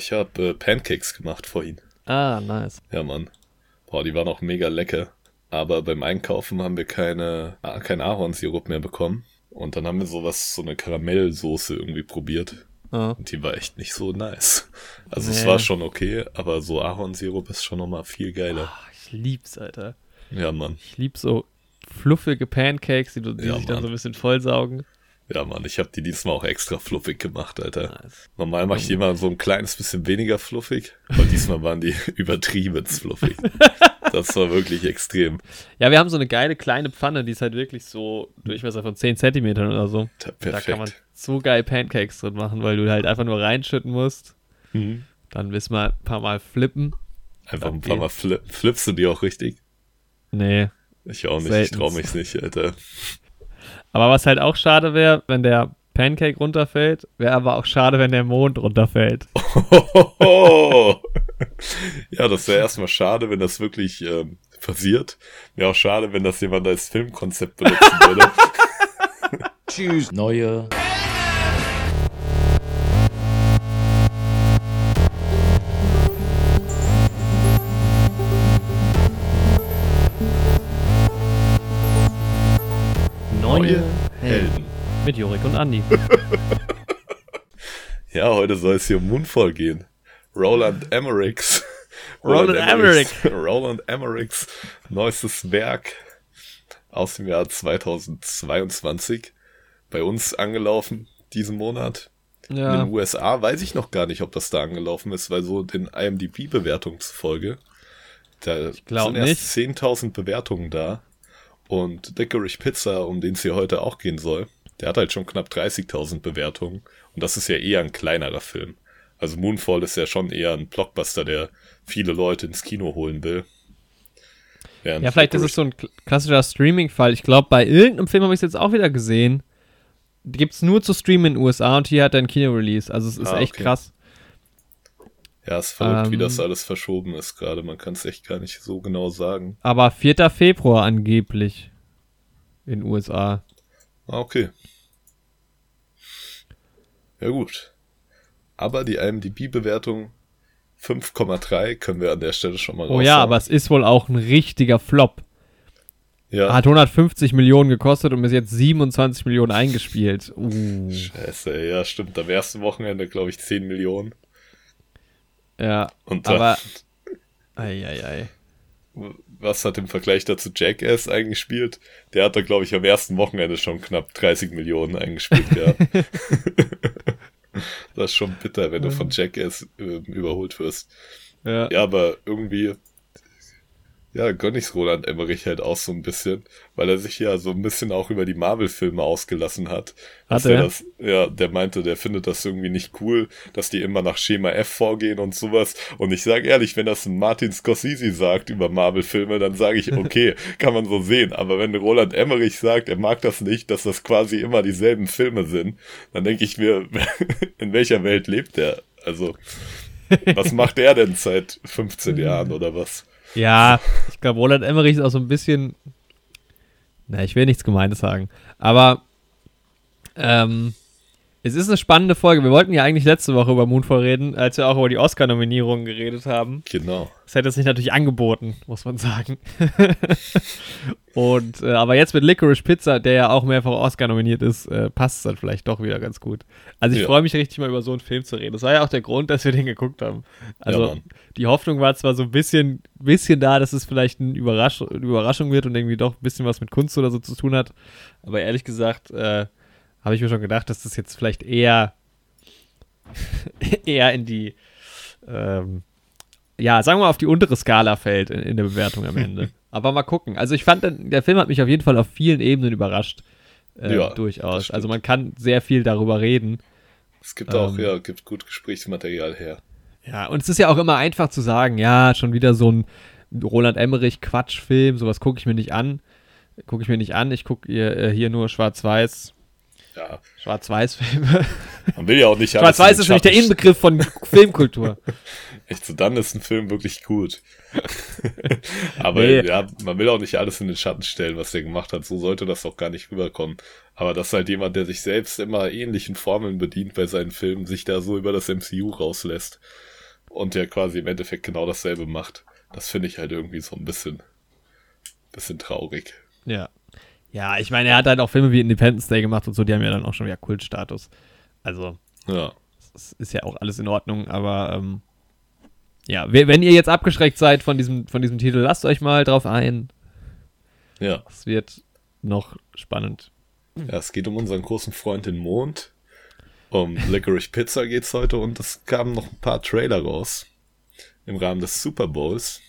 Ich habe äh, Pancakes gemacht vorhin. Ah, nice. Ja, Mann. Boah, die waren auch mega lecker. Aber beim Einkaufen haben wir keine, ah, kein Ahornsirup mehr bekommen. Und dann haben wir sowas, so eine Karamellsoße irgendwie probiert. Ah. Und die war echt nicht so nice. Also Nee. es war schon okay, aber so Ahornsirup ist schon nochmal viel geiler. Ah, ich lieb's, Alter. Ja, Mann. Ich lieb so fluffige Pancakes, die, du- die Ja, sich dann Mann. so ein bisschen vollsaugen. Ja, Mann, ich habe die diesmal auch extra fluffig gemacht, Alter. Nice. Normal mache ich die immer so ein kleines bisschen weniger fluffig, aber diesmal waren die übertrieben fluffig. Das war wirklich extrem. Ja, wir haben so eine geile kleine Pfanne, die ist halt wirklich so Durchmesser von 10 Zentimetern oder so. Ta- Da kann man so geil Pancakes drin machen, weil du halt einfach nur reinschütten musst. Mhm. Dann bis mal ein paar Mal flippen. Einfach ein paar Mal fli flippst du die auch richtig? Nee. Ich auch nicht, ich Seltenst. trau mich nicht, Alter. Aber was halt auch schade wäre, wenn der Pancake runterfällt, wäre aber auch schade, wenn der Mond runterfällt. ja, das wäre erstmal schade, wenn das wirklich ähm, passiert. Wäre auch schade, wenn das jemand als Filmkonzept benutzen würde. Tschüss. Neue Neue Jorik und Andi. Ja, heute soll es hier um Moonfall gehen. Roland Emmerichs. Roland Emmerichs- Roland Emmerichs neuestes Werk aus dem Jahr 2022. Bei uns angelaufen diesen Monat. In Ja, den USA weiß ich noch gar nicht, ob das da angelaufen ist, weil so den IMDb-Bewertungen zufolge, da sind erst 10.000 Bewertungen da. Und Licorice Pizza, um den es hier heute auch gehen soll, der hat halt schon knapp 30.000 Bewertungen. Und das ist ja eher ein kleinerer Film. Also Moonfall ist ja schon eher ein Blockbuster, der viele Leute ins Kino holen will. Während ja vielleicht ist es so ein kl- klassischer Streaming-Fall. Ich glaube, bei irgendeinem Film habe ich es jetzt auch wieder gesehen. Gibt es nur zu streamen in den USA und hier hat er ein Kino-Release. Also es ist Ah, echt okay. krass. Ja, ist verrückt, wie Ähm, das alles verschoben ist gerade. Man kann es echt gar nicht so genau sagen. Aber 4. Februar angeblich in den USA. Ah, okay. Ja, gut. Aber die IMDb-Bewertung 5,3 können wir an der Stelle schon mal Oh ja, aber es ist wohl auch ein richtiger Flop. Ja, Hat 150 Millionen gekostet und bis jetzt 27 Millionen eingespielt. Uh, scheiße, ja, stimmt. Am ersten Wochenende, glaube ich, 10 Millionen. ja, Und dann, aber. Eieiei. Was hat im Vergleich dazu Jackass eingespielt? Der hat da, glaube ich, am ersten Wochenende schon knapp 30 Millionen eingespielt, ja. das ist schon bitter, wenn du von Jackass äh, überholt wirst. Ja. Ja, aber irgendwie, ja, gönn ich's Roland Emmerich halt auch so ein bisschen, weil er sich ja so ein bisschen auch über die Marvel-Filme ausgelassen hat. Hat er? Das, ja, der meinte, der findet das irgendwie nicht cool, dass die immer nach Schema F vorgehen und sowas. Und ich sage ehrlich, wenn das Martin Scorsese sagt über Marvel-Filme, dann sage ich, okay, kann man so sehen. Aber wenn Roland Emmerich sagt, er mag das nicht, dass das quasi immer dieselben Filme sind, dann denke ich mir, in welcher Welt lebt er? Also, was macht er denn seit 15 Jahren oder was? Ja, ich glaube, Roland Emmerich ist auch so ein bisschen. Na, ich will nichts Gemeines sagen. Aber ähm, es ist eine spannende Folge. Wir wollten ja eigentlich letzte Woche über Moonfall reden, als wir auch über die Oscar-Nominierungen geredet haben. Genau. Das hätte es sich natürlich angeboten, muss man sagen. Und äh, aber jetzt mit Licorice Pizza, der ja auch mehrfach Oscar nominiert ist, äh, passt es dann vielleicht doch wieder ganz gut. Also ich Ja. freue mich richtig mal über so einen Film zu reden. Das war ja auch der Grund, dass wir den geguckt haben. Also Mann. die Hoffnung war zwar so ein bisschen, bisschen da, dass es vielleicht eine, Überrasch eine Überraschung wird und irgendwie doch ein bisschen was mit Kunst oder so zu tun hat. Aber ehrlich gesagt, äh, habe ich mir schon gedacht, dass das jetzt vielleicht eher eher in die ähm, ja, sagen wir mal, auf die untere Skala fällt in, in der Bewertung am Ende. Aber mal gucken. Also ich fand, der Film hat mich auf jeden Fall auf vielen Ebenen überrascht. Äh, Ja, durchaus. Also man kann sehr viel darüber reden. Es gibt auch, Ähm. ja, gibt gut Gesprächsmaterial her. Ja, und es ist ja auch immer einfach zu sagen, ja, schon wieder so ein Roland Emmerich Quatschfilm, sowas gucke ich mir nicht an. Gucke ich mir nicht an. Ich gucke hier, äh, hier nur Schwarz-Weiß, Ja, Schwarz-Weiß-Filme. man will ja auch nicht Schwarz-Weiß ist nämlich der Inbegriff von Filmkultur. Echt so, dann ist ein Film wirklich gut. Aber Nee. ja, man will auch nicht alles in den Schatten stellen, was der gemacht hat. So sollte das auch gar nicht rüberkommen. Aber das ist halt jemand, der sich selbst immer ähnlichen Formeln bedient bei seinen Filmen, sich da so über das MCU rauslässt. und der quasi im Endeffekt genau dasselbe macht. Das finde ich halt irgendwie so ein bisschen, bisschen traurig. Ja. Ja, ich meine, er hat halt auch Filme wie Independence Day gemacht und so, die haben ja dann auch schon wieder Kultstatus. Also, Ja. das ist ja auch alles in Ordnung, aber ähm, ja, we- wenn ihr jetzt abgeschreckt seid von diesem, von diesem Titel, lasst euch mal drauf ein. Ja. Es wird noch spannend. Ja, es geht um unseren großen Freund den Mond. Um Licorice Pizza geht's heute und es kamen noch ein paar Trailer raus. Im Rahmen des Super Bowls.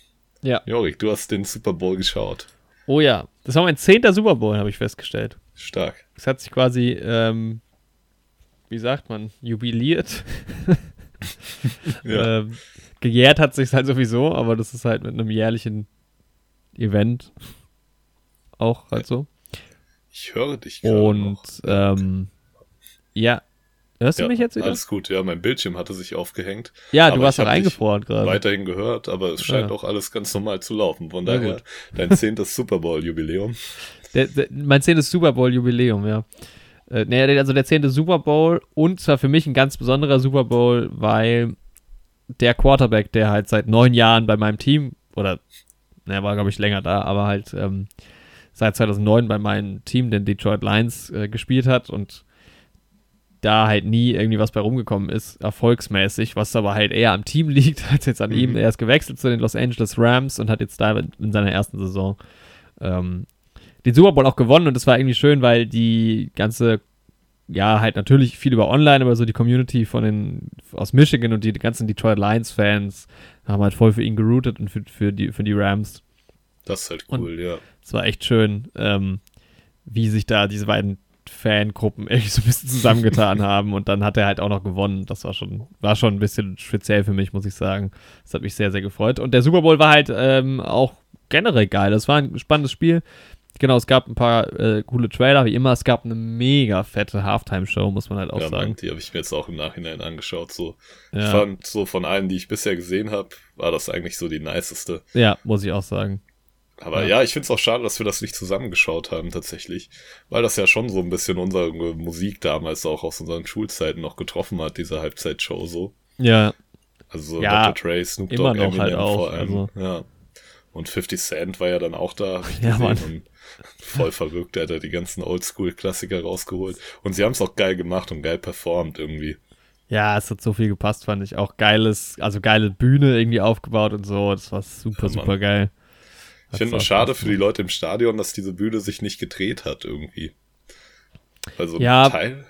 Ja. Jorik, du hast den Super Bowl geschaut. Oh ja, das war mein zehnter Super Bowl, habe ich festgestellt. Stark. Es hat sich quasi, ähm, wie sagt man, jubiliert. Ja. ähm, gejährt hat sich halt sowieso, aber das ist halt mit einem jährlichen Event auch halt so. Ich höre dich gerade Und ähm, ja, hörst du Ja, mich jetzt wieder? Alles gut, ja, mein Bildschirm hatte sich aufgehängt. ja, du warst dich eingefroren gerade. Weiterhin gehört, aber es scheint Ja. auch alles ganz normal zu laufen. Von daher, gut. dein zehntes Super Bowl-Jubiläum. Mein zehntes Super Bowl Jubiläum, ja. Äh, der- also der zehnte Super Bowl und zwar für mich ein ganz besonderer Super Bowl, weil der Quarterback, der halt seit neun Jahren bei meinem Team oder er war glaube ich länger da, aber halt ähm, seit 2009 bei meinem Team, den Detroit Lions, äh, gespielt hat und da halt nie irgendwie was bei rumgekommen ist, erfolgsmäßig, was aber halt eher am Team liegt als jetzt an Mhm. ihm. Er ist gewechselt zu den Los Angeles Rams und hat jetzt da in seiner ersten Saison ähm, den Super Bowl auch gewonnen und das war irgendwie schön, weil die ganze, ja, halt natürlich viel über online, aber so die Community von den, aus Michigan und die ganzen Detroit Lions-Fans haben halt voll für ihn geroutet und für, für, die, für die Rams. Das ist halt Und- cool, ja. Es war echt schön, ähm, wie sich da diese beiden Fangruppen irgendwie so ein bisschen zusammengetan haben und dann hat er halt auch noch gewonnen. Das war schon, war schon ein bisschen speziell für mich, muss ich sagen. Das hat mich sehr, sehr gefreut. Und der Super Bowl war halt ähm, auch generell geil. Das war ein spannendes Spiel. Genau, es gab ein paar äh, coole Trailer, wie immer. Es gab eine mega fette Halftime-Show, muss man halt auch ja, sagen. Mann, die habe ich mir jetzt auch im Nachhinein angeschaut. So. Ich Ja, fand, so von allen, die ich bisher gesehen habe, war das eigentlich so die niceste. ja, muss ich auch sagen. Aber Ja. ja, ich finde es auch schade, dass wir das nicht zusammengeschaut haben, tatsächlich. Weil das ja schon so ein bisschen unsere Musik damals auch aus unseren Schulzeiten noch getroffen hat, diese Halbzeitshow so. Ja, Also so Ja, Dr. Dre, Snoop immer Dogg, noch Eminem halt auch, vor allem. also. Ja. Und 50 Cent war ja dann auch da, Ja. Mann. und voll verrückt, der hat ja die ganzen Oldschool-Klassiker rausgeholt. Und sie haben es auch geil gemacht und geil performt irgendwie. Ja, es hat so viel gepasst, fand ich. Auch geiles, also geile Bühne irgendwie aufgebaut und so. Das war super, Ja, super geil. Ich finde nur schade für die Leute im Stadion, dass diese Bühne sich nicht gedreht hat irgendwie. Also Ja. Teil.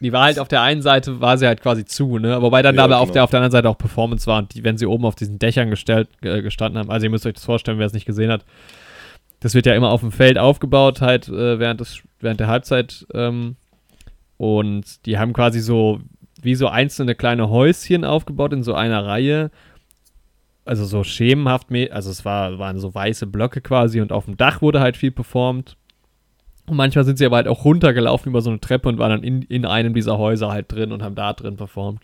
Die war halt auf der einen Seite, war sie halt quasi zu, ne? Wobei dann Ja, aber auf, genau. der, auf der anderen Seite auch Performance war. Und die, wenn sie oben auf diesen Dächern gestellt, äh, gestanden haben, also ihr müsst euch das vorstellen, wer es nicht gesehen hat. Das wird ja immer auf dem Feld aufgebaut, halt äh, während, des, während der Halbzeit. Ähm, und die haben quasi so, wie so einzelne kleine Häuschen aufgebaut in so einer Reihe. Also so schemenhaft, me- also es war, waren so weiße Blöcke quasi und auf dem Dach wurde halt viel performt. Und manchmal sind sie aber halt auch runtergelaufen über so eine Treppe und waren dann in, in einem dieser Häuser halt drin und haben da drin performt.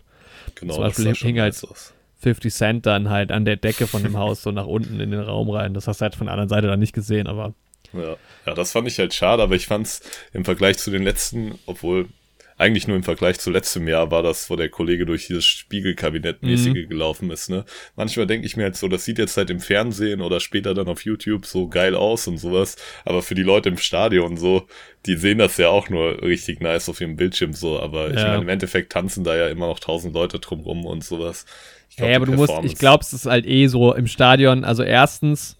Genau, Zum Beispiel hing halt- nice aus. 50 Cent dann halt an der Decke von dem Haus so nach unten in den Raum rein. Das hast du halt von der anderen Seite dann nicht gesehen, aber Ja. ja, das fand ich halt schade, aber ich fand's im Vergleich zu den letzten, obwohl eigentlich nur im Vergleich zu letztem Jahr war das, wo der Kollege durch dieses Spiegelkabinett-mäßige Mhm. gelaufen ist, ne? Manchmal denke ich mir halt so, das sieht jetzt halt im Fernsehen oder später dann auf YouTube so geil aus und sowas, aber für die Leute im Stadion so, die sehen das ja auch nur richtig nice auf ihrem Bildschirm so, aber ich Ja. meine, im Endeffekt tanzen da ja immer noch tausend Leute drumrum und sowas. Ich glaub, ja, aber du musst, ich glaube, es ist halt eh so im Stadion. Also erstens,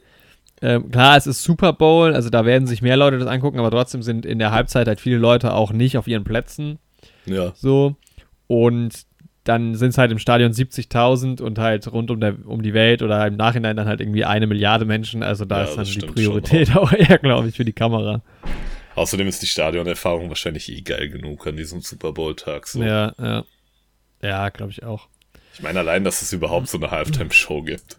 ähm, klar, es ist Super Bowl, also da werden sich mehr Leute das angucken, aber trotzdem sind in der Halbzeit halt viele Leute auch nicht auf ihren Plätzen. Ja, So. Und dann sind es halt im Stadion 70.000 und halt rund um, der, um die Welt oder im Nachhinein dann halt irgendwie eine Milliarde Menschen. Also da Ja, ist dann die Priorität auch eher, glaube ich, für die Kamera. außerdem ist die Stadionerfahrung wahrscheinlich eh geil genug an diesem Super Bowl-Tag so. Ja, ja. Ja, glaube ich auch. Ich meine allein, dass es überhaupt so eine Halftime-Show gibt.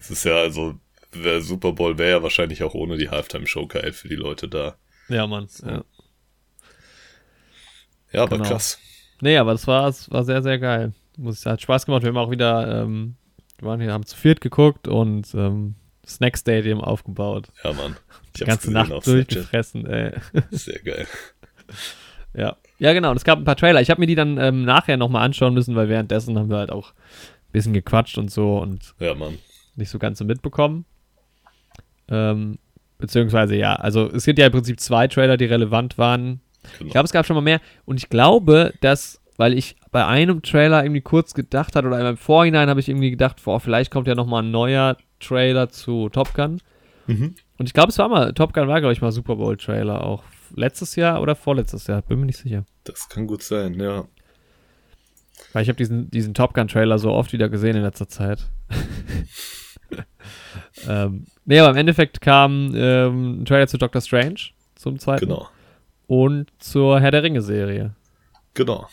Es ist ja also, der Super Bowl wäre ja wahrscheinlich auch ohne die Halftime-Show geil für die Leute da. Ja, Mann. Ja. Ja, aber Genau. krass. Nee, aber das war, das war sehr, sehr geil. Muss ich sagen, hat Spaß gemacht. Wir haben auch wieder, ähm, wir waren hier, haben zu viert geguckt und ähm, Snack Stadium aufgebaut. Ja, Mann. Ich Die ganze Nacht durchgefressen, ey. Sehr geil. Ja. Ja, genau. Und es gab ein paar Trailer. Ich habe mir die dann ähm, nachher nochmal anschauen müssen, weil währenddessen haben wir halt auch bisschen gequatscht und so und Ja, Mann. nicht so ganz so mitbekommen. Ähm, beziehungsweise ja, also es gibt ja im Prinzip zwei Trailer, die relevant waren. Genau. Ich glaube, es gab schon mal mehr. Und ich glaube, dass, weil ich bei einem Trailer irgendwie kurz gedacht hatte, oder im Vorhinein habe ich irgendwie gedacht, boah, vielleicht kommt ja noch mal ein neuer Trailer zu Top Gun. Mhm. Und ich glaube, es war mal, Top Gun war, glaube ich, mal Super Bowl-Trailer auch. Letztes Jahr oder vorletztes Jahr, bin mir nicht sicher. Das kann gut sein, ja. Weil ich habe diesen, diesen Top Gun-Trailer so oft wieder gesehen in letzter Zeit. ähm, nee, aber im Endeffekt kam ähm, ein Trailer zu Doctor Strange zum zweiten. Genau. Und zur Herr der Ringe-Serie. Genau.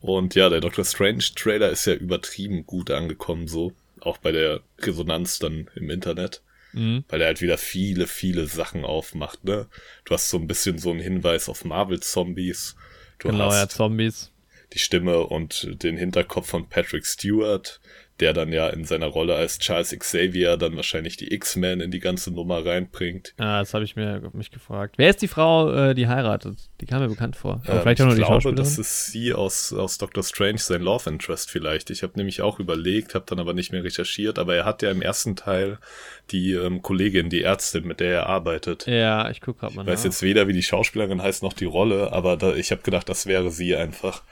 Und ja, der Doctor Strange Trailer ist ja übertrieben gut angekommen, so. Auch bei der Resonanz dann im Internet. Mhm. Weil er halt wieder viele, viele Sachen aufmacht, ne? Du hast so ein bisschen so einen Hinweis auf Marvel-Zombies. Du Genau, ja, hast Zombies. die Stimme und den Hinterkopf von Patrick Stewart, der dann ja in seiner Rolle als Charles Xavier dann wahrscheinlich die X-Men in die ganze Nummer reinbringt. Ah, das habe ich mir mich gefragt. Wer ist die Frau, äh, die heiratet? Die kam mir bekannt vor. Aber Ähm, vielleicht auch ich nur die glaube, das ist sie aus, aus Doctor Strange, sein Love Interest vielleicht. Ich habe nämlich auch überlegt, habe dann aber nicht mehr recherchiert, aber er hat ja im ersten Teil die ähm, Kollegin, die Ärztin, mit der er arbeitet. ja, ich gucke gerade mal Ich weiß jetzt weder, wie die Schauspielerin heißt, noch die Rolle, aber da, ich habe gedacht, das wäre sie einfach.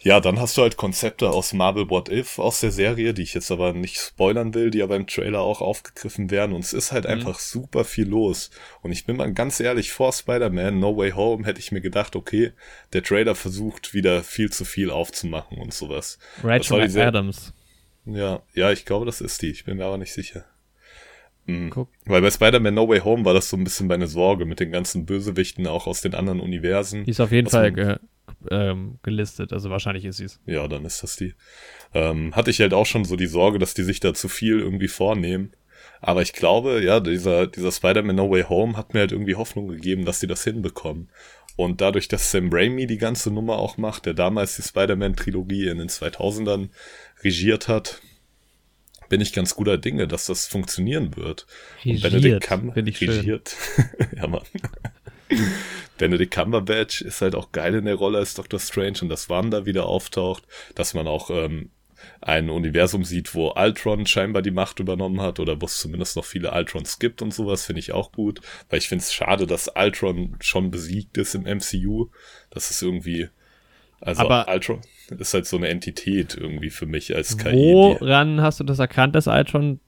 Ja, dann hast du halt Konzepte aus Marvel What If aus der Serie, die ich jetzt aber nicht spoilern will, die aber im Trailer auch aufgegriffen werden. Und es ist halt Mhm. einfach super viel los. Und ich bin mal ganz ehrlich, vor Spider-Man No Way Home hätte ich mir gedacht, okay, der Trailer versucht wieder viel zu viel aufzumachen und sowas. Rachel McAdams. Ja, ja, ich glaube, das ist die. Ich bin mir aber nicht sicher. Mhm. Guck. Weil bei Spider-Man No Way Home war das so ein bisschen meine Sorge mit den ganzen Bösewichten auch aus den anderen Universen. Die ist auf jeden Fall ähm, gelistet, also wahrscheinlich ist sie es. Ja, dann ist das die. Ähm, hatte ich halt auch schon so die Sorge, dass die sich da zu viel irgendwie vornehmen. Aber ich glaube, ja, dieser, dieser Spider-Man No Way Home hat mir halt irgendwie Hoffnung gegeben, dass die das hinbekommen. Und dadurch, dass Sam Raimi die ganze Nummer auch macht, der damals die Spider-Man-Trilogie in den 2000ern regiert hat, bin ich ganz guter Dinge, dass das funktionieren wird. Und Regiert, Cum- finde ich schön. regiert. ja, Mann. Benedict Cumberbatch ist halt auch geil in der Rolle als Doctor Strange und dass Wanda wieder auftaucht, dass man auch ähm, ein Universum sieht, wo Ultron scheinbar die Macht übernommen hat oder wo es zumindest noch viele Ultrons gibt und sowas, finde ich auch gut, weil ich finde es schade, dass Ultron schon besiegt ist im MCU. Das ist irgendwie, also Aber- Ultron ist halt so eine Entität irgendwie für mich als KI. Woran hast du das erkannt, dass Ultron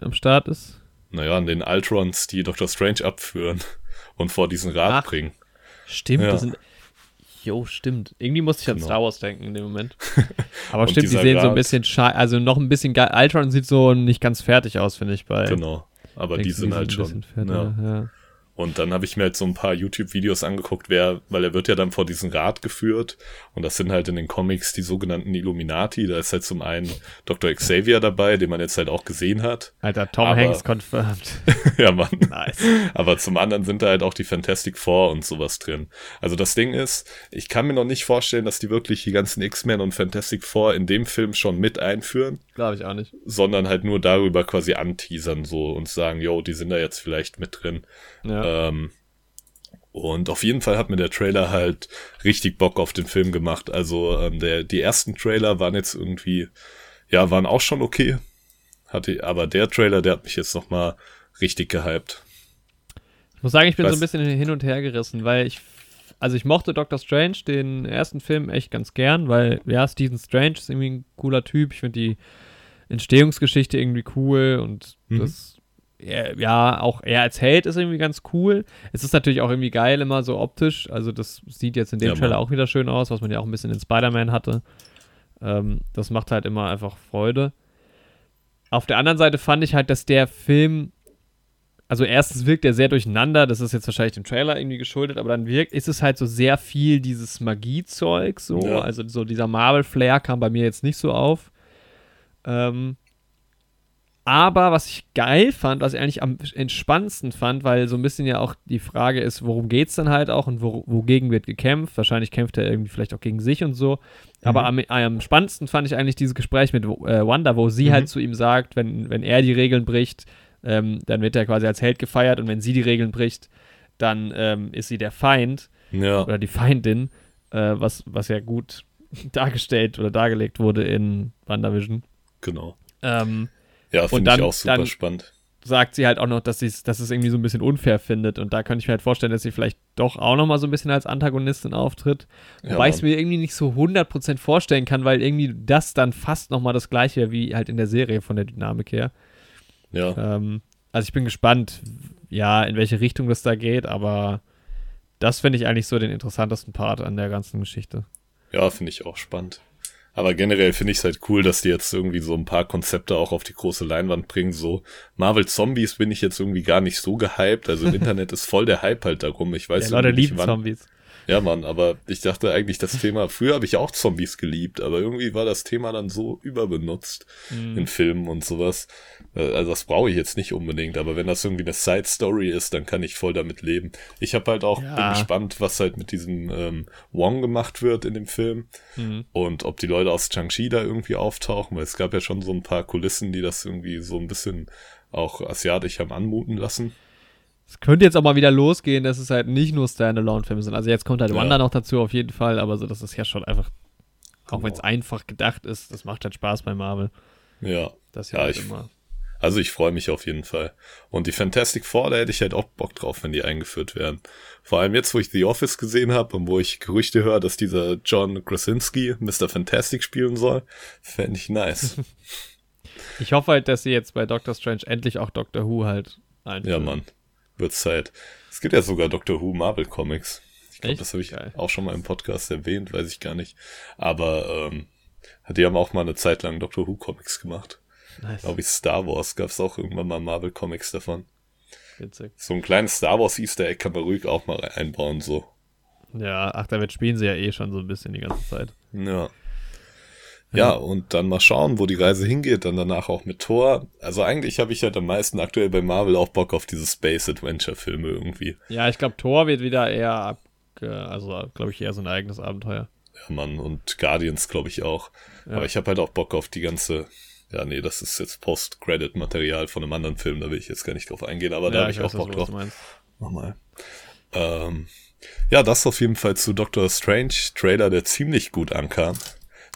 am Start ist? naja, an den Ultrons, die Doctor Strange abführen und vor diesen Rat Ach. bringen. Stimmt, Ja. das sind. Jo, stimmt. Irgendwie musste ich an Genau. Star Wars denken in dem Moment. Aber stimmt, die sehen so ein Rat- bisschen schei also noch ein bisschen geil. Ultron sieht so nicht ganz fertig aus, finde ich, bei. Genau. Aber die sind halt schon. fertiger, Ja. ja. Und dann habe ich mir halt so ein paar YouTube-Videos angeguckt, wer, weil er wird ja dann vor diesen Rat geführt. Und das sind halt in den Comics die sogenannten Illuminati. Da ist halt zum einen Dr. Xavier dabei, den man jetzt halt auch gesehen hat. Alter, Tom Aber- Hanks confirmed. ja, Mann. nice. Aber zum anderen sind da halt auch die Fantastic Four und sowas drin. Also das Ding ist, ich kann mir noch nicht vorstellen, dass die wirklich die ganzen X-Men und Fantastic Four in dem Film schon mit einführen, Glaube ich auch nicht. sondern halt nur darüber quasi anteasern so und sagen, yo, die sind da jetzt vielleicht mit drin. Ja. Ähm, und auf jeden Fall hat mir der Trailer halt richtig Bock auf den Film gemacht. Also ähm, der, die ersten Trailer waren jetzt irgendwie, ja, waren auch schon okay. Hatte, aber der Trailer, der hat mich jetzt noch mal richtig gehypt. Ich muss sagen, ich bin so Was- ein bisschen hin und her gerissen, weil ich, also ich mochte Doctor Strange, den ersten Film, echt ganz gern, weil, ja, Stephen Strange ist irgendwie ein cooler Typ. Ich finde die Entstehungsgeschichte irgendwie cool und Mhm. das, ja, auch er als Held ist irgendwie ganz cool. Es ist natürlich auch irgendwie geil, immer so optisch. Also, das sieht jetzt in dem Ja, Trailer auch wieder schön aus, was man ja auch ein bisschen in Spider-Man hatte. Ähm, das macht halt immer einfach Freude. Auf der anderen Seite fand ich halt, dass der Film also erstens wirkt er sehr durcheinander, das ist jetzt wahrscheinlich dem Trailer irgendwie geschuldet, aber dann wirkt, ist es halt so sehr viel dieses Magiezeug, so, Ja. also so dieser Marvel-Flair kam bei mir jetzt nicht so auf. Ähm, aber was ich geil fand, was ich eigentlich am entspannendsten fand, weil so ein bisschen ja auch die Frage ist, worum geht's dann halt auch und wo, wogegen wird gekämpft? Wahrscheinlich kämpft er irgendwie vielleicht auch gegen sich und so. Aber am, am spannendsten fand ich eigentlich dieses Gespräch mit äh, Wanda, wo sie Mhm. halt zu ihm sagt, wenn, wenn er die Regeln bricht, ähm, dann wird er quasi als Held gefeiert und wenn sie die Regeln bricht, dann ähm, ist sie der Feind Ja, oder die Feindin, äh, was, was ja gut dargestellt oder dargelegt wurde in WandaVision. Genau. Ähm, Ja, finde ich auch super dann- spannend. sagt sie halt auch noch, dass sie dass es irgendwie so ein bisschen unfair findet. Und da könnte ich mir halt vorstellen, dass sie vielleicht doch auch noch mal so ein bisschen als Antagonistin auftritt. Ja, Wobei ich es mir irgendwie nicht so 100% vorstellen kann, weil irgendwie das dann fast noch mal das gleiche wäre wie halt in der Serie von der Dynamik her. Ja, Ähm, also ich bin gespannt, ja, in welche Richtung das da geht, aber das finde ich eigentlich so den interessantesten Part an der ganzen Geschichte. ja, finde ich auch spannend. Aber generell finde ich es halt cool, dass die jetzt irgendwie so ein paar Konzepte auch auf die große Leinwand bringen. So Marvel Zombies bin ich jetzt irgendwie gar nicht so gehypt. Also im Internet ist voll der Hype halt darum. Ich weiß Ja, Leute lieben wann- Zombies. Ja, Mann, aber ich dachte eigentlich, das Thema, früher habe ich auch Zombies geliebt, aber irgendwie war das Thema dann so überbenutzt Mhm. in Filmen und sowas. Äh, Also das brauche ich jetzt nicht unbedingt, aber wenn das irgendwie eine Side-Story ist, dann kann ich voll damit leben. Ich habe halt auch, Ja. bin gespannt, was halt mit diesem ähm, Wong gemacht wird in dem Film Mhm. und ob die Leute aus Chang-Chi da irgendwie auftauchen, weil es gab ja schon so ein paar Kulissen, die das irgendwie so ein bisschen auch asiatisch haben anmuten lassen. Es könnte jetzt auch mal wieder losgehen, dass es halt nicht nur Standalone-Filme sind. Also jetzt kommt halt Ja. Wanda noch dazu auf jeden Fall, aber so, das ist ja schon einfach, auch Genau. wenn es einfach gedacht ist, das macht halt Spaß bei Marvel. Ja, Das Ja, ja, halt ich- immer. Also ich freue mich auf jeden Fall. Und die Fantastic Four, da hätte ich halt auch Bock drauf, wenn die eingeführt werden. Vor allem jetzt, wo ich The Office gesehen habe und wo ich Gerüchte höre, dass dieser John Krasinski Mr. Fantastic spielen soll, fände ich nice. Ich hoffe halt, dass sie jetzt bei Doctor Strange endlich auch Doctor Who halt einführen. ja, Mann. Wird Zeit. Es gibt ja sogar Doctor Who Marvel Comics. Ich glaube, das habe ich Geil. auch schon mal im Podcast erwähnt, weiß ich gar nicht. Aber ähm, die haben auch mal eine Zeit lang Doctor Who Comics gemacht. Nice. Glaube ich, Star Wars gab es auch irgendwann mal Marvel Comics davon. Witzig. So ein kleines Star Wars Easter Egg kann man ruhig auch mal einbauen, so. Ja, ach, damit spielen sie ja eh schon so ein bisschen die ganze Zeit. Ja. Ja, und dann mal schauen, wo die Reise hingeht, dann danach auch mit Thor. Also eigentlich habe ich halt am meisten aktuell bei Marvel auch Bock auf diese Space Adventure Filme irgendwie. Ja, ich glaube, Thor wird wieder eher abge also glaube ich eher so ein eigenes Abenteuer. Ja, Mann, und Guardians glaube ich auch. Ja. Aber ich habe halt auch Bock auf die ganze, ja, nee, das ist jetzt Post-Credit-Material von einem anderen Film, da will ich jetzt gar nicht drauf eingehen, aber da ja, habe ich, auch weiß, was- Bock drauf. Nochmal. Ähm, ja, das auf jeden Fall zu Doctor Strange Trailer, der ziemlich gut ankam.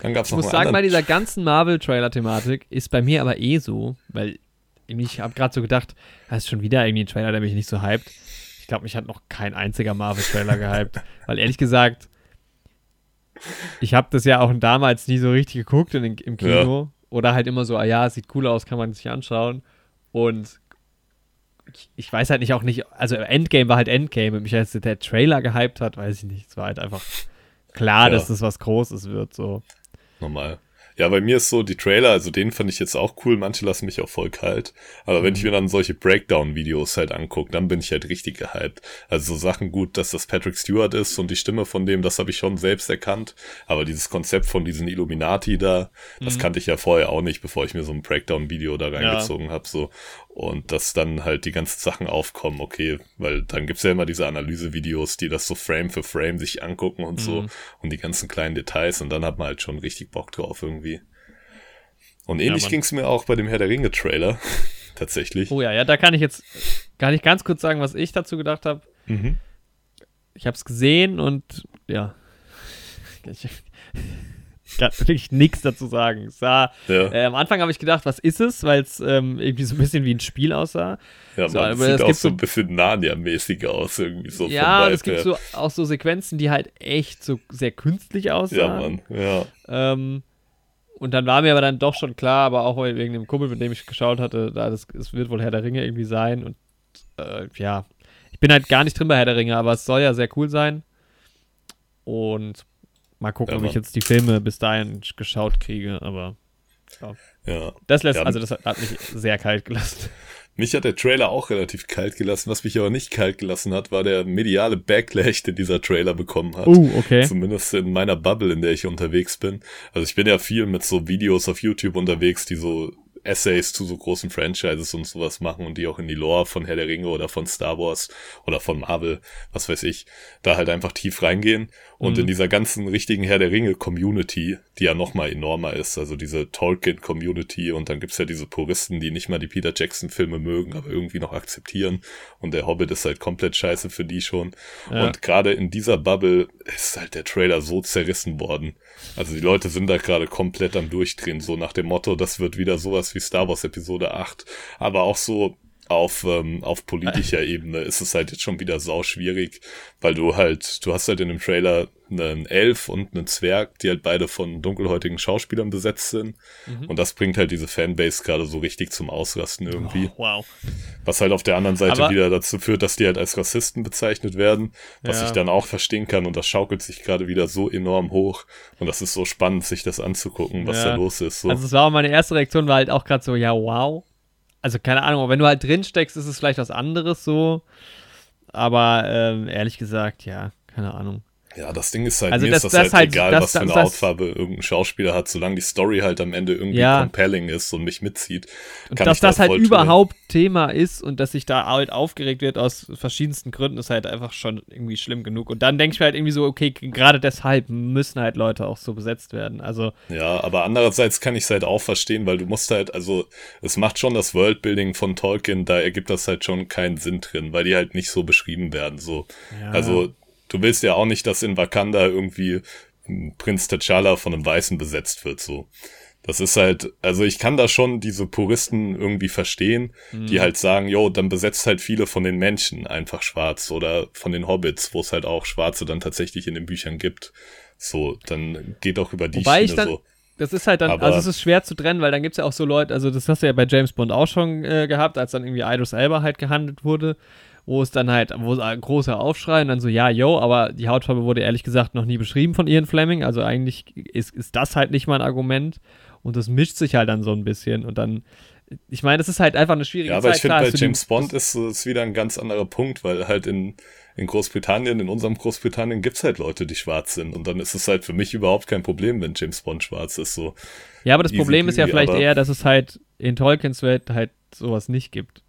Dann gab's Ich noch muss sagen, bei dieser ganzen Marvel-Trailer-Thematik ist bei mir aber eh so, weil ich habe gerade so gedacht, das ist schon wieder irgendwie ein Trailer, der mich nicht so hypt. Ich glaube, mich hat noch kein einziger Marvel-Trailer gehypt, weil ehrlich gesagt, ich habe das ja auch damals nie so richtig geguckt in, im Kino oder halt immer so, ah ja, sieht cool aus, kann man sich anschauen und ich, ich weiß halt nicht auch nicht, also Endgame war halt Endgame und mich als der Trailer gehypt hat, weiß ich nicht, es war halt einfach klar, Ja. dass das was Großes wird, so. Normal. Ja, bei mir ist so, die Trailer, also den fand ich jetzt auch cool, manche lassen mich auch voll kalt. Aber wenn ich mir dann solche Breakdown-Videos halt angucke, dann bin ich halt richtig gehypt. Also so Sachen gut, dass das Patrick Stewart ist und die Stimme von dem, das habe ich schon selbst erkannt. Aber dieses Konzept von diesen Illuminati da, das kannte ich ja vorher auch nicht, bevor ich mir so ein Breakdown-Video da reingezogen habe. So. Und dass dann halt die ganzen Sachen aufkommen, okay, weil dann gibt's ja immer diese Analysevideos, die das so Frame für Frame sich angucken und so und die ganzen kleinen Details und dann hat man halt schon richtig Bock drauf irgendwie. Und ähnlich Mann. ging's mir auch bei dem Herr der Ringe Trailer. Tatsächlich. Oh ja, ja, da kann ich jetzt kann ich ganz kurz sagen, was ich dazu gedacht habe. Mhm. Ich habe es gesehen und ja, kann wirklich nichts dazu sagen. Es sah, Ja, äh, am Anfang habe ich gedacht, was ist es, weil es ähm, irgendwie so ein bisschen wie ein Spiel aussah. ja so, man, aber sieht es auch so ein bisschen Narnia-mäßig aus, irgendwie so ja, es gibt so auch so Sequenzen, die halt echt so sehr künstlich Ja, aussahen. Mann, ja. Ähm, und dann war mir aber dann doch schon klar, aber auch wegen dem Kumpel, mit dem ich geschaut hatte, da das, es wird wohl Herr der Ringe irgendwie sein. Und äh, ja, ich bin halt gar nicht drin bei Herr der Ringe, aber es soll ja sehr cool sein. Und mal gucken, Ja, ob ich jetzt die Filme bis dahin geschaut kriege. Aber ja. das lässt, Ja, also das hat, hat mich sehr kalt gelassen. Mich hat der Trailer auch relativ kalt gelassen. Was mich aber nicht kalt gelassen hat, war der mediale Backlash, den dieser Trailer bekommen hat. Uh, okay. Zumindest in meiner Bubble, in der ich unterwegs bin. Also ich bin ja viel mit so Videos auf YouTube unterwegs, die so Essays zu so großen Franchises und sowas machen und die auch in die Lore von Herr der Ringe oder von Star Wars oder von Marvel, was weiß ich, da halt einfach tief reingehen und Mhm. in dieser ganzen richtigen Herr der Ringe Community, die ja nochmal enormer ist, also diese Tolkien Community und dann gibt's ja diese Puristen, die nicht mal die Peter Jackson Filme mögen, aber irgendwie noch akzeptieren und der Hobbit ist halt komplett scheiße für die schon Ja. und gerade in dieser Bubble ist halt der Trailer so zerrissen worden. Also die Leute sind da gerade komplett am Durchdrehen, so nach dem Motto, das wird wieder sowas wie Star Wars Episode 8. Aber auch so auf, ähm, auf politischer Ebene ist es halt jetzt schon wieder sau schwierig, weil du halt, du hast halt in dem Trailer einen Elf und einen Zwerg, die halt beide von dunkelhäutigen Schauspielern besetzt sind. Mhm. Und das bringt halt diese Fanbase gerade so richtig zum Ausrasten irgendwie. Oh, wow. Was halt auf der anderen Seite Aber- wieder dazu führt, dass die halt als Rassisten bezeichnet werden, was Ja. ich dann auch verstehen kann und das schaukelt sich gerade wieder so enorm hoch und das ist so spannend, sich das anzugucken, was Ja. da los ist. So. Also es war auch meine erste Reaktion, war halt auch gerade so, ja, wow. Also keine Ahnung, wenn du halt drin steckst, ist es vielleicht was anderes so. Aber ähm, ehrlich gesagt, ja, keine Ahnung. Ja, das Ding ist halt, Also mir das- ist das, das halt halt- egal, das- was für eine Hautfarbe irgendein Schauspieler hat, solange die Story halt am Ende irgendwie Ja. compelling ist und mich mitzieht. Und dass das halt überhaupt Thema ist und dass sich da halt aufgeregt wird aus verschiedensten Gründen, ist halt einfach schon irgendwie schlimm genug. Und dann denke ich mir halt irgendwie so, okay, gerade deshalb müssen halt Leute auch so besetzt werden. Also, Ja, aber andererseits kann ich es halt auch verstehen, weil du musst halt, also es macht schon das Worldbuilding von Tolkien, da ergibt das halt schon keinen Sinn drin, weil die halt nicht so beschrieben werden. So. Ja. Also du willst ja auch nicht, dass in Wakanda irgendwie Prinz T'Challa von einem Weißen besetzt wird. So. Das ist halt, also ich kann da schon diese Puristen irgendwie verstehen, die Mhm. halt sagen, jo, dann besetzt halt viele von den Menschen einfach schwarz oder von den Hobbits, wo es halt auch Schwarze dann tatsächlich in den Büchern gibt. So, dann geht auch über die Wobei ich Schiene dann- so. Das ist halt dann, Aber- also es ist schwer zu trennen, weil dann gibt es ja auch so Leute, also das hast du ja bei James Bond auch schon äh, gehabt, als dann irgendwie Idris Elba halt gehandelt wurde, wo es dann halt, wo es ein großer Aufschrei und dann so, ja, yo, aber die Hautfarbe wurde ehrlich gesagt noch nie beschrieben von Ian Fleming, also eigentlich ist, ist das halt nicht mal ein Argument und das mischt sich halt dann so ein bisschen und dann, ich meine, das ist halt einfach eine schwierige Ja, aber Zeit. ich finde, bei James Bond ist es wieder ein ganz anderer Punkt, weil halt in, in Großbritannien, in unserem Großbritannien gibt's halt Leute, die schwarz sind. Und dann ist es halt für mich überhaupt kein Problem, wenn James Bond schwarz ist. So. Ja, aber das Problem ist ja vielleicht eher, dass es halt in Tolkiens Welt halt sowas nicht gibt.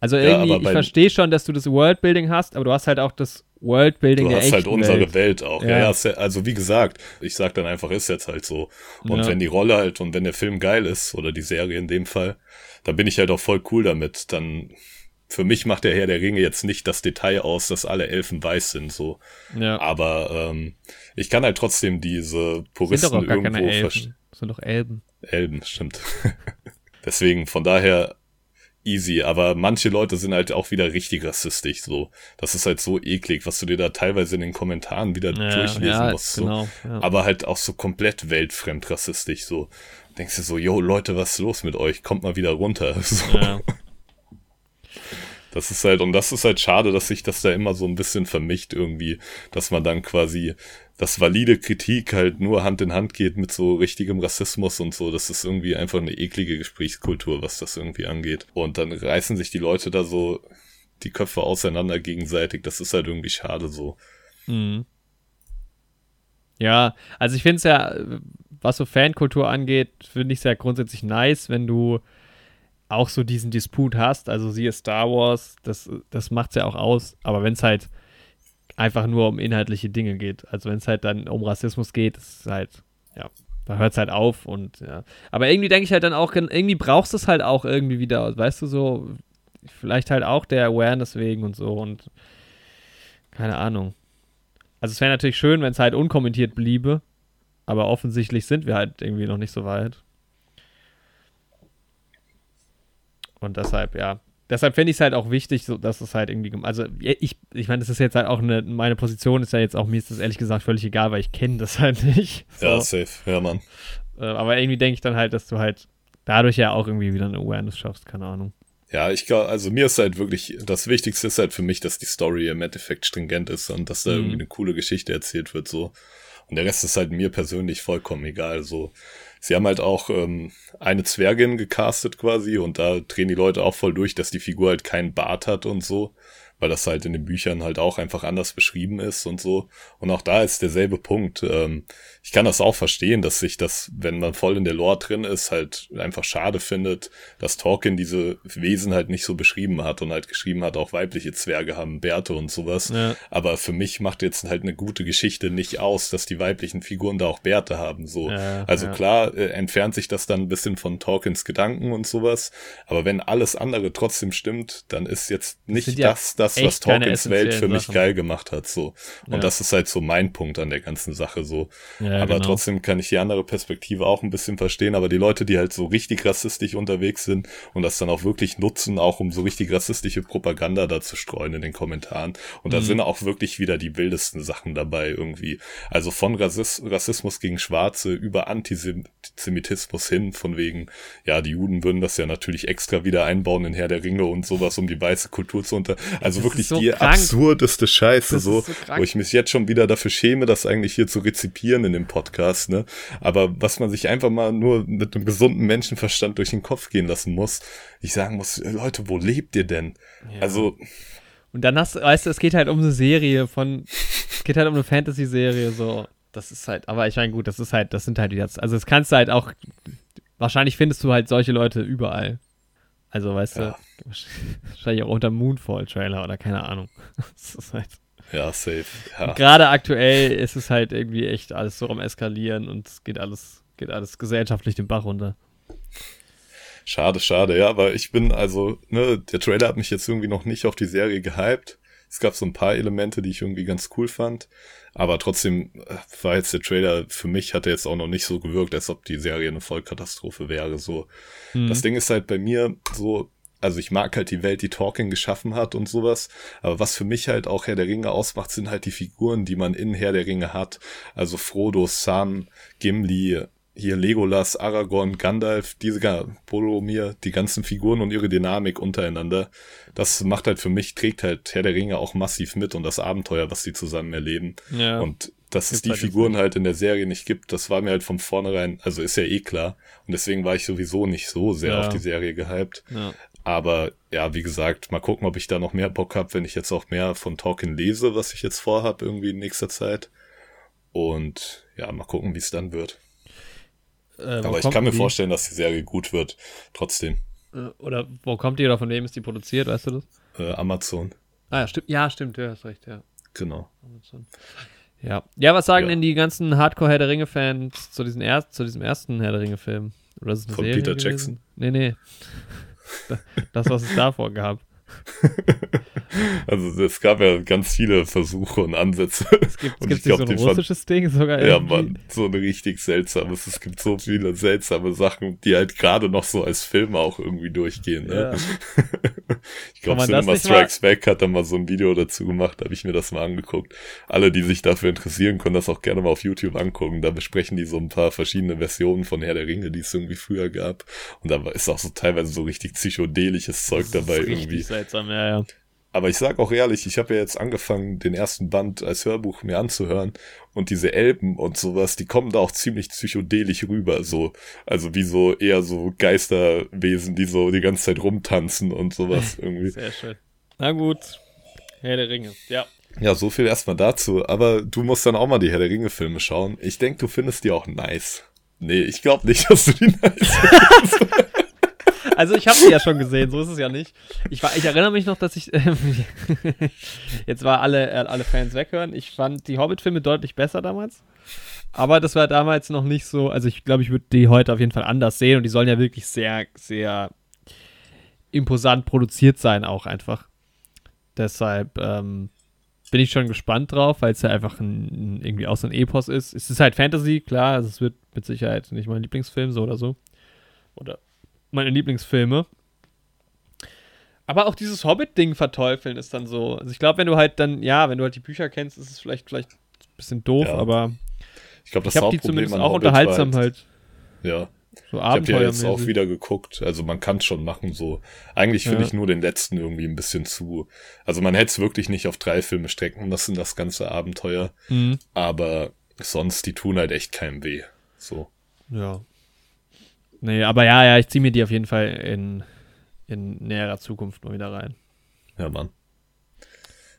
Also Ja, irgendwie, aber ich verstehe schon, dass du das Worldbuilding hast, aber du hast halt auch das Worldbuilding Du der hast halt echten unsere Welt. Welt, auch. Ja. Ja. Ja, ja- also wie gesagt, ich sag dann einfach, ist jetzt halt so. Und Ja. wenn die Rolle halt und wenn der Film geil ist, oder die Serie in dem Fall, dann bin ich halt auch voll cool damit. Dann für mich macht der Herr der Ringe jetzt nicht das Detail aus, dass alle Elfen weiß sind, so. Ja. Aber ähm, ich kann halt trotzdem diese sind doch Puristen auch gar irgendwo keine verstehen. Elfen. Das sind doch Elben. Elben, stimmt. Deswegen, von daher easy, aber manche Leute sind halt auch wieder richtig rassistisch, so. Das ist halt so eklig, was du dir da teilweise in den Kommentaren wieder durchlesen ja, musst, so. genau. Ja. Aber halt auch so komplett weltfremd rassistisch, so. Denkst du so, yo, Leute, was ist los mit euch? Kommt mal wieder runter. So. Das ist halt, und das ist halt schade, dass sich das da immer so ein bisschen vermischt irgendwie, dass man dann quasi, dass valide Kritik halt nur Hand in Hand geht mit so richtigem Rassismus und so. Das ist irgendwie einfach eine eklige Gesprächskultur, was das irgendwie angeht. Und dann reißen sich die Leute da so die Köpfe auseinander gegenseitig. Das ist halt irgendwie schade so. Mhm. Ja, also ich finde es ja, was so Fankultur angeht, finde ich es ja grundsätzlich nice, wenn du auch so diesen Disput hast. Also siehe Star Wars, das, das macht es ja auch aus. Aber wenn es halt einfach nur um inhaltliche Dinge geht, also wenn es halt dann um Rassismus geht, ist halt, ja, da hört es halt auf und ja. Aber irgendwie denke ich halt dann auch, irgendwie brauchst du es halt auch irgendwie wieder, weißt du, so, vielleicht halt auch der Awareness wegen und so und keine Ahnung. Also es wäre natürlich schön, wenn es halt unkommentiert bliebe, aber offensichtlich sind wir halt irgendwie noch nicht so weit. Und deshalb, ja. Deshalb finde ich es halt auch wichtig, so, dass es halt irgendwie, also ich, ich meine, das ist jetzt halt auch eine, meine Position ist ja jetzt auch, mir ist das ehrlich gesagt völlig egal, weil ich kenne das halt nicht. So. Ja, safe. Ja, Mann. Äh, aber irgendwie denke ich dann halt, dass du halt dadurch ja auch irgendwie wieder eine Awareness schaffst, keine Ahnung. Ja, ich glaube, also mir ist halt wirklich, das Wichtigste ist halt für mich, dass die Story im Endeffekt stringent ist und dass da Mhm. irgendwie eine coole Geschichte erzählt wird, so. Und der Rest ist halt mir persönlich vollkommen egal, so. Sie haben halt auch ähm, eine Zwergin gecastet quasi und da drehen die Leute auch voll durch, dass die Figur halt keinen Bart hat und so. weil das halt in den Büchern halt auch einfach anders beschrieben ist und so. Und auch da ist derselbe Punkt. Ähm, ich kann das auch verstehen, dass sich das, wenn man voll in der Lore drin ist, halt einfach schade findet, dass Tolkien diese Wesen halt nicht so beschrieben hat und halt geschrieben hat, auch weibliche Zwerge haben Bärte und sowas. Ja. Aber für mich macht jetzt halt eine gute Geschichte nicht aus, dass die weiblichen Figuren da auch Bärte haben. So. Ja, also ja. klar äh, entfernt sich das dann ein bisschen von Tolkiens Gedanken und sowas. Aber wenn alles andere trotzdem stimmt, dann ist jetzt nicht das, das, was Tolkiens Welt für mich Sachen. geil gemacht hat. So. Und das ist halt so mein Punkt an der ganzen Sache. So. Ja, aber genau. trotzdem kann ich die andere Perspektive auch ein bisschen verstehen. Aber die Leute, die halt so richtig rassistisch unterwegs sind und das dann auch wirklich nutzen, auch um so richtig rassistische Propaganda da zu streuen in den Kommentaren. Und da mhm. sind auch wirklich wieder die wildesten Sachen dabei irgendwie. Also von Rassismus, Rassismus gegen Schwarze über Antisemitismus hin, von wegen, ja, die Juden würden das ja natürlich extra wieder einbauen in Herr der Ringe und sowas, um die weiße Kultur zu unter. Also das wirklich so die krank. absurdeste Scheiße, so, so wo ich mich jetzt schon wieder dafür schäme, das eigentlich hier zu rezipieren in dem Podcast, ne? Aber was man sich einfach mal nur mit einem gesunden Menschenverstand durch den Kopf gehen lassen muss, ich sagen muss, Leute, wo lebt ihr denn? Ja. Also. Und dann hast du, weißt du, es geht halt um eine Serie von, es geht halt um eine Fantasy-Serie, so. Das ist halt, aber ich meine, gut, das ist halt, das sind halt jetzt, also das kannst du halt auch, wahrscheinlich findest du halt solche Leute überall. Also, weißt ja. du, wahrscheinlich auch unter Moonfall-Trailer oder keine Ahnung. Das ist halt. Ja, safe. Ja. Gerade aktuell ist es halt irgendwie echt alles so am Eskalieren und es geht alles, geht alles gesellschaftlich den Bach runter. Schade, schade, ja, aber ich bin also, ne, der Trailer hat mich jetzt irgendwie noch nicht auf die Serie gehypt. Es gab so ein paar Elemente, die ich irgendwie ganz cool fand. Aber trotzdem äh, war jetzt der Trailer, für mich hat er jetzt auch noch nicht so gewirkt, als ob die Serie eine Vollkatastrophe wäre. So. Mhm. Das Ding ist halt bei mir so, also ich mag halt die Welt, die Tolkien geschaffen hat und sowas. Aber was für mich halt auch Herr der Ringe ausmacht, sind halt die Figuren, die man in Herr der Ringe hat. Also Frodo, Sam, Gimli, hier Legolas, Aragorn, Gandalf, diese Boromir, die ganzen Figuren und ihre Dynamik untereinander. Das macht halt für mich, trägt halt Herr der Ringe auch massiv mit und das Abenteuer, was sie zusammen erleben. Ja. Und dass es die halt Figuren halt in der Serie nicht gibt, das war mir halt von vornherein, also ist ja eh klar. Und deswegen war ich sowieso nicht so sehr ja. auf die Serie gehypt. Ja. Aber ja, wie gesagt, mal gucken, ob ich da noch mehr Bock habe, wenn ich jetzt auch mehr von Tolkien lese, was ich jetzt vorhab, irgendwie in nächster Zeit. Und ja, mal gucken, wie es dann wird. Äh, Aber ich kann mir die? vorstellen, dass die Serie gut wird, trotzdem. Äh, oder wo kommt die oder von wem ist die produziert, weißt du das? Äh, Amazon. Ah ja, stimmt, ja, stimmt, ja, hast recht, ja. Genau. Amazon. Ja. Ja, was sagen ja. denn die ganzen Hardcore Herr der Ringe-Fans zu, diesen zu diesem ersten Herr der Ringe-Film? Von Serie Peter gewesen? Jackson? Nee, nee. Das, was es davor gab. Also es gab ja ganz viele Versuche und Ansätze. Es gibt, es gibt glaub, so ein russisches fand, Ding sogar. Ja, man, so ein richtig seltsames. Es gibt so viele seltsame Sachen, die halt gerade noch so als Film auch irgendwie durchgehen. Ne? Ja. ich glaube, Cinema Strikes mal? Back hat da mal so ein Video dazu gemacht, habe ich mir das mal angeguckt. Alle, die sich dafür interessieren, können das auch gerne mal auf YouTube angucken. Da besprechen die so ein paar verschiedene Versionen von Herr der Ringe, die es irgendwie früher gab. Und da ist auch so teilweise so richtig psychedelisches Zeug dabei irgendwie. Seltsam, ja, ja. Aber ich sag auch ehrlich, ich habe ja jetzt angefangen, den ersten Band als Hörbuch mir anzuhören und diese Elben und sowas, die kommen da auch ziemlich psychedelisch rüber, so. Also wie so eher so Geisterwesen, die so die ganze Zeit rumtanzen und sowas irgendwie. Sehr schön. Na gut. Herr der Ringe, ja. Ja, so viel erstmal dazu. Aber du musst dann auch mal die Herr der Ringe Filme schauen. Ich denke, du findest die auch nice. Nee, ich glaube nicht, dass du die nice findest. Also ich habe sie ja schon gesehen, so ist es ja nicht. Ich, war, ich erinnere mich noch, dass ich äh, jetzt war alle, äh, alle Fans weghören. Ich fand die Hobbit-Filme deutlich besser damals. Aber das war damals noch nicht so. Also ich glaube, ich würde die heute auf jeden Fall anders sehen und die sollen ja wirklich sehr, sehr imposant produziert sein, auch einfach. Deshalb ähm, bin ich schon gespannt drauf, weil es ja einfach ein, irgendwie auch so ein Epos ist. Es ist halt Fantasy, klar, also es wird mit Sicherheit nicht mein Lieblingsfilm, so oder so. Oder meine Lieblingsfilme. Aber auch dieses Hobbit-Ding verteufeln ist dann so. Also ich glaube, wenn du halt dann, ja, wenn du halt die Bücher kennst, ist es vielleicht, vielleicht ein bisschen doof, ja. aber ich glaube, das ich die zumindest auch Hobbit unterhaltsam halt, halt. Ja. So ich habe ja jetzt auch wieder geguckt. Also man kann es schon machen so. Eigentlich finde ja. ich nur den letzten irgendwie ein bisschen zu. Also man hätte es wirklich nicht auf drei Filme strecken müssen, das ganze Abenteuer. Mhm. Aber sonst, die tun halt echt keinem weh. So. Ja. Nee, aber ja, ja, ich ziehe mir die auf jeden Fall in, in näherer Zukunft mal wieder rein. Ja, Mann.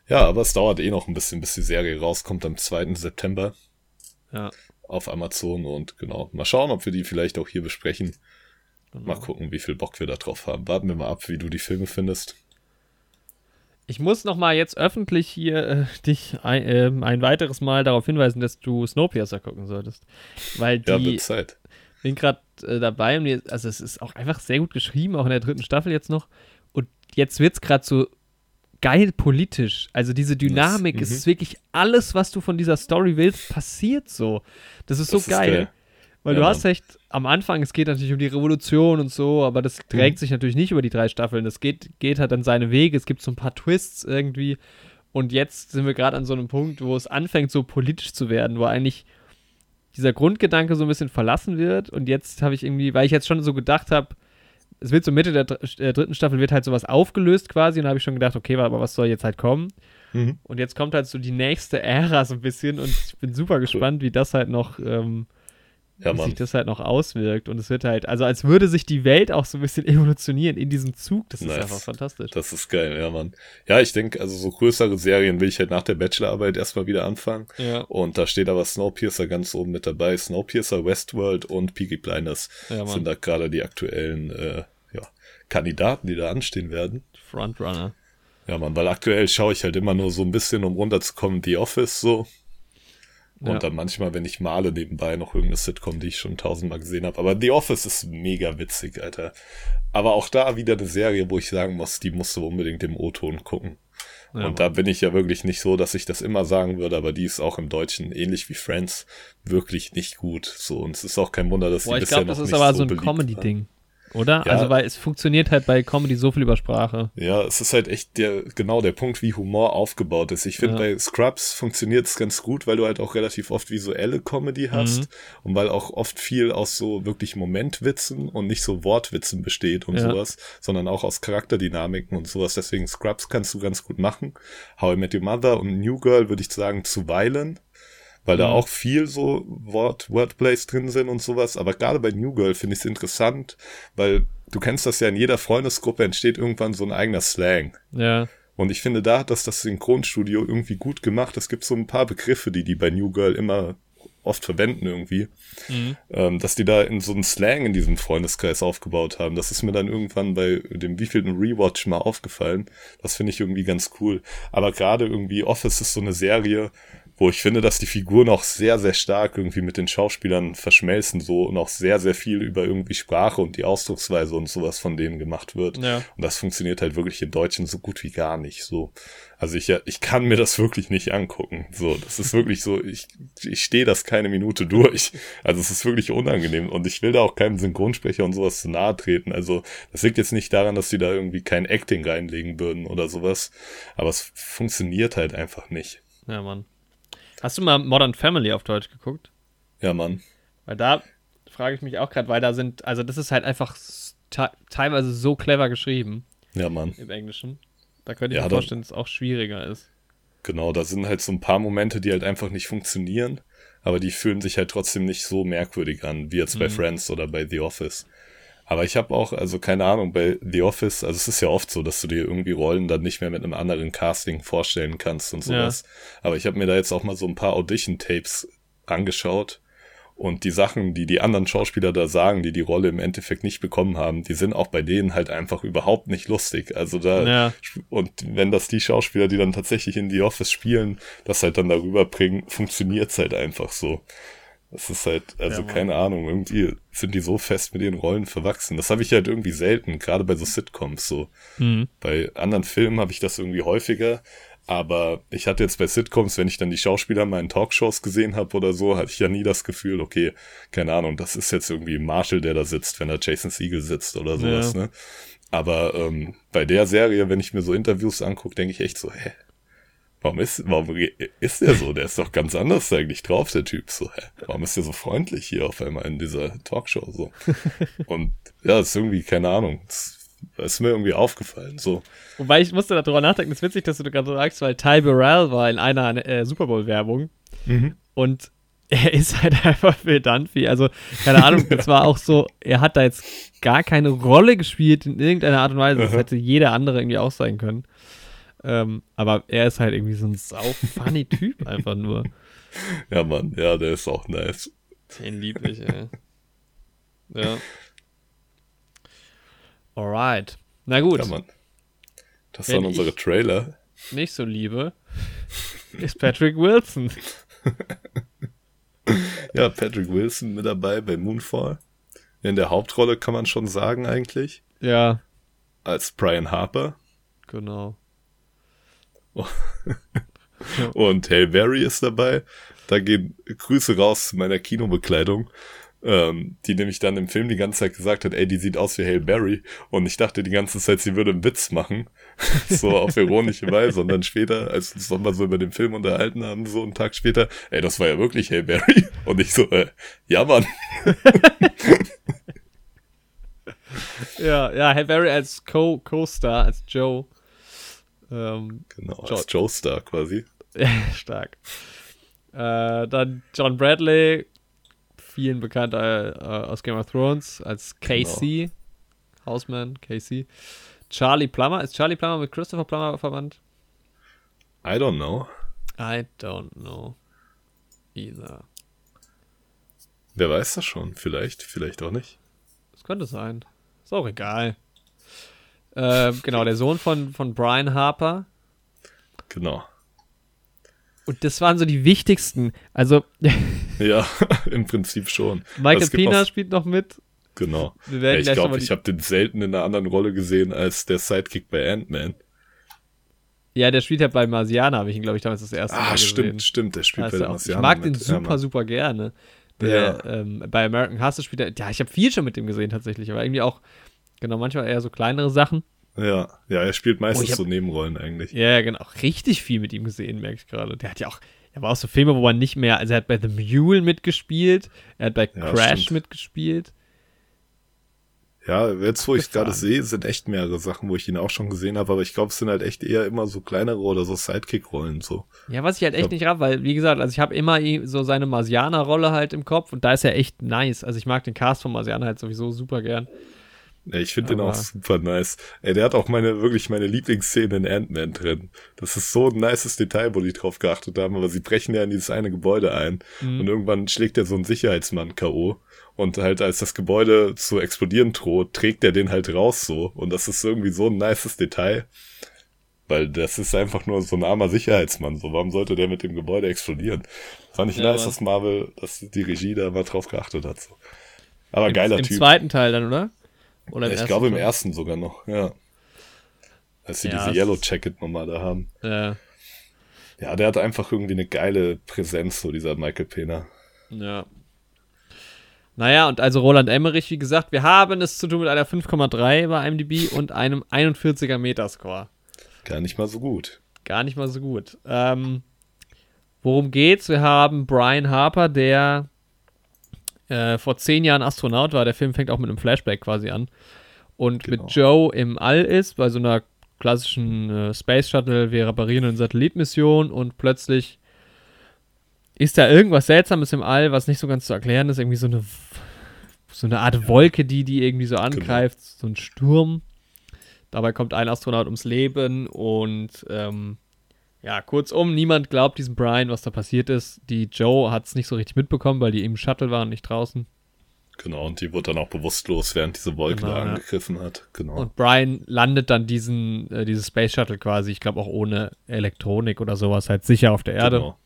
Ja, aber es dauert eh noch ein bisschen, bis die Serie rauskommt am 2. September Ja. auf Amazon und genau. Mal schauen, ob wir die vielleicht auch hier besprechen. Genau. Mal gucken, wie viel Bock wir da drauf haben. Warten wir mal ab, wie du die Filme findest. Ich muss noch mal jetzt öffentlich hier äh, dich ein, ähm, ein weiteres Mal darauf hinweisen, dass du Snowpiercer gucken solltest. Weil Ja, die, wird Zeit. Bin gerade äh, dabei also es ist auch einfach sehr gut geschrieben, auch in der dritten Staffel jetzt noch. Und jetzt wird es gerade so geil politisch. Also diese Dynamik, Das- es ist wirklich alles, was du von dieser Story willst, passiert so. Das ist so Das ist geil. geil. Weil Ja, du hast echt am Anfang, es geht natürlich um die Revolution und so, aber das trägt Mhm. sich natürlich nicht über die drei Staffeln. Das geht, geht halt dann seine Wege. Es gibt so ein paar Twists irgendwie. Und jetzt sind wir gerade an so einem Punkt, wo es anfängt, so politisch zu werden, wo eigentlich dieser Grundgedanke so ein bisschen verlassen wird. Und jetzt habe ich irgendwie, weil ich jetzt schon so gedacht habe, es wird so Mitte der, der dritten Staffel wird halt sowas aufgelöst quasi. Und da habe ich schon gedacht, okay, aber was soll jetzt halt kommen? Mhm. Und jetzt kommt halt so die nächste Ära so ein bisschen. Und ich bin super gespannt, wie das halt noch. Ähm, Ja, wie Mann. sich das halt noch auswirkt. Und es wird halt, also als würde sich die Welt auch so ein bisschen evolutionieren in diesem Zug. Das ist Nice. einfach fantastisch. Das ist geil, ja, Mann. Ja, ich denke, also so größere Serien will ich halt nach der Bachelorarbeit erstmal wieder anfangen. ja, Und da steht aber Snowpiercer ganz oben mit dabei. Snowpiercer, Westworld und Peaky Blinders ja, sind da gerade die aktuellen äh, ja, Kandidaten, die da anstehen werden. Frontrunner. Ja, Mann, weil aktuell schaue ich halt immer nur so ein bisschen, um runterzukommen, The Office so. Und Ja. dann manchmal, wenn ich male, nebenbei noch irgendeine Sitcom, die ich schon tausendmal gesehen habe. Aber The Office ist mega witzig, Alter. Aber auch da wieder eine Serie, wo ich sagen muss, die musst du unbedingt im O-Ton gucken. Ja, Mann. und da bin ich ja wirklich nicht so, dass ich das immer sagen würde, aber die ist auch im Deutschen, ähnlich wie Friends, wirklich nicht gut. So, und es ist auch kein Wunder, dass Boah, die ich bisher glaube, das noch ist nicht aber so so ein beliebt war. Comedy-Ding. Oder? Ja. Also, weil es funktioniert halt bei Comedy so viel über Sprache. Ja, es ist halt echt der, genau der Punkt, wie Humor aufgebaut ist. Ich finde, Ja. bei Scrubs funktioniert es ganz gut, weil du halt auch relativ oft visuelle Comedy hast Mhm. und weil auch oft viel aus so wirklich Momentwitzen und nicht so Wortwitzen besteht und Ja. sowas, sondern auch aus Charakterdynamiken und sowas. Deswegen Scrubs kannst du ganz gut machen. How I Met Your Mother und New Girl würde ich sagen zuweilen. Weil da Mhm. auch viel so Wort, Wordplays drin sind und sowas. Aber gerade bei New Girl finde ich es interessant, weil du kennst das ja, in jeder Freundesgruppe entsteht irgendwann so ein eigener Slang. Ja. Und ich finde, da hat das das Synchronstudio irgendwie gut gemacht. Es gibt so ein paar Begriffe, die die bei New Girl immer oft verwenden irgendwie, Mhm. ähm, dass die da in so einen Slang in diesem Freundeskreis aufgebaut haben. Das ist mir dann irgendwann bei dem wievielten Rewatch mal aufgefallen. Das finde ich irgendwie ganz cool. Aber gerade irgendwie Office ist so eine Serie, wo ich finde, dass die Figuren auch sehr, sehr stark irgendwie mit den Schauspielern verschmelzen so und auch sehr, sehr viel über irgendwie Sprache und die Ausdrucksweise und sowas von denen gemacht wird. Ja. Und das funktioniert halt wirklich im Deutschen so gut wie gar nicht. So, also ich, ich kann mir das wirklich nicht angucken. So, das ist wirklich so, ich, ich stehe das keine Minute durch. Also es ist wirklich unangenehm und ich will da auch keinem Synchronsprecher und sowas zu nahe treten. Also das liegt jetzt nicht daran, dass die da irgendwie kein Acting reinlegen würden oder sowas, aber es funktioniert halt einfach nicht. Ja, Mann. Hast du mal Modern Family auf Deutsch geguckt? Ja, Mann. Weil da frage ich mich auch gerade, weil da sind, also das ist halt einfach teilweise so clever geschrieben Ja, Mann. im Englischen. Da könnte ich Ja, mir vorstellen, dass es auch schwieriger ist. Genau, da sind halt so ein paar Momente, die halt einfach nicht funktionieren, aber die fühlen sich halt trotzdem nicht so merkwürdig an, wie jetzt bei Mhm. Friends oder bei The Office. Aber ich habe auch, also keine Ahnung, bei The Office, also es ist ja oft so, dass du dir irgendwie Rollen dann nicht mehr mit einem anderen Casting vorstellen kannst und sowas. Aber ich habe mir da jetzt auch mal so ein paar Audition-Tapes angeschaut und die Sachen, die die anderen Schauspieler da sagen, die die Rolle im Endeffekt nicht bekommen haben, die sind auch bei denen halt einfach überhaupt nicht lustig. Also da, Ja. und wenn das die Schauspieler, die dann tatsächlich in The Office spielen, das halt dann darüber bringen, funktioniert's halt einfach so. Das ist halt, also Ja, keine Ahnung, irgendwie sind die so fest mit den Rollen verwachsen. Das habe ich halt irgendwie selten, gerade bei so Sitcoms so. Mhm. Bei anderen Filmen habe ich das irgendwie häufiger, aber ich hatte jetzt bei Sitcoms, wenn ich dann die Schauspieler mal in Talkshows gesehen habe oder so, hatte ich ja nie das Gefühl, okay, keine Ahnung, das ist jetzt irgendwie Marshall, der da sitzt, wenn da Jason Siegel sitzt oder sowas, Ja. ne? Aber ähm, bei der Serie, wenn ich mir so Interviews angucke, denke ich echt so, hä? Warum ist, warum ist der so? Der ist doch ganz anders eigentlich drauf, der Typ. So, hä? Warum ist der so freundlich hier auf einmal in dieser Talkshow? So. Und ja, das ist irgendwie, keine Ahnung. Das ist mir irgendwie aufgefallen. So. Wobei ich musste darüber nachdenken, es ist witzig, dass du gerade sagst, weil Ty Burrell war in einer äh, Super Bowl-Werbung und er ist halt einfach Phil Dunphy. Also, keine Ahnung, das war auch so, er hat da jetzt gar keine Rolle gespielt in irgendeiner Art und Weise. Das hätte jeder andere irgendwie auch sein können. Ähm, aber er ist halt irgendwie so ein sau funny Typ einfach nur. Ja, Mann, ja, der ist auch nice. Den lieb ich, ey. Ja. Alright. Na gut. Ja, Mann. Das Wenn waren unsere ich- Trailer. Nicht so liebe ist Patrick Wilson. Ja, Patrick Wilson mit dabei bei Moonfall. In der Hauptrolle kann man schon sagen eigentlich. Ja, Als Brian Harper. genau. Und Hail Berry ist dabei. Da gehen Grüße raus zu meiner Kinobekleidung. Ähm, die nämlich dann im Film die ganze Zeit gesagt hat, ey, die sieht aus wie Hail Berry. Und ich dachte die ganze Zeit, sie würde einen Witz machen. so auf ironische Weise. Und dann später, als wir uns nochmal so über den Film unterhalten haben, so einen Tag später, ey, das war ja wirklich Hail Berry. Und ich so, äh, ja, Mann. Ja, ja, Hail Berry als Co- Co-Star, als Joe. Ähm, Genau, Joe. als Joe Star quasi. stark. Äh, dann John Bradley, vielen bekannt äh, äh, aus Game of Thrones, als Casey. Houseman, Casey. Charlie Plummer. Ist Charlie Plummer mit Christopher Plummer verwandt? I don't know. I don't know. Either. Wer weiß das schon? Vielleicht, vielleicht auch nicht. Das könnte sein. Ist auch egal. Ähm, genau, der Sohn von, von Brian Harper. Genau. Und das waren so die wichtigsten. Also, Ja, im Prinzip schon. Michael Pena noch- spielt noch mit. Genau. Ja, ich glaube, ich habe den selten in einer anderen Rolle gesehen als der Sidekick bei Ant-Man. Ja, der spielt ja bei Marsianer, habe ich ihn, glaube ich, damals das erste Mal Ah, gesehen. stimmt, stimmt. Der spielt Heißt bei er auch. Ich mag den mit. Ja, super, super gerne. Der, ähm, bei American Hustle spielt er, ja, ich habe viel schon mit dem gesehen tatsächlich, aber irgendwie auch, genau, manchmal eher so kleinere Sachen. Ja, ja, er spielt meistens Oh, ich hab- so Nebenrollen eigentlich. Ja, ja, genau, richtig viel mit ihm gesehen, merke ich gerade. Der hat ja auch, er war auch so Filme, wo man nicht mehr, also er hat bei The Mule mitgespielt, er hat bei Ja, Crash stimmt. mitgespielt. Ja, jetzt wo ich gerade sehe, sind echt mehrere Sachen, wo ich ihn auch schon gesehen habe, aber ich glaube, es sind halt echt eher immer so kleinere oder so Sidekick-Rollen so. Ja, was ich halt echt glaub- nicht raff, weil, wie gesagt, also ich habe immer so seine Marsianer-Rolle halt im Kopf und da ist er echt nice. Also ich mag den Cast von Marsianer halt sowieso super gern. Ich finde den auch super nice. Ey, der hat auch meine, wirklich meine Lieblingsszene in Ant-Man drin. Das ist so ein nices Detail, wo die drauf geachtet haben, aber sie brechen ja in dieses eine Gebäude ein Mhm. und irgendwann schlägt er so einen Sicherheitsmann K.O. Und halt, als das Gebäude zu explodieren droht, trägt er den halt raus so. Und das ist irgendwie so ein nices Detail. Weil das ist einfach nur so ein armer Sicherheitsmann. So, warum sollte der mit dem Gebäude explodieren? Fand ich Ja, nice, dass Marvel, dass die Regie da mal drauf geachtet hat. So. Aber geiler Im Typ. zweiten Teil dann, oder? Oder im ich glaube im ersten sogar noch, ja. Als sie Ja, diese es- Yellow Jacket nochmal da haben. Ja, Ja, der hat einfach irgendwie eine geile Präsenz, so dieser Michael Pena. ja. Naja, und also Roland Emmerich, wie gesagt, wir haben es zu tun mit einer 5,3 bei IMDb und einem 41er Metascore. Gar nicht mal so gut. Gar nicht mal so gut. Ähm, worum geht's? Wir haben Brian Harper, der äh, vor zehn Jahren Astronaut war. Der Film fängt auch mit einem Flashback quasi an. Und Genau. mit Joe im All ist, bei so einer klassischen äh, Space Shuttle. Wir reparieren eine Satellitmission und plötzlich ist da irgendwas Seltsames im All, was nicht so ganz zu erklären ist. Irgendwie so eine, so eine Art Wolke, die die irgendwie so angreift. So ein Sturm. Dabei kommt ein Astronaut ums Leben und ähm, ja, kurzum, niemand glaubt diesem Brian, was da passiert ist. Die Joe hat es nicht so richtig mitbekommen, weil die im Shuttle waren, nicht draußen. Genau, und die wurde dann auch bewusstlos, während diese Wolke Genau, da ja. angegriffen hat. Genau. Und Brian landet dann diesen, äh, dieses Space Shuttle quasi, ich glaube auch ohne Elektronik oder sowas, halt sicher auf der Erde. Genau.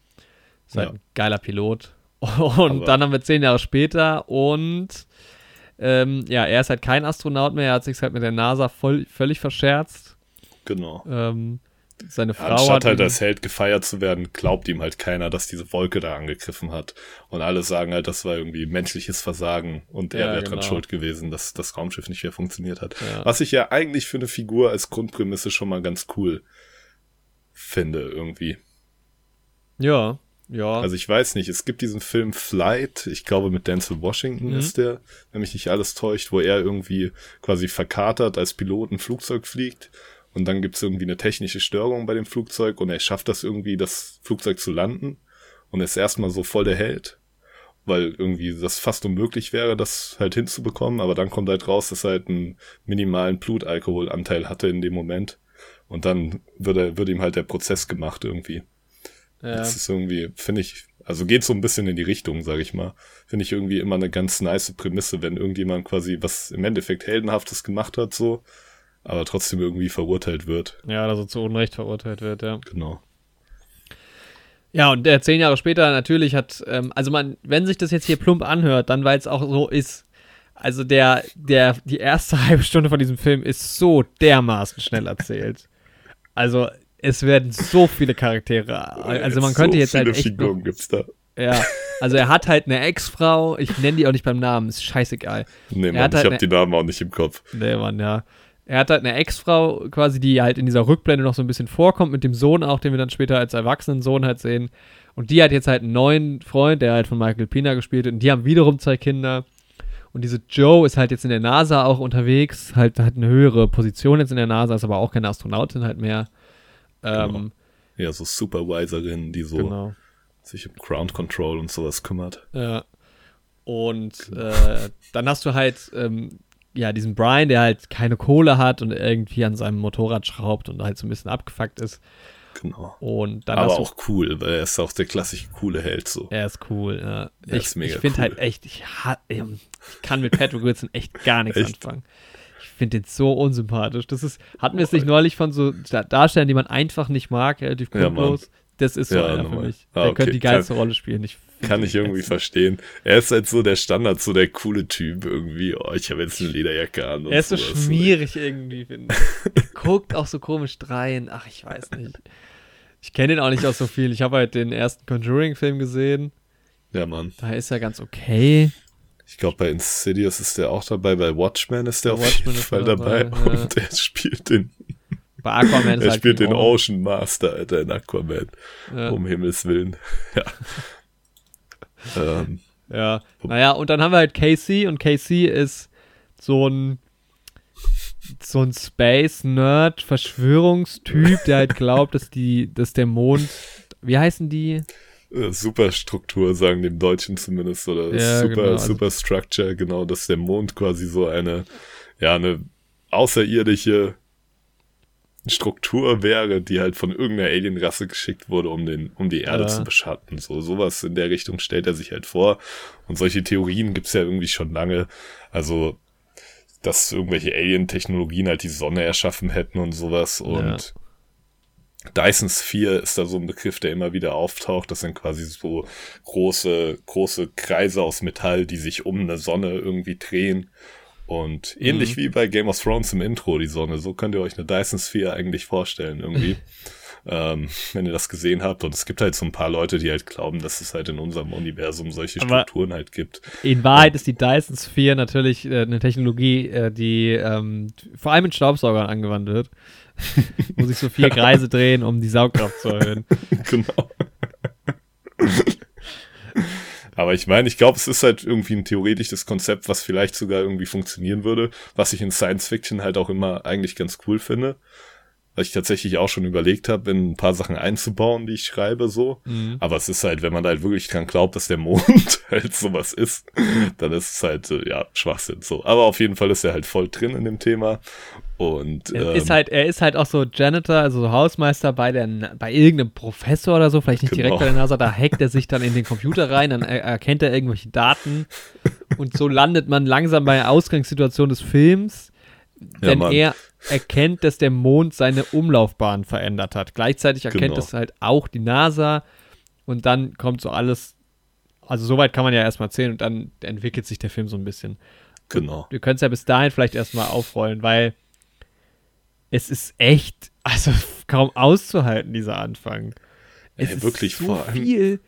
Ist halt Ja. ein geiler Pilot. Und Aber- dann haben wir zehn Jahre später und ähm, ja, er ist halt kein Astronaut mehr, er hat sich halt mit der NASA voll, völlig verscherzt. genau. Ähm, seine Frau Anstatt hat halt als Held gefeiert zu werden, glaubt ihm halt keiner, dass diese Wolke da angegriffen hat. Und alle sagen halt, das war irgendwie menschliches Versagen und er Ja, wäre dran genau. schuld gewesen, dass das Raumschiff nicht mehr funktioniert hat. Ja. Was ich ja eigentlich für eine Figur als Grundprämisse schon mal ganz cool finde irgendwie. Ja, ja. Also ich weiß nicht, es gibt diesen Film Flight, ich glaube mit Denzel Washington Mhm. ist der, wenn mich nicht alles täuscht, wo er irgendwie quasi verkatert als Pilot ein Flugzeug fliegt und dann gibt's irgendwie eine technische Störung bei dem Flugzeug und er schafft das irgendwie, das Flugzeug zu landen und ist erstmal so voll der Held, weil irgendwie das fast unmöglich wäre, das halt hinzubekommen, aber dann kommt halt raus, dass er halt einen minimalen Blutalkoholanteil hatte in dem Moment Und dann wird, er, wird ihm halt der Prozess gemacht irgendwie. Ja. Das ist irgendwie, finde ich, also geht so ein bisschen in die Richtung, sage ich mal. Finde ich irgendwie immer eine ganz nice Prämisse, wenn irgendjemand quasi was im Endeffekt Heldenhaftes gemacht hat, so, aber trotzdem irgendwie verurteilt wird. ja, oder so zu Unrecht verurteilt wird, ja. Genau. Ja, und äh, zehn Jahre später natürlich hat, ähm, also man, wenn sich das jetzt hier plump anhört, dann weil es auch so ist, also der, der, die erste halbe Stunde von diesem Film ist so dermaßen schnell erzählt. Also es werden so viele Charaktere, also man könnte so jetzt halt echt noch, Figuren gibt's da. ja, also er hat halt eine Ex-Frau, ich nenne die auch nicht beim Namen, ist scheißegal. Nee, Mann, hat ich halt habe die Namen auch nicht im Kopf. Nee, Mann, ja. Er hat halt eine Ex-Frau quasi, die halt in dieser Rückblende noch so ein bisschen vorkommt, mit dem Sohn auch, den wir dann später als erwachsenen Sohn halt sehen. Und die hat jetzt halt einen neuen Freund, der halt von Michael Pina gespielt wird. Und die haben wiederum zwei Kinder. Und diese Joe ist halt jetzt in der NASA auch unterwegs, halt hat eine höhere Position jetzt in der NASA, ist aber auch keine Astronautin halt mehr. Ähm, Ja, so Supervisorin, die so genau. sich um Ground Control und sowas kümmert. Ja. Und äh, dann hast du halt, ähm, ja, diesen Brian, der halt keine Kohle hat und irgendwie an seinem Motorrad schraubt und halt so ein bisschen abgefuckt ist. Genau. Und dann Aber auch cool, weil er ist auch der klassische coole Held so. er ist cool, ja. Er Ich, ich finde cool. halt echt, ich, ich kann mit Patrick Wilson echt gar nichts Echt? anfangen. Ich finde den so unsympathisch. Das ist, hatten wir es nicht neulich von so Da- Darstellern, die man einfach nicht mag, relativ Ja, grundlos. das ist so Ja, einer für mich. Ah, Der okay. könnte die geilste Rolle spielen. Ich Kann ich irgendwie verstehen. Er ist halt so der Standard, so der coole Typ irgendwie. Oh, ich habe jetzt eine Lederjacke an. Er ist so schmierig irgendwie, finde ich. Guckt auch so komisch rein. Ach, ich weiß nicht. Ich kenne ihn auch nicht aus so viel. Ich habe halt den ersten Conjuring-Film gesehen. Ja, Mann. Da ist er ganz okay. Ich glaube, bei Insidious ist der auch dabei. Bei Watchmen ist der Bei auf jeden Fall dabei. dabei, ja. Und er spielt den, Bei Aquaman ist er halt spielt viel den. Ocean Master, Alter, in Aquaman. Ja. Um Himmels Willen. Ja. Ähm, Ja, naja, und dann haben wir halt Casey und Casey ist so ein so ein Space-Nerd, Verschwörungstyp, der halt glaubt, dass die, dass der Mond, wie heißen die? äh, Superstruktur, sagen dem Deutschen zumindest, oder Ja, Super, genau, also- Superstructure, genau, dass der Mond quasi so eine, ja, eine außerirdische Struktur wäre, die halt von irgendeiner Alienrasse geschickt wurde, um den, um die Erde Ja. zu beschatten. So, sowas in der Richtung stellt er sich halt vor. Und solche Theorien gibt's ja irgendwie schon lange. Also, dass irgendwelche Alien-Technologien halt die Sonne erschaffen hätten und sowas. Und Dyson Sphere ist da so ein Begriff, der immer wieder auftaucht. Das sind quasi so große, große Kreise aus Metall, die sich um eine Sonne irgendwie drehen. Und ähnlich wie bei Game of Thrones im Intro, die Sonne, so könnt ihr euch eine Dyson Sphere eigentlich vorstellen irgendwie. ähm, wenn ihr das gesehen habt. Und es gibt halt so ein paar Leute, die halt glauben, dass es halt in unserem Universum solche Aber- Strukturen halt gibt. In Wahrheit ist die Dyson Sphere natürlich äh, eine Technologie, äh, die ähm, vor allem in Staubsaugern angewandt wird, wo sich so vier Kreise drehen, um die Saugkraft zu erhöhen. genau. Aber ich meine, ich glaube, es ist halt irgendwie ein theoretisches Konzept, was vielleicht sogar irgendwie funktionieren würde, was ich in Science Fiction halt auch immer eigentlich ganz cool finde. Weil ich tatsächlich auch schon überlegt habe, in ein paar Sachen einzubauen, die ich schreibe, so. Mhm. Aber es ist halt, wenn man halt wirklich dran glaubt, dass der Mond halt sowas ist, dann ist es halt, äh, ja, Schwachsinn, so. Aber auf jeden Fall ist er halt voll drin in dem Thema. Und, Er ähm, ist halt, er ist halt auch so Janitor, also so Hausmeister bei der, bei irgendeinem Professor oder so, vielleicht nicht direkt Genau. bei der NASA, da hackt er sich dann in den Computer rein, dann er, erkennt er irgendwelche Daten und so landet man langsam bei der Ausgangssituation des Films, Ja, denn Mann. er erkennt, dass der Mond seine Umlaufbahn verändert hat. Gleichzeitig erkennt Genau. das halt auch die NASA und dann kommt so alles, also soweit kann man ja erstmal erzählen und dann entwickelt sich der Film so ein bisschen genau. wir können es ja bis dahin vielleicht erstmal aufrollen, weil es ist echt, also kaum auszuhalten, dieser Anfang. Es ist wirklich, so vor allem- viel.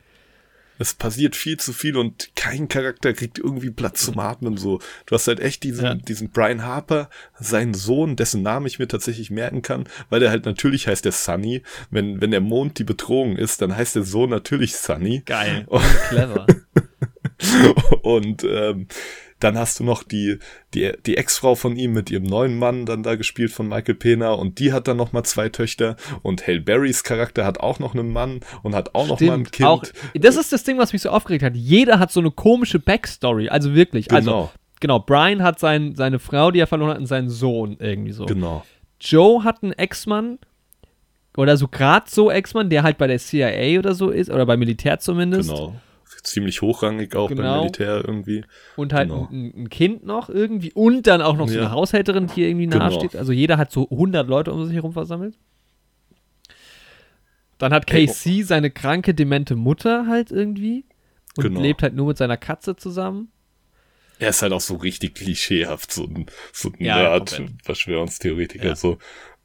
Es passiert viel zu viel und kein Charakter kriegt irgendwie Platz zum Atmen. So, du hast halt echt diesen, Ja. diesen Brian Harper, seinen Sohn, dessen Namen ich mir tatsächlich merken kann, weil der halt natürlich heißt der Sunny. Wenn, wenn der Mond die Bedrohung ist, dann heißt der Sohn natürlich Sunny. Geil. Oh. Clever. Und ähm, dann hast du noch die, die, die Ex-Frau von ihm mit ihrem neuen Mann, dann da gespielt von Michael Pena, und die hat dann noch mal zwei Töchter. Und Hale Berrys Charakter hat auch noch einen Mann und hat auch noch mal ein. Kind. Auch, das ist das Ding, was mich so aufgeregt hat. Jeder hat so eine komische Backstory. Also wirklich. Also, Genau. genau. Brian hat sein, seine Frau, die er verloren hat, und seinen Sohn irgendwie so. Genau. Joe hat einen Ex-Mann oder so gerade so Ex-Mann, der halt bei der CIA oder so ist, oder beim Militär zumindest. Genau. Ziemlich hochrangig auch Genau. beim Militär irgendwie. Und halt Genau. ein, ein Kind noch irgendwie und dann auch noch so Ja. eine Haushälterin, die hier irgendwie Genau. nahe steht. Also jeder hat so 100 Leute um sich herum versammelt. Dann hat oh. KC seine kranke, demente Mutter halt irgendwie und Genau. lebt halt nur mit seiner Katze zusammen. Er ist halt auch so richtig klischeehaft, so ein, so ein Ja, ja, Nerd. Verschwörungstheoretiker, Ja. so.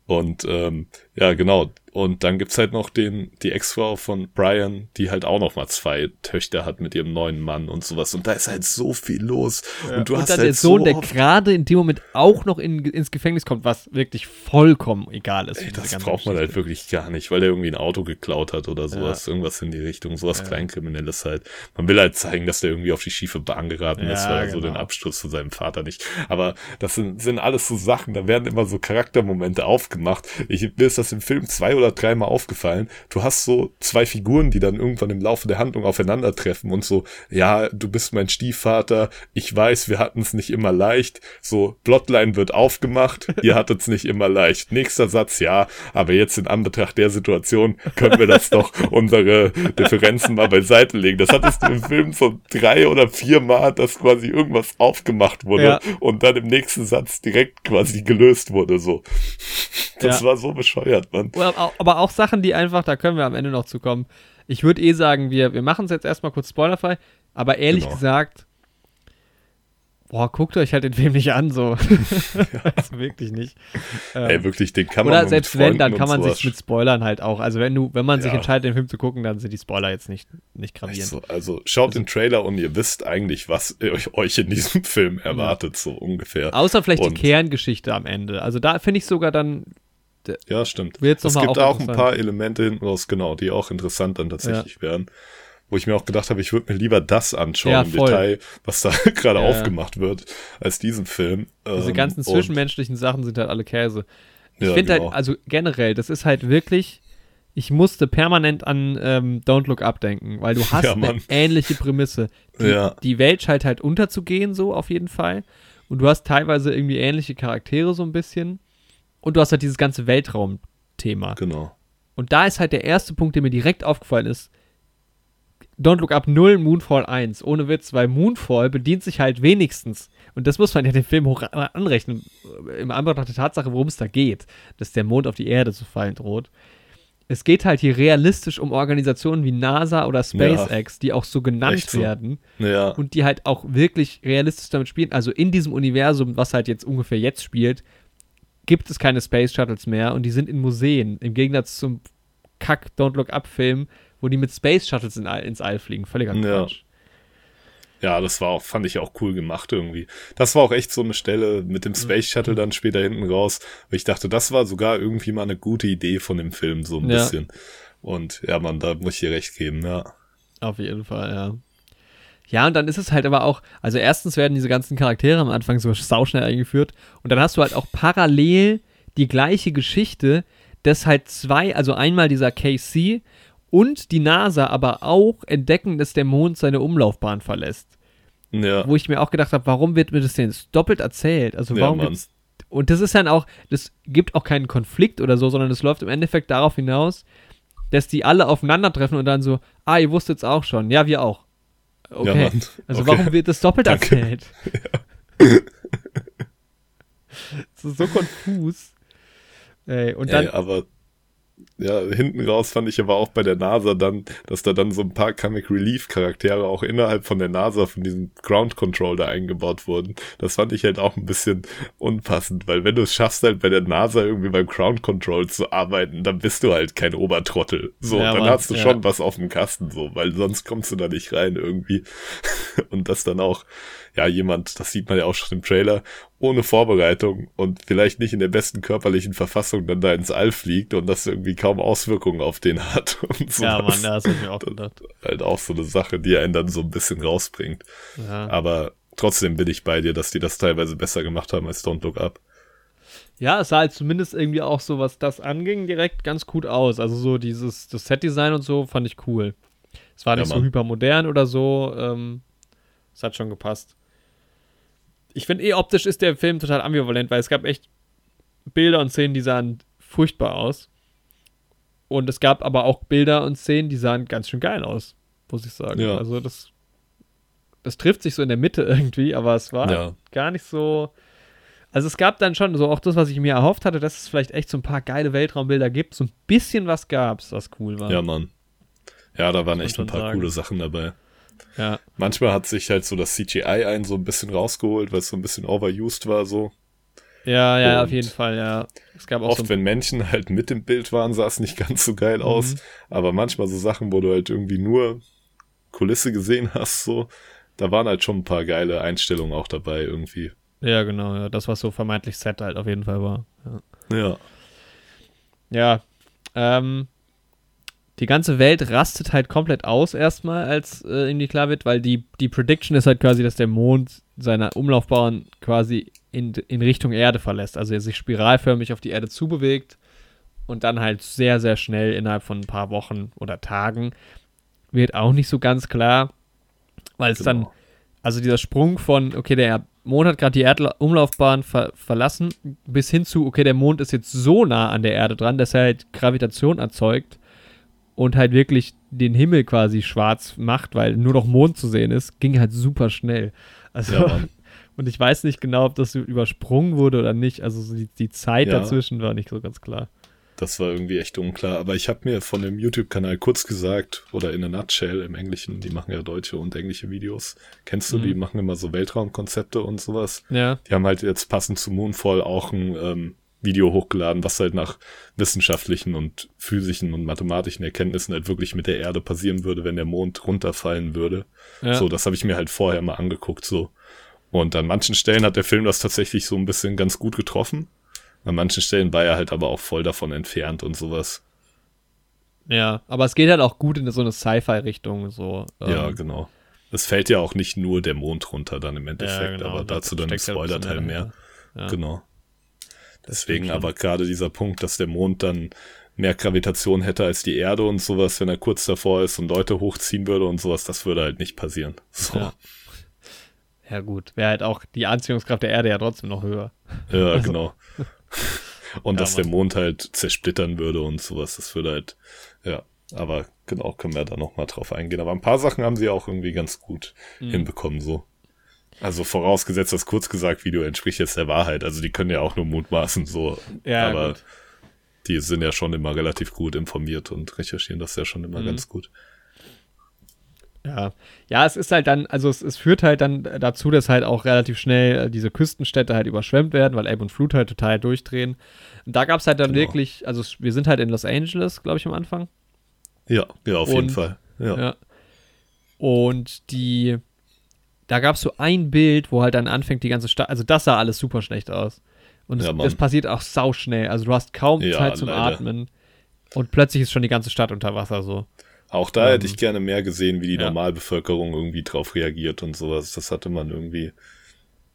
Und ähm, ja, genau. Und dann gibt's halt noch den, die Ex-Frau von Brian, die halt auch noch mal zwei Töchter hat mit ihrem neuen Mann und sowas. Und da ist halt so viel los. Und du und hast dann halt der Sohn, so der gerade in dem Moment auch noch in, ins Gefängnis kommt, was wirklich vollkommen egal ist. Ey, das braucht man halt Geschichte. wirklich gar nicht, weil der irgendwie ein Auto geklaut hat oder sowas. Irgendwas in die Richtung, sowas Ja. Kleinkriminelles halt. Man will halt zeigen, dass der irgendwie auf die schiefe Bahn geraten ist, Ja, weil er so genau. den Absturz von seinem Vater nicht. Aber das sind, sind alles so Sachen, da werden immer so Charaktermomente aufgemacht. Ich, mir ist das im Film zwei oder dreimal aufgefallen. Du hast so zwei Figuren, die dann irgendwann im Laufe der Handlung aufeinandertreffen und so, ja, du bist mein Stiefvater, ich weiß, wir hatten es nicht immer leicht. So, Plotline wird aufgemacht, ihr hattet es nicht immer leicht. Nächster Satz, ja, aber jetzt in Anbetracht der Situation können wir das doch unsere Differenzen mal beiseite legen. Das hattest du im Film so drei oder vier Mal, dass quasi irgendwas aufgemacht wurde Ja. und dann im nächsten Satz direkt quasi gelöst wurde, so. Das Ja. war so bescheuert, Mann. Oder au- Aber auch Sachen, die einfach, da können wir am Ende noch zu kommen. Ich würde eh sagen, wir, wir machen es jetzt erstmal kurz spoilerfrei, aber ehrlich Genau. gesagt, boah, guckt euch halt den Film nicht an, so. also wirklich nicht. Ähm, Ey, wirklich, den kann man oder selbst wenn, dann kann man sich mit Spoilern halt auch. Also wenn du, wenn man sich Ja. entscheidet, den Film zu gucken, dann sind die Spoiler jetzt nicht, nicht gravierend. Also, also schaut den Trailer und ihr wisst eigentlich, was euch, in diesem Film erwartet, so ungefähr. Außer vielleicht Und- die Kerngeschichte am Ende. Also da finde ich sogar dann, Ja, stimmt. Es gibt auch auch ein paar Elemente hinten raus, genau, die auch interessant dann tatsächlich wären. Wo ich mir auch gedacht habe, ich würde mir lieber das anschauen Ja, im. Detail, was da gerade Ja. aufgemacht wird, als diesen Film. diese Ähm, ganzen und- zwischenmenschlichen Sachen sind halt alle Käse. Ich Ja, finde genau. halt, also generell, das ist halt wirklich, ich musste permanent an ähm, Don't Look Up denken, weil du hast Ja, eine ähnliche Prämisse. Die, Ja. die Welt scheint halt unterzugehen, so auf jeden Fall. Und du hast teilweise irgendwie ähnliche Charaktere so ein bisschen. Und du hast halt dieses ganze Weltraumthema. Genau. Und da ist halt der erste Punkt, der mir direkt aufgefallen ist. Don't Look Up 0, Moonfall 1. Ohne Witz, weil Moonfall bedient sich halt wenigstens, und das muss man ja dem Film hoch anrechnen, im Anbetracht der Tatsache, worum es da geht, dass der Mond auf die Erde zu fallen droht. Es geht halt hier realistisch um Organisationen wie NASA oder SpaceX, die auch so genannt so. werden Ja, und die halt auch wirklich realistisch damit spielen. Also in diesem Universum, was halt jetzt ungefähr jetzt spielt, gibt es keine Space Shuttles mehr und die sind in Museen. Im Gegensatz zum Kack Don't Look Up Film, wo die mit Space Shuttles in ins All fliegen. Völliger Ja. Quatsch. ja, das war auch, fand ich auch cool gemacht irgendwie. Das war auch echt so eine Stelle mit dem Space Shuttle dann später hinten raus, wo ich dachte, das war sogar irgendwie mal eine gute Idee von dem Film, so ein Ja. bisschen. Und ja, man, da muss ich dir recht geben, ja. Auf jeden Fall, ja. Ja, und dann ist es halt aber auch, also erstens werden diese ganzen Charaktere am Anfang so sauschnell eingeführt und dann hast du halt auch parallel die gleiche Geschichte, dass halt zwei, also einmal dieser KC und die NASA aber auch entdecken, dass der Mond seine Umlaufbahn verlässt. Ja, Wo ich mir auch gedacht habe, warum wird mir das denn jetzt doppelt erzählt? Also Ja, warum gibt's, und das ist dann auch, das gibt auch keinen Konflikt oder so, sondern es läuft im Endeffekt darauf hinaus, dass die alle aufeinandertreffen und dann so, ah, ihr wusstet's auch schon. Ja, wir auch. Okay. Mann. also Okay. warum wird das doppelt Danke. erzählt? das ist so konfus. Ey, und dann, Ey, aber ja, hinten raus fand ich aber auch bei der NASA dann, dass da dann so ein paar Comic Relief Charaktere auch innerhalb von der NASA von diesem Ground Control da eingebaut wurden. Das fand ich halt auch ein bisschen unpassend, weil wenn du es schaffst halt bei der NASA irgendwie beim Ground Control zu arbeiten, dann bist du halt kein Obertrottel. So, Ja, dann Mann, hast du ja. schon was auf dem Kasten so, weil sonst kommst du da nicht rein irgendwie. Und das dann auch, ja, jemand, das sieht man ja auch schon im Trailer, ohne Vorbereitung und vielleicht nicht in der besten körperlichen Verfassung dann da ins All fliegt und das irgendwie kaum Auswirkungen auf den hat und so. ja, Mann, das hab ich mir auch gedacht. Halt auch so eine Sache, die einen dann so ein bisschen rausbringt. Ja. Aber trotzdem bin ich bei dir, dass die das teilweise besser gemacht haben als Don't Look Up. Ja, es sah halt zumindest irgendwie auch so, was das anging, direkt ganz gut aus. Also so dieses, das Set-Design und so fand ich cool. Es war Ja, nicht so Mann. hypermodern oder so. Ähm, es hat schon gepasst. Ich finde eh optisch ist der Film total ambivalent, weil es gab echt Bilder und Szenen, die sahen furchtbar aus. Und es gab aber auch Bilder und Szenen, die sahen ganz schön geil aus, muss ich sagen. Ja. Also das, das trifft sich so in der Mitte irgendwie, aber es war Ja. gar nicht so. Also es gab dann schon so auch das, was ich mir erhofft hatte, dass es vielleicht echt so ein paar geile Weltraumbilder gibt. So ein bisschen was gab's, was cool war. Ja, Mann. Ja, da waren echt ein paar sagen. coole Sachen dabei. Ja. Manchmal hat sich halt so das CGI ein so ein bisschen rausgeholt, weil es so ein bisschen overused war so. Ja, ja, Und auf jeden Fall, ja. Es gab auch Oft, so wenn Menschen halt mit im Bild waren, sah es nicht ganz so geil aus. Mhm. Aber manchmal so Sachen, wo du halt irgendwie nur Kulisse gesehen hast, so, da waren halt schon ein paar geile Einstellungen auch dabei irgendwie. Ja, genau, ja. Das, was so vermeintlich Set halt auf jeden Fall war. Ja. Ja, Ja, ähm, die ganze Welt rastet halt komplett aus erstmal, als äh, irgendwie klar wird, weil die, die Prediction ist halt quasi, dass der Mond seine Umlaufbahn quasi in, in Richtung Erde verlässt. Also er sich spiralförmig auf die Erde zubewegt und dann halt sehr, sehr schnell innerhalb von ein paar Wochen oder Tagen wird auch nicht so ganz klar, weil es dann genau. also dieser Sprung von, okay, der Mond hat gerade die Erdumlaufbahn ver verlassen, bis hin zu, okay, der Mond ist jetzt so nah an der Erde dran, dass er halt Gravitation erzeugt und halt wirklich den Himmel quasi schwarz macht, weil nur noch Mond zu sehen ist, ging halt super schnell. Also, Ja, und ich weiß nicht genau, ob das übersprungen wurde oder nicht. Also so die, die Zeit Ja. dazwischen war nicht so ganz klar. Das war irgendwie echt unklar. Aber ich habe mir von dem YouTube-Kanal kurz gesagt, oder in a nutshell im Englischen, die machen ja deutsche und englische Videos. Kennst du, Mhm. die machen immer so Weltraumkonzepte und sowas. Ja, Die haben halt jetzt passend zu Moonfall auch ein ähm, Video hochgeladen, was halt nach wissenschaftlichen und physischen und mathematischen Erkenntnissen halt wirklich mit der Erde passieren würde, wenn der Mond runterfallen würde. ja. So, das habe ich mir halt vorher mal angeguckt, so. Und an manchen Stellen hat der Film das tatsächlich so ein bisschen ganz gut getroffen. An manchen Stellen war er halt aber auch voll davon entfernt und sowas. ja. Aber es geht halt auch gut in so eine Sci-Fi-Richtung. So, Ja, ähm, genau. Es fällt ja auch nicht nur der Mond runter dann im Endeffekt, genau, aber da dazu dann ja Spoiler-Teil mehr mehr. Ja. Genau. Deswegen aber gerade dieser Punkt, dass der Mond dann mehr Gravitation hätte als die Erde und sowas, wenn er kurz davor ist und Leute hochziehen würde und sowas, das würde halt nicht passieren. So. Ja. Ja, gut. Wäre halt auch die Anziehungskraft der Erde ja trotzdem noch höher. Ja, genau. Und Ja, dass der. Mond halt zersplittern würde und sowas, das würde halt, ja, aber genau, können wir da nochmal drauf eingehen. Aber ein paar Sachen haben sie auch irgendwie ganz gut Mhm. hinbekommen, so. Also vorausgesetzt, das kurz gesagt Video entspricht jetzt der Wahrheit. Also die können ja auch nur mutmaßen, so. Ja, aber gut. die sind ja schon immer relativ gut informiert und recherchieren das ja schon immer Mhm. ganz gut. Ja. ja, es ist halt dann, also es, es führt halt dann dazu, dass halt auch relativ schnell äh, diese Küstenstädte halt überschwemmt werden, weil Ebbe und Flut halt total durchdrehen. Und da gab es halt dann Genau. wirklich, also wir sind halt in Los Angeles, glaube ich, am Anfang. Ja, ja, auf jeden Und- Fall. Ja. Ja. Und die, da gab es so ein Bild, wo halt dann anfängt die ganze Stadt, also das sah alles super schlecht aus. Und Ja, es, Mann. das passiert auch sauschnell. Also du hast kaum Ja, Zeit zum leider. Atmen. Und plötzlich ist schon die ganze Stadt unter Wasser so. Auch da Ähm, hätte ich gerne mehr gesehen, wie die ja. Normalbevölkerung irgendwie drauf reagiert und sowas. Das hatte man irgendwie.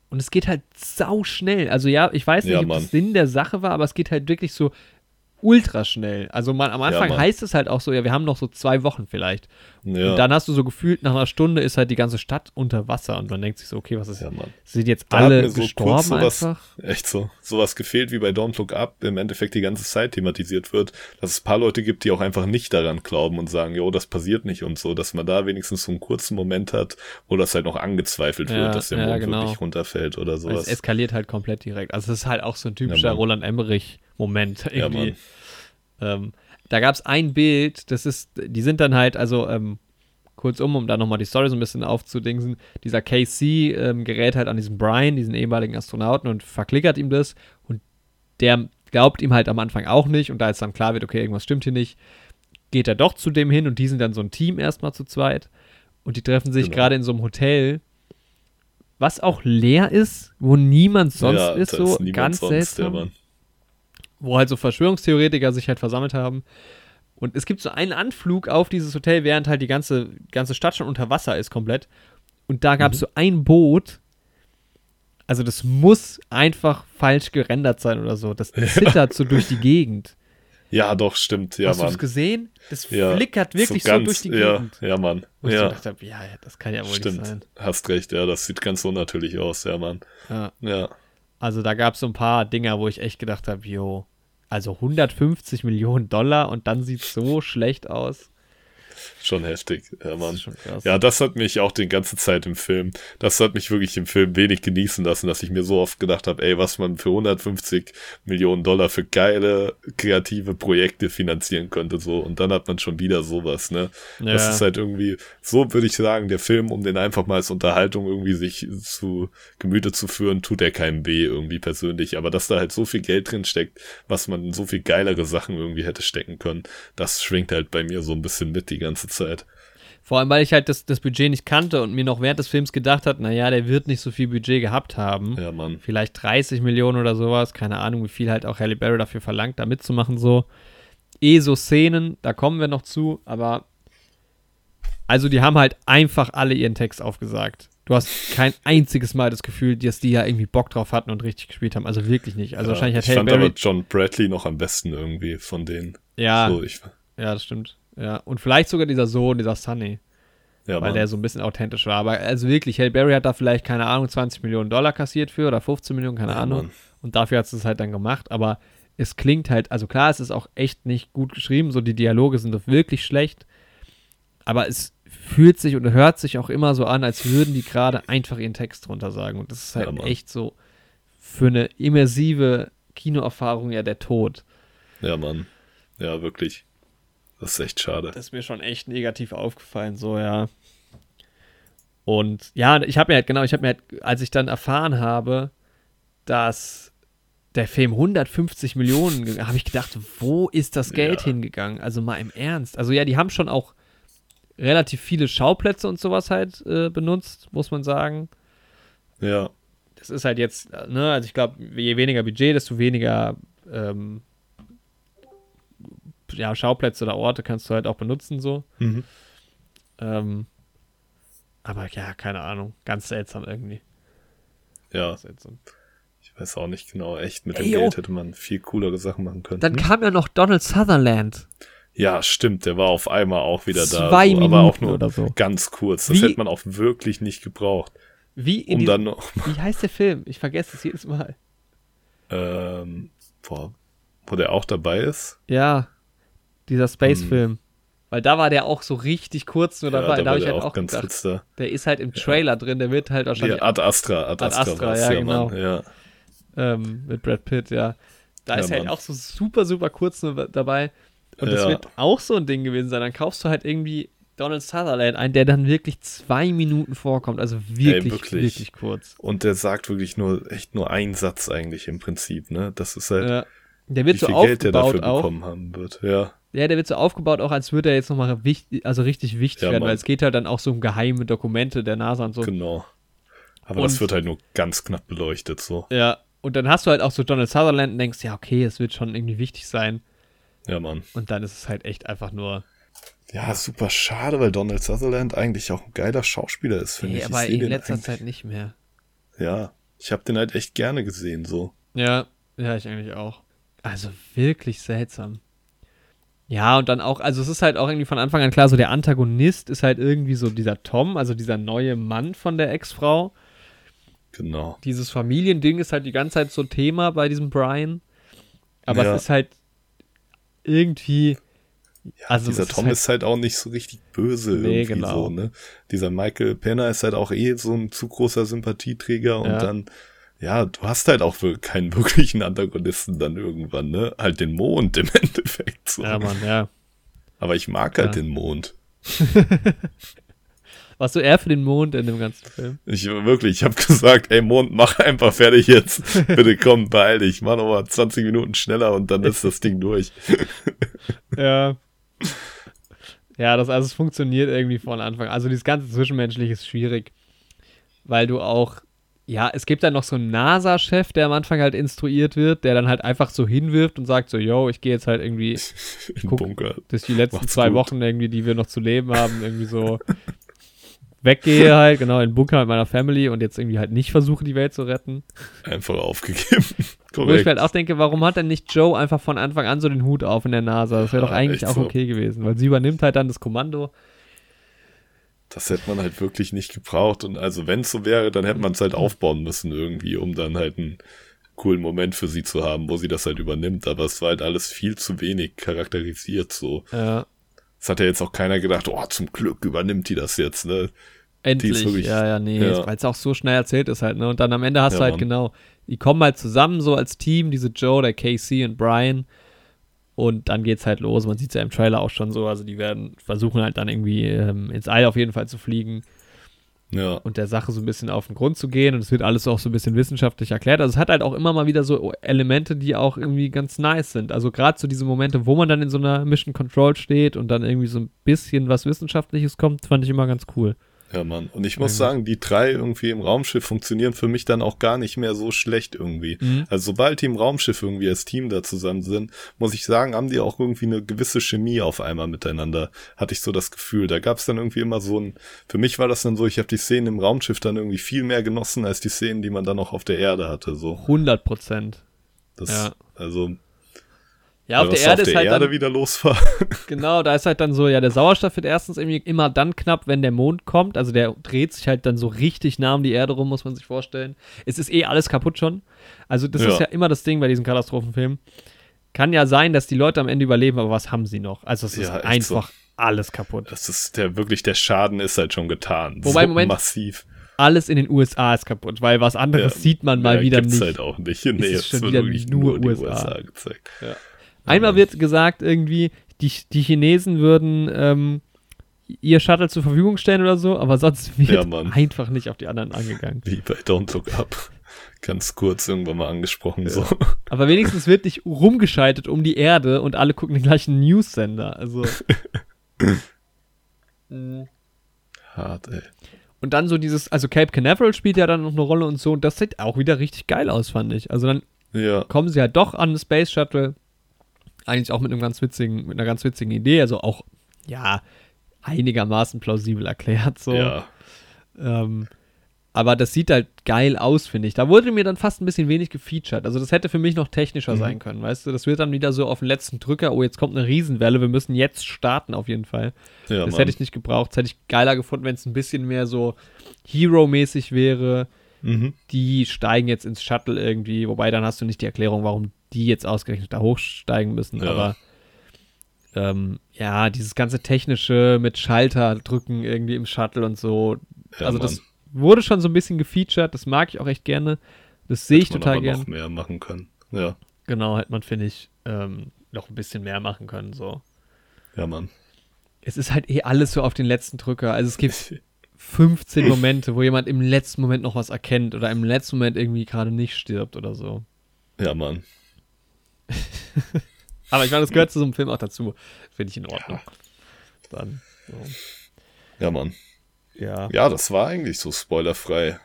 Und es geht halt sau schnell. Also ja, ich weiß nicht, Ja, ob Mann. das Sinn der Sache war, aber es geht halt wirklich so ultra schnell. Also man, am Anfang heißt es halt auch so, ja, wir haben noch so zwei Wochen vielleicht. Ja, Und dann hast du so gefühlt, nach einer Stunde ist halt die ganze Stadt unter Wasser und man denkt sich so, okay, was ist, ja, Mann. sind jetzt Da alle so gestorben sowas, einfach? echt so, sowas gefehlt, wie bei Don't Look Up im Endeffekt die ganze Zeit thematisiert wird, dass es ein paar Leute gibt, die auch einfach nicht daran glauben und sagen, jo, das passiert nicht und so, dass man da wenigstens so einen kurzen Moment hat, wo das halt noch angezweifelt Ja, wird, dass der ja, Mond genau. wirklich runterfällt oder Es sowas. eskaliert halt komplett direkt. Also es ist halt auch so ein typischer Ja. Roland Emmerich-Moment Ja, irgendwie. Mann. ähm, da gab es ein Bild, das ist, die sind dann halt, also ähm, kurzum, um da nochmal die Story so ein bisschen aufzudingsen, dieser KC ähm, gerät halt an diesen Brian, diesen ehemaligen Astronauten und verklickert ihm das. Und der glaubt ihm halt am Anfang auch nicht. Und da jetzt dann klar wird, okay, irgendwas stimmt hier nicht, geht er doch zu dem hin. Und die sind dann so ein Team erstmal zu zweit. Und die treffen sich Genau. gerade in so einem Hotel, was auch leer ist, wo niemand sonst ja, ist, so niemand ganz sonst, seltsam. Wo halt so Verschwörungstheoretiker sich halt versammelt haben. Und es gibt so einen Anflug auf dieses Hotel, während halt die ganze, ganze Stadt schon unter Wasser ist komplett. Und da gab es Mhm. so ein Boot. Also das muss einfach falsch gerendert sein oder so. Das zittert so durch die Gegend. ja, doch, stimmt, ja, Hast du das gesehen? Das Ja, flickert wirklich so, ganz- durch die ja, Gegend. Ja, Mann. Wo ich so Ja, gedacht habe, ja, ja, das kann ja wohl stimmt. nicht sein. Hast recht, ja, das sieht ganz unnatürlich aus, ja, Mann. Ja. Ja, Also da gab es so ein paar Dinger, wo ich echt gedacht habe, jo. Also 150 Millionen Dollar und dann sieht es so schlecht aus. Schon heftig, ja, Das Mann. ist schon. Ja, das hat mich auch die ganze Zeit im Film, das hat mich wirklich im Film wenig genießen lassen, dass ich mir so oft gedacht habe, ey, was man für 150 Millionen Dollar für geile, kreative Projekte finanzieren könnte, so. Und dann hat man schon wieder sowas, ne? Das Ja. ist halt irgendwie, so würde ich sagen, der Film, um den einfach mal als Unterhaltung irgendwie sich zu Gemüte zu führen, tut er keinem weh irgendwie persönlich. Aber dass da halt so viel Geld drin steckt, was man in so viel geilere Sachen irgendwie hätte stecken können, das schwingt halt bei mir so ein bisschen mit die ganze Zeit. Vor allem, weil ich halt das, das Budget nicht kannte und mir noch während des Films gedacht hat, naja, der wird nicht so viel Budget gehabt haben. Ja, Mann. Vielleicht 30 Millionen oder sowas. Keine Ahnung, wie viel halt auch Halle Berry dafür verlangt, da mitzumachen so. Eh so Szenen, da kommen wir noch zu, aber also die haben halt einfach alle ihren Text aufgesagt. Du hast kein einziges Mal das Gefühl, dass die ja irgendwie Bock drauf hatten und richtig gespielt haben. Also wirklich nicht. Also ja, wahrscheinlich hat ich Halle fand Berry. aber John Bradley noch am besten irgendwie von denen. Ja, So, ich, ja, das stimmt. Ja. Und vielleicht sogar dieser Sohn, dieser Sunny. ja, weil Mann. der so ein bisschen authentisch war. Aber also wirklich, Halle Berry hat da vielleicht, keine Ahnung, 20 Millionen Dollar kassiert für oder 15 Millionen, keine Ja, Ahnung. Mann. Und dafür hat sie es halt dann gemacht. Aber es klingt halt, also klar, es ist auch echt nicht gut geschrieben. So die Dialoge sind doch wirklich schlecht. Aber es fühlt sich und hört sich auch immer so an, als würden die gerade einfach ihren Text drunter sagen. Und das ist halt Ja, echt so für eine immersive Kinoerfahrung ja der Tod. Ja, Mann. Ja, wirklich. Das ist echt schade. Das ist mir schon echt negativ aufgefallen, so, ja. Und ja, ich habe mir halt, genau, ich habe mir halt, als ich dann erfahren habe, dass der Film 150 Millionen, habe ich gedacht, wo ist das Geld Ja. hingegangen? Also mal im Ernst. Also ja, die haben schon auch relativ viele Schauplätze und sowas halt äh, benutzt, muss man sagen. Ja, Das ist halt jetzt, äh, ne, also ich glaube, je weniger Budget, desto weniger ähm, ja, Schauplätze oder Orte kannst du halt auch benutzen, so. Mhm. Ähm, aber ja, keine Ahnung. Ganz seltsam irgendwie. ja. Seltsam. Ich weiß auch nicht genau. Echt, mit Ey, dem. Geld hätte man viel coolere Sachen machen können. Dann Hm? kam ja noch Donald Sutherland. Ja, stimmt. Der war auf einmal auch wieder da. Zwei so, Minuten aber auch nur oder so. ganz kurz. Das Wie- hätte man auch wirklich nicht gebraucht. Wie in Um diesem- dann noch, Wie heißt der Film? Ich vergesse es jedes Mal. ähm, boah, wo der auch dabei ist. Ja, dieser Space-Film. Weil da war der auch so richtig kurz nur Hm. Ja, dabei. da da habe ich halt auch ganz gedacht, da. der ist halt im Trailer drin, der wird halt wahrscheinlich Ja, Ad Astra, Ad Ad Astra, Astra, war's, ja, ja, genau. Mann. Ja, ähm, mit Brad Pitt, ja. Da Ja, ist halt Mann. auch so super, super kurz nur dabei. Und das Ja. wird auch so ein Ding gewesen sein. Dann kaufst du halt irgendwie Donald Sutherland ein, der dann wirklich zwei Minuten vorkommt. Also wirklich, wirklich. wirklich kurz. Und der sagt wirklich nur, echt nur einen Satz eigentlich im Prinzip, ne? Das ist halt, Ja. Der wie wird so viel Geld der dafür auch. bekommen haben wird. Ja, Ja, der wird so aufgebaut auch, als würde er jetzt nochmal wichtig, also richtig wichtig Ja, werden, Mann. weil es geht halt dann auch so um geheime Dokumente der NASA und so. genau. Aber Und- das wird halt nur ganz knapp beleuchtet, so. Ja, und dann hast du halt auch so Donald Sutherland und denkst, ja, okay, es wird schon irgendwie wichtig sein. Ja, Mann. Und dann ist es halt echt einfach nur, Ja, super schade, weil Donald Sutherland eigentlich auch ein geiler Schauspieler ist, finde nee, ich. Ich aber seh in letzter eigentlich- Zeit nicht mehr. Ja, ich habe den halt echt gerne gesehen, so. Ja, ja, ich eigentlich auch. Also wirklich seltsam. Ja, und dann auch, also es ist halt auch irgendwie von Anfang an klar, so der Antagonist ist halt irgendwie so dieser Tom, also dieser neue Mann von der Ex-Frau. Genau. Dieses Familiending ist halt die ganze Zeit so Thema bei diesem Brian. Aber Ja. es ist halt irgendwie. Ja, Also, dieser es ist Tom halt- ist halt auch nicht so richtig böse Nee, irgendwie genau. so, ne? Dieser Michael Penner ist halt auch eh so ein zu großer Sympathieträger und Ja. dann, ja, du hast halt auch keinen wirklichen Antagonisten dann irgendwann, ne? Halt den Mond im Endeffekt so. Ja, Mann, ja. Aber ich mag halt Ja. den Mond. Warst du eher für den Mond in dem ganzen Film? Ich wirklich, ich habe gesagt, ey Mond, mach einfach fertig jetzt. Bitte komm, beeil dich. Mach noch mal 20 Minuten schneller und dann ist das Ding durch. Ja. Ja, das also es funktioniert irgendwie von Anfang. an. Also dieses ganze Zwischenmenschliche ist schwierig, weil du auch, ja, es gibt dann noch so einen NASA-Chef, der am Anfang halt instruiert wird, der dann halt einfach so hinwirft und sagt so, yo, ich gehe jetzt halt irgendwie Im guck- Bunker. durch die letzten Macht's zwei gut. Wochen irgendwie, die wir noch zu leben haben, irgendwie so weggehe halt, genau, in den Bunker mit meiner Family und jetzt irgendwie halt nicht versuche, die Welt zu retten. Einfach aufgegeben. Wo ich halt auch denke, warum hat denn nicht Joe einfach von Anfang an so den Hut auf in der NASA? Das wäre Ja, doch eigentlich echt auch so. okay gewesen, weil sie übernimmt halt dann das Kommando. Das hätte man halt wirklich nicht gebraucht. Und also wenn es so wäre, dann hätte man es halt aufbauen müssen irgendwie, um dann halt einen coolen Moment für sie zu haben, wo sie das halt übernimmt, aber es war halt alles viel zu wenig charakterisiert so. Ja. Es hat ja jetzt auch keiner gedacht, oh, zum Glück übernimmt die das jetzt, ne? Endlich. wirklich- ja, ja, nee, ja. weil es auch so schnell erzählt ist halt, ne? Und dann am Ende hast Ja, du halt Mann. genau, die kommen halt zusammen so als Team, diese Joe, der Casey und Brian. Und dann geht's halt los. Man sieht ja im Trailer auch schon so. Also die werden versuchen halt dann irgendwie ähm, ins All auf jeden Fall zu fliegen Ja, und der Sache so ein bisschen auf den Grund zu gehen. Und es wird alles auch so ein bisschen wissenschaftlich erklärt. Also es hat halt auch immer mal wieder so Elemente, die auch irgendwie ganz nice sind. Also gerade so diese Momente, wo man dann in so einer Mission Control steht und dann irgendwie so ein bisschen was Wissenschaftliches kommt, fand ich immer ganz cool. Ja, Mann. Und ich muss Mhm. sagen, die drei irgendwie im Raumschiff funktionieren für mich dann auch gar nicht mehr so schlecht irgendwie. Mhm. Also sobald die im Raumschiff irgendwie als Team da zusammen sind, muss ich sagen, haben die auch irgendwie eine gewisse Chemie auf einmal miteinander. Hatte ich so das Gefühl. Da gab es dann irgendwie immer so ein, für mich war das dann so, ich habe die Szenen im Raumschiff dann irgendwie viel mehr genossen als die Szenen, die man dann auch auf der Erde hatte. So, 100 Prozent. das, Ja. also Ja, auf der Erde auf ist der halt Erde dann, wieder los war. genau, da ist halt dann so, ja, der Sauerstoff wird erstens irgendwie immer dann knapp, wenn der Mond kommt. Also der dreht sich halt dann so richtig nah um die Erde rum, muss man sich vorstellen. Es ist eh alles kaputt schon. Also das Ja. ist ja immer das Ding bei diesen Katastrophenfilmen. Kann ja sein, dass die Leute am Ende überleben, aber was haben sie noch? Also es ist Ja, einfach alles kaputt. Das ist der wirklich, der Schaden ist halt schon getan. Wobei, so Moment. massiv. Alles in den USA ist kaputt, weil was anderes Ja, sieht man mal ja, wieder gibt's nicht. halt auch nicht. Nee, ist es schon wird wieder wirklich nur die USA. gezeigt. Einmal wird gesagt, irgendwie, die, die Chinesen würden ähm, ihr Shuttle zur Verfügung stellen oder so, aber sonst wird Ja, einfach nicht auf die anderen angegangen. Wie bei Don't Look Up. Ganz kurz irgendwann mal angesprochen. So. Aber wenigstens wird nicht rumgeschaltet um die Erde und alle gucken den gleichen News-Sender. Also. Mm. Hart, ey. und dann so dieses, also Cape Canaveral spielt ja dann noch eine Rolle und so, und das sieht auch wieder richtig geil aus, fand ich. Also dann Ja, kommen sie halt doch an eine Space Shuttle. Eigentlich auch mit einem ganz witzigen, mit einer ganz witzigen Idee, also auch, ja, einigermaßen plausibel erklärt, so. ja. Ähm, aber das sieht halt geil aus, finde ich. Da wurde mir dann fast ein bisschen wenig gefeatured. Also das hätte für mich noch technischer Mhm. sein können, weißt du? Das wird dann wieder so auf den letzten Drücker, oh, jetzt kommt eine Riesenwelle, wir müssen jetzt starten auf jeden Fall. ja das Mann. hätte ich nicht gebraucht. Das hätte ich geiler gefunden, wenn es ein bisschen mehr so Hero-mäßig wäre. Mhm. Die steigen jetzt ins Shuttle irgendwie, wobei dann hast du nicht die Erklärung, warum die jetzt ausgerechnet da hochsteigen müssen. Ja. Aber ähm, ja, dieses ganze technische mit Schalter drücken irgendwie im Shuttle und so, Ja, also Mann. das wurde schon so ein bisschen gefeatured, das mag ich auch echt gerne. Das sehe ich Hätte man total gerne. noch mehr machen können. Ja, Genau, hätte man, finde ich, ähm, noch ein bisschen mehr machen können. So. ja, Mann. Es ist halt eh alles so auf den letzten Drücker. Also es gibt 15 Momente, wo jemand im letzten Moment noch was erkennt oder im letzten Moment irgendwie gerade nicht stirbt oder so. Ja, Mann. Aber ich meine, das gehört zu so einem Film auch dazu. Finde ich in Ordnung. Dann, so. Ja, Mann. ja. Ja, das war eigentlich so spoilerfrei.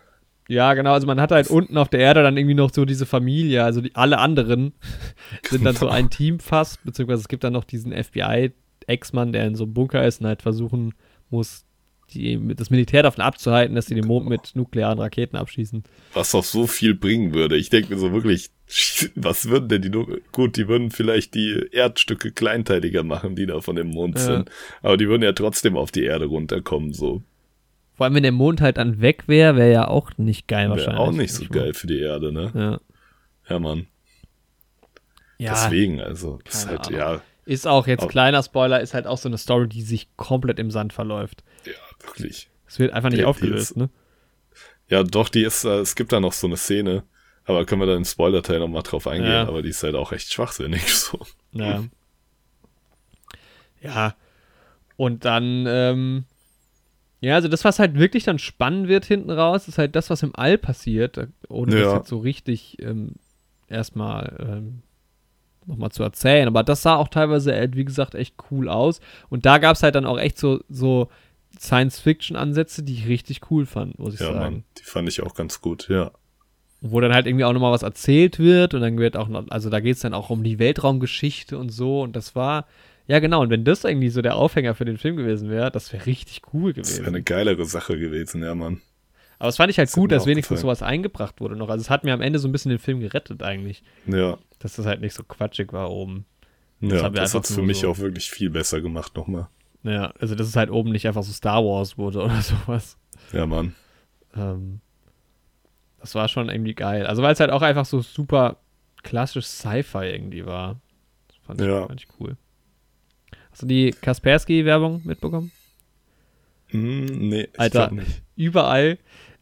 Ja, genau. Also man hat halt unten auf der Erde dann irgendwie noch so diese Familie, also die, alle anderen sind dann so Genau. ein Team fast, beziehungsweise es gibt dann noch diesen FBI-Ex-Mann, der in so einem Bunker ist und halt versuchen muss, die, das Militär davon abzuhalten, dass sie den Mond mit nuklearen Raketen abschießen. Was auch so viel bringen würde. Ich denke mir so wirklich, was würden denn die nur, gut, die würden vielleicht die Erdstücke kleinteiliger machen, die da von dem Mond Ja. sind. Aber die würden ja trotzdem auf die Erde runterkommen, so. Vor allem, wenn der Mond halt dann weg wäre, wäre ja auch nicht geil Wäre wahrscheinlich. auch nicht so geil für die Erde, ne? Ja. Ja, Mann. ja, Deswegen, also, ist halt, Ahnung. ja, ist auch jetzt Auch- kleiner Spoiler, ist halt auch so eine Story, die sich komplett im Sand verläuft. ja, wirklich. Es wird einfach nicht Die- die aufgelöst, ist- ne? Ja, doch, die ist, äh, es gibt da noch so eine Szene, aber können wir dann im Spoiler-Teil nochmal drauf eingehen, Ja. aber die ist halt auch echt schwachsinnig, so. Ja. Ja. Und dann, ähm, ja, also das, was halt wirklich dann spannend wird hinten raus, ist halt das, was im All passiert, da- ohne das Ja. jetzt so richtig ähm, erstmal ähm, nochmal zu erzählen. Aber das sah auch teilweise, äh, wie gesagt, echt cool aus. Und da gab es halt dann auch echt so, so Science-Fiction-Ansätze, die ich richtig cool fand, muss ich Ja, sagen. Mann, die fand ich auch ganz gut, ja. Wo dann halt irgendwie auch nochmal was erzählt wird und dann wird auch noch, also da geht es dann auch um die Weltraumgeschichte und so und das war, ja genau, und wenn das irgendwie so der Aufhänger für den Film gewesen wäre, das wäre richtig cool Das gewesen. wäre eine geilere Sache gewesen, ja, Mann. Aber es fand ich halt das hat gut, dass wenigstens sowas eingebracht wurde noch. Also es hat mir am Ende so ein bisschen den Film gerettet eigentlich, Ja, dass das halt nicht so quatschig war oben. ja haben wir das einfach hat's für mich so- auch wirklich viel besser gemacht nochmal. Ja, also dass es halt oben nicht einfach so Star Wars wurde oder sowas. Ja, Mann. Ähm, Das war schon irgendwie geil. Also weil es halt auch einfach so super klassisch Sci-Fi irgendwie war. Das fand ich, Ja. fand ich cool. Hast du die Kaspersky-Werbung mitbekommen? Hm, nee, Alter. Überall.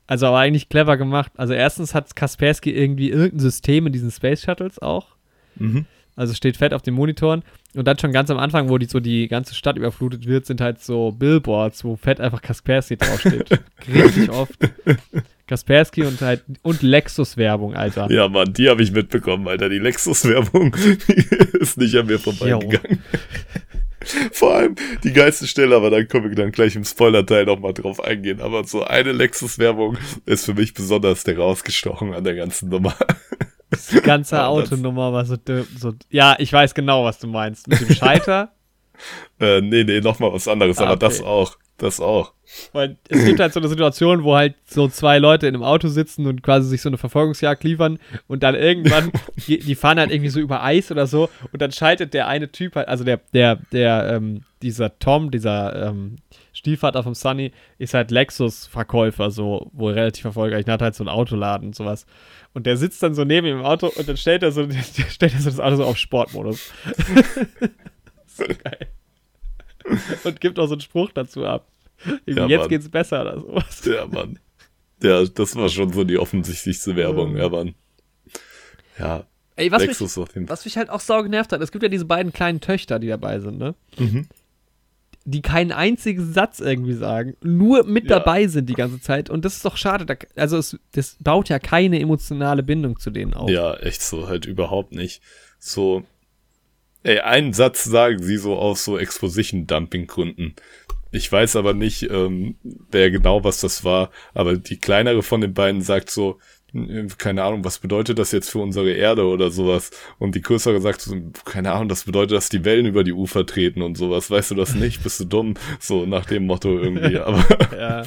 Also aber eigentlich clever gemacht. Also erstens hat Kaspersky irgendwie irgendein System in diesen Space Shuttles auch. Mhm. Also steht fett auf den Monitoren. Und dann schon ganz am Anfang, wo die so die ganze Stadt überflutet wird, sind halt so Billboards, wo fett einfach Kaspersky draufsteht. Richtig oft. Kaspersky und halt und Lexus-Werbung, Alter. Ja, Mann, die habe ich mitbekommen, Alter. Die Lexus-Werbung ist nicht an mir vorbeigegangen. Vor allem die geilste Stelle, aber dann können wir dann gleich im Spoiler-Teil nochmal drauf eingehen. Aber so eine Lexus-Werbung ist für mich besonders herausgestochen an der ganzen Nummer. Die ganze Ja, das- Autonummer war so, so. Ja, ich weiß genau, was du meinst. Mit dem Scheiter. äh, nee, nee, nochmal was anderes, Ah, aber das okay. auch. Das auch. Weil es gibt halt so eine Situation, wo halt so zwei Leute in einem Auto sitzen und quasi sich so eine Verfolgungsjagd liefern und dann irgendwann, die, die fahren halt irgendwie so über Eis oder so und dann schaltet der eine Typ halt, also der, der, der, ähm, dieser Tom, dieser ähm, Stiefvater vom Sunny, ist halt Lexus-Verkäufer, so wohl relativ erfolgreich, und hat halt so einen Autoladen und sowas. Und der sitzt dann so neben ihm im Auto und dann stellt er so, stellt er so das Auto so auf Sportmodus. so geil. Und gibt auch so einen Spruch dazu ab. Ja, jetzt Mann. geht's besser oder sowas. Ja, Mann. Ja, das war schon so die offensichtlichste Werbung, ja, Mann. Ja, Ey, was mich, Lexus was mich halt auch sau genervt hat, es gibt ja diese beiden kleinen Töchter, die dabei sind, ne? Mhm. Die keinen einzigen Satz irgendwie sagen, nur mit Ja. dabei sind die ganze Zeit. Und das ist doch schade. Da, also, es, das baut ja keine emotionale Bindung zu denen auf. Ja, echt so, halt überhaupt nicht. So, ey, einen Satz sagen sie so aus so Exposition-Dumping-Gründen. Ich weiß aber nicht, ähm, wer genau was das war, aber die kleinere von den beiden sagt so, keine Ahnung, was bedeutet das jetzt für unsere Erde oder sowas? Und die größere sagt keine Ahnung, das bedeutet, dass die Wellen über die Ufer treten und sowas. Weißt du das nicht? Bist du dumm? So nach dem Motto irgendwie. Aber Ja.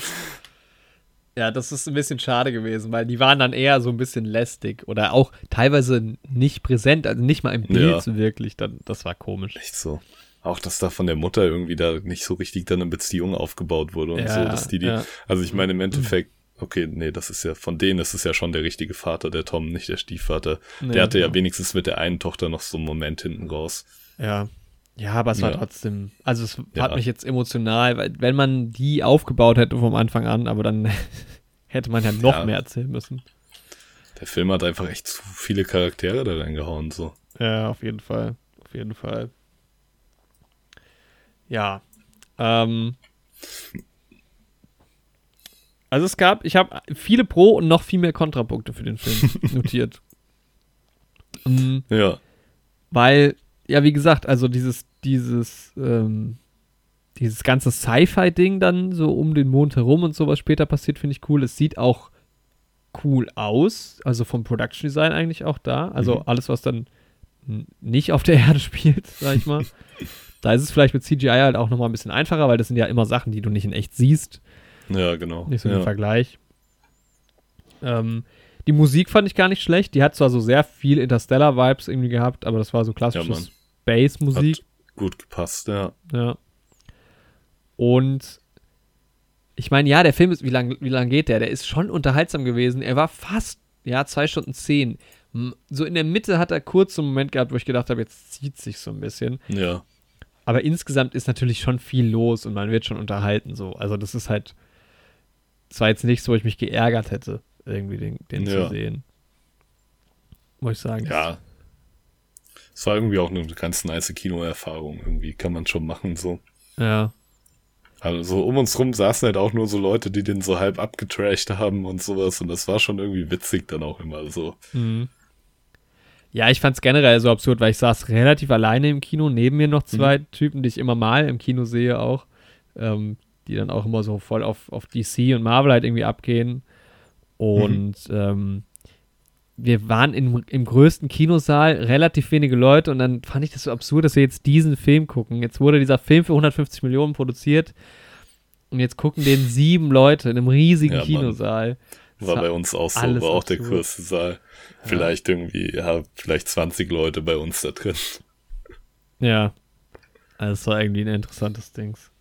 Ja, das ist ein bisschen schade gewesen, weil die waren dann eher so ein bisschen lästig oder auch teilweise nicht präsent, also nicht mal im Bild Ja. wirklich. Dann, das war komisch. echt so. Auch, dass da von der Mutter irgendwie da nicht so richtig dann eine Beziehung aufgebaut wurde und Ja, so, dass die die, ja. also ich meine im Endeffekt, okay, nee, das ist ja, von denen ist es ja schon der richtige Vater, der Tom, nicht der Stiefvater. Nee, der hatte ja genau. wenigstens mit der einen Tochter noch so einen Moment hinten raus. Ja. Ja, aber es war Ja. trotzdem, also es Ja. hat mich jetzt emotional, weil wenn man die aufgebaut hätte vom Anfang an, aber dann hätte man ja noch Ja. mehr erzählen müssen. Der Film hat einfach echt zu viele Charaktere da reingehauen, so. Ja, auf jeden Fall. Auf jeden Fall. Ja. Ähm. Also es gab, ich habe viele Pro- und noch viel mehr Kontrapunkte für den Film notiert. Ähm, Ja, weil, ja, wie gesagt, also dieses, dieses, ähm, dieses ganze Sci-Fi-Ding dann so um den Mond herum und sowas später passiert, finde ich cool. Es sieht auch cool aus, also vom Production Design eigentlich auch da. Also Mhm. alles, was dann nicht auf der Erde spielt, sag ich mal. da ist es vielleicht mit CGI halt auch nochmal ein bisschen einfacher, weil das sind ja immer Sachen, die du nicht in echt siehst. Ja, genau. Nicht so im ja. Vergleich. Ähm, die Musik fand ich gar nicht schlecht. Die hat zwar so sehr viel Interstellar-Vibes irgendwie gehabt, aber das war so Ja, klassisches Mann. Bass-Musik. Hat gut gepasst, ja. Ja. Und ich meine, ja, der Film ist, wie lange wie lang geht der? Der ist schon unterhaltsam gewesen. Er war fast, ja, zwei Stunden zehn. So in der Mitte hat er kurz so einen Moment gehabt, wo ich gedacht habe, jetzt zieht sich so ein bisschen. Ja, Aber insgesamt ist natürlich schon viel los und man wird schon unterhalten so. Also das ist halt, das war jetzt nichts, wo ich mich geärgert hätte, irgendwie den, den Ja. zu sehen. Muss ich sagen. ja. Es war irgendwie auch eine ganz nice Kinoerfahrung, irgendwie kann man schon machen, so. Ja. Also so um uns rum saßen halt auch nur so Leute, die den so halb abgetrashed haben und sowas. Und das war schon irgendwie witzig dann auch immer so. Mhm. Ja, ich fand's generell so absurd, weil ich saß relativ alleine im Kino, neben mir noch zwei Typen, die ich immer mal im Kino sehe auch, ähm, die dann auch immer so voll auf, auf DC und Marvel halt irgendwie abgehen. Und ähm, wir waren im, im größten Kinosaal, relativ wenige Leute und dann fand ich das so absurd, dass wir jetzt diesen Film gucken. Jetzt wurde dieser Film für 150 Millionen produziert und jetzt gucken den sieben Leute in einem riesigen Ja. Kinosaal. War bei uns auch so, war auch der absurd. größte Saal. Vielleicht irgendwie, ja, vielleicht 20 Leute bei uns da drin. Ja. Also es war irgendwie ein interessantes Dings.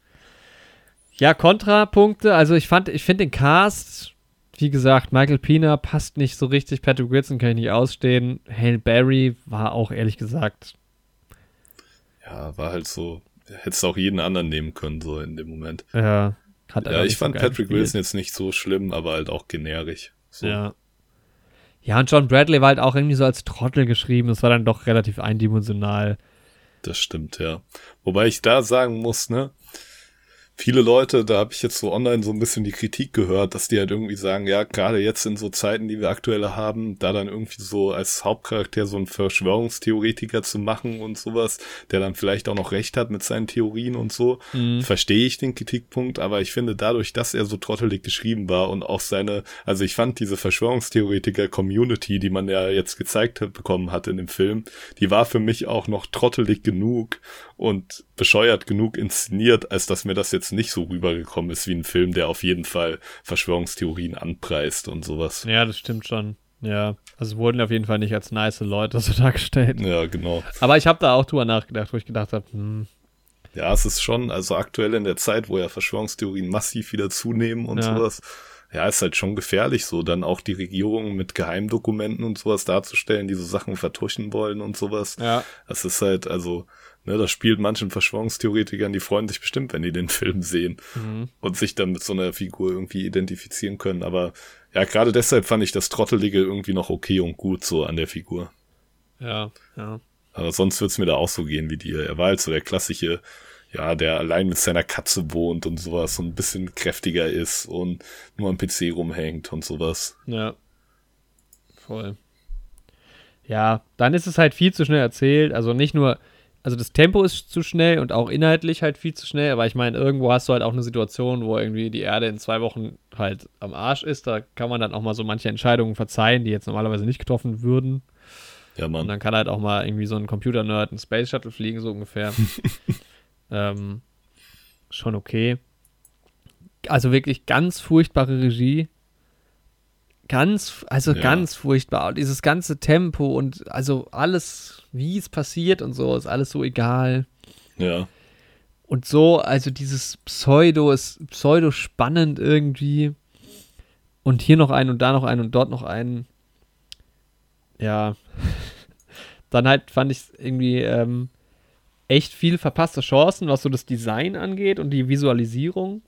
Ja, Kontrapunkte, also ich fand, ich finde den Cast wie gesagt, Michael Pina passt nicht so richtig. Patrick Wilson kann ich nicht ausstehen. Hale Berry war auch ehrlich gesagt. Ja, war halt so. Hättest auch jeden anderen nehmen können, so in dem Moment. Ja, hat ja ich fand so Patrick gespielt. Wilson jetzt nicht so schlimm, aber halt auch generisch. So. Ja. Ja, und John Bradley war halt auch irgendwie so als Trottel geschrieben. Das war dann doch relativ eindimensional. Das stimmt, ja. Wobei ich da sagen muss, ne, viele Leute, da habe ich jetzt so online so ein bisschen die Kritik gehört, dass die halt irgendwie sagen, ja, gerade jetzt in so Zeiten, die wir aktuell haben, da dann irgendwie so als Hauptcharakter so einen Verschwörungstheoretiker zu machen und sowas, der dann vielleicht auch noch recht hat mit seinen Theorien und so, mhm. verstehe ich den Kritikpunkt, aber ich finde dadurch, dass er so trottelig geschrieben war und auch seine, also ich fand diese Verschwörungstheoretiker-Community, die man ja jetzt gezeigt bekommen hat in dem Film, die war für mich auch noch trottelig genug und bescheuert genug inszeniert, als dass mir das jetzt nicht so rübergekommen ist wie ein Film, der auf jeden Fall Verschwörungstheorien anpreist und sowas. Ja, das stimmt schon. Ja, also wurden auf jeden Fall nicht als nice Leute so dargestellt. Ja, genau. Aber ich habe da auch drüber nachgedacht, wo ich gedacht habe, hm. Ja, es ist schon, also aktuell in der Zeit, wo ja Verschwörungstheorien massiv wieder zunehmen und ja. sowas, ja, ist halt schon gefährlich, so dann auch die Regierung mit Geheimdokumenten und sowas darzustellen, die so Sachen vertuschen wollen und sowas. Ja. Das ist halt, also, Ne, das spielt manchen Verschwörungstheoretikern, die freuen sich bestimmt, wenn die den Film sehen mhm. und sich dann mit so einer Figur irgendwie identifizieren können. Aber ja, gerade deshalb fand ich das Trottelige irgendwie noch okay und gut so an der Figur. Ja, ja. Aber sonst wird's mir da auch so gehen wie dir. Er war halt so der klassische, ja, der allein mit seiner Katze wohnt und sowas und ein bisschen kräftiger ist und nur am PC rumhängt und sowas. Ja. Voll. Ja, dann ist es halt viel zu schnell erzählt. Also nicht nur, also das Tempo ist zu schnell und auch inhaltlich halt viel zu schnell, aber ich meine, irgendwo hast du halt auch eine Situation, wo irgendwie die Erde in zwei Wochen halt am Arsch ist. Da kann man dann auch mal so manche Entscheidungen verzeihen, die jetzt normalerweise nicht getroffen würden. Ja, Mann. Und dann kann halt auch mal irgendwie so ein Computer-Nerd einen Space Shuttle fliegen, so ungefähr. ähm, schon okay. Also wirklich ganz furchtbare Regie. Ganz, also ja. ganz furchtbar. Und dieses ganze Tempo und also alles, wie es passiert und so, ist alles so egal. Ja. Und so, also dieses Pseudo ist pseudo spannend irgendwie. Und hier noch einen und da noch einen und dort noch einen. Ja. Dann halt fand ich irgendwie ähm, echt viel verpasste Chancen, was so das Design angeht und die Visualisierung.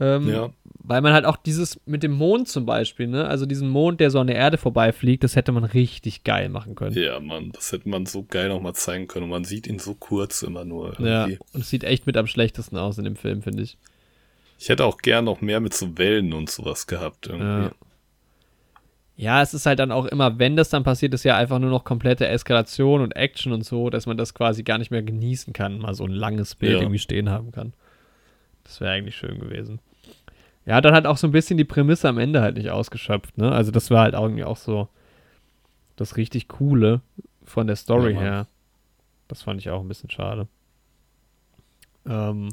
Ähm, ja. Weil man halt auch dieses mit dem Mond zum Beispiel, ne? Also diesen Mond, der so an der Erde vorbeifliegt, das hätte man richtig geil machen können. Ja, Mann, das hätte man so geil nochmal zeigen können. Und man sieht ihn so kurz immer nur. Irgendwie. Ja, und es sieht echt mit am schlechtesten aus in dem Film, finde ich. Ich hätte auch gern noch mehr mit so Wellen und sowas gehabt irgendwie. Ja. Ja, es ist halt dann auch immer, wenn das dann passiert, ist ja einfach nur noch komplette Eskalation und Action und so, dass man das quasi gar nicht mehr genießen kann, mal so ein langes Bild ja. irgendwie stehen haben kann. Das wäre eigentlich schön gewesen. Ja, dann hat auch so ein bisschen die Prämisse am Ende halt nicht ausgeschöpft, ne? Also das war halt irgendwie auch so das richtig Coole von der Story ja, her. Das fand ich auch ein bisschen schade. Ähm,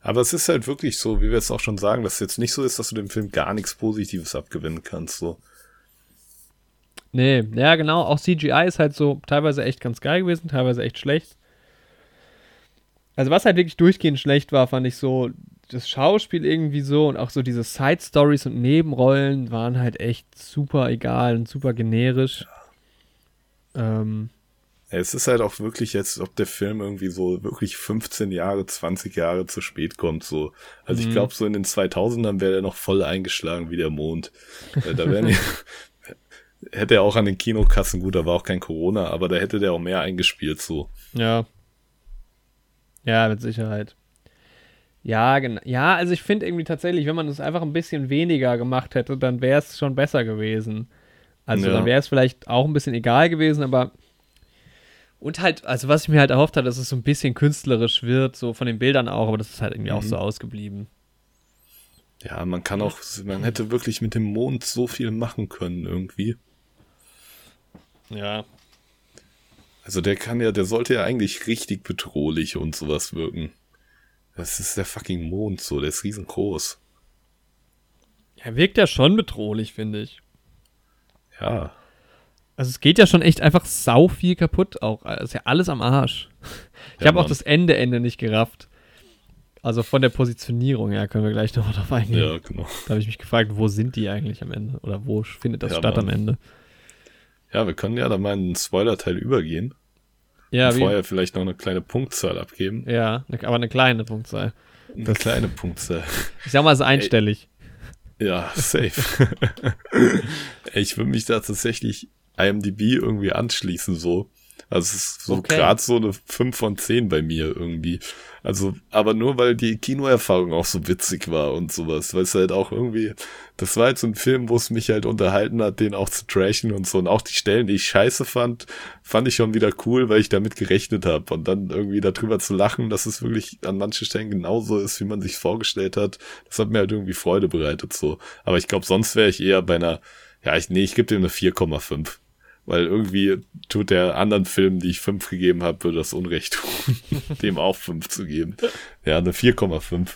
aber es ist halt wirklich so, wie wir es auch schon sagen, dass es jetzt nicht so ist, dass du dem Film gar nichts Positives abgewinnen kannst. So. Nee, ja, genau. Auch CGI ist halt so teilweise echt ganz geil gewesen, teilweise echt schlecht. Also, was halt wirklich durchgehend schlecht war, fand ich so das Schauspiel irgendwie so und auch so diese Side-Stories und Nebenrollen waren halt echt super egal und super generisch. Ja. Ähm, es ist halt auch wirklich jetzt, ob der Film irgendwie so wirklich 15 Jahre, 20 Jahre zu spät kommt, so. Also mhm. ich glaube, so in den 2000ern wäre er noch voll eingeschlagen wie der Mond. Äh, da wären hätte er auch an den Kinokassen, gut, da war auch kein Corona, aber da hätte der auch mehr eingespielt, so. Ja. Ja, mit Sicherheit. Ja, genau. Ja, also ich finde irgendwie tatsächlich, wenn man es einfach ein bisschen weniger gemacht hätte, dann wäre es schon besser gewesen. Also ja. dann wäre es vielleicht auch ein bisschen egal gewesen, aber und halt, also was ich mir halt erhofft habe, dass es so ein bisschen künstlerisch wird, so von den Bildern auch, aber das ist halt irgendwie mhm. auch so ausgeblieben. Ja, man kann auch, man hätte wirklich mit dem Mond so viel machen können irgendwie. Ja. Also der kann ja, der sollte ja eigentlich richtig bedrohlich und sowas wirken. Das ist der fucking Mond so, der ist riesengroß. Er wirkt ja schon bedrohlich, finde ich. Ja. Also es geht ja schon echt einfach sau viel kaputt auch. Es ist ja alles am Arsch. Ich ja, habe auch das Ende Ende nicht gerafft. Also von der Positionierung her können wir gleich nochmal drauf eingehen. Ja, genau. Da habe ich mich gefragt, wo sind die eigentlich am Ende? Oder wo findet das Ja, statt Mann. am Ende? Ja, wir können ja dann mal in den Spoiler-Teil übergehen. Ja, wie, vorher vielleicht noch eine kleine Punktzahl abgeben. ja, ne- aber eine kleine Punktzahl. Eine kleine Punktzahl. Ich sag mal, es ist einstellig. Ja, safe. ich würde mich da tatsächlich IMDb irgendwie anschließen, so. Also es ist so Okay. gerade so eine 5 von 10 bei mir irgendwie. Also, aber nur weil die Kinoerfahrung auch so witzig war und sowas. Weil es halt auch irgendwie, das war halt so ein Film, wo es mich halt unterhalten hat, den auch zu trashen und so. Und auch die Stellen, die ich scheiße fand, fand ich schon wieder cool, weil ich damit gerechnet habe. Und dann irgendwie darüber zu lachen, dass es wirklich an manchen Stellen genauso ist, wie man sich vorgestellt hat, das hat mir halt irgendwie Freude bereitet so. Aber ich glaube, sonst wäre ich eher bei einer, ja, ich, nee, ich gebe dem eine 4,5. Weil irgendwie tut der anderen Film, die ich 5 gegeben habe, würde das Unrecht tun, dem auch 5 zu geben. Ja, eine 4,5.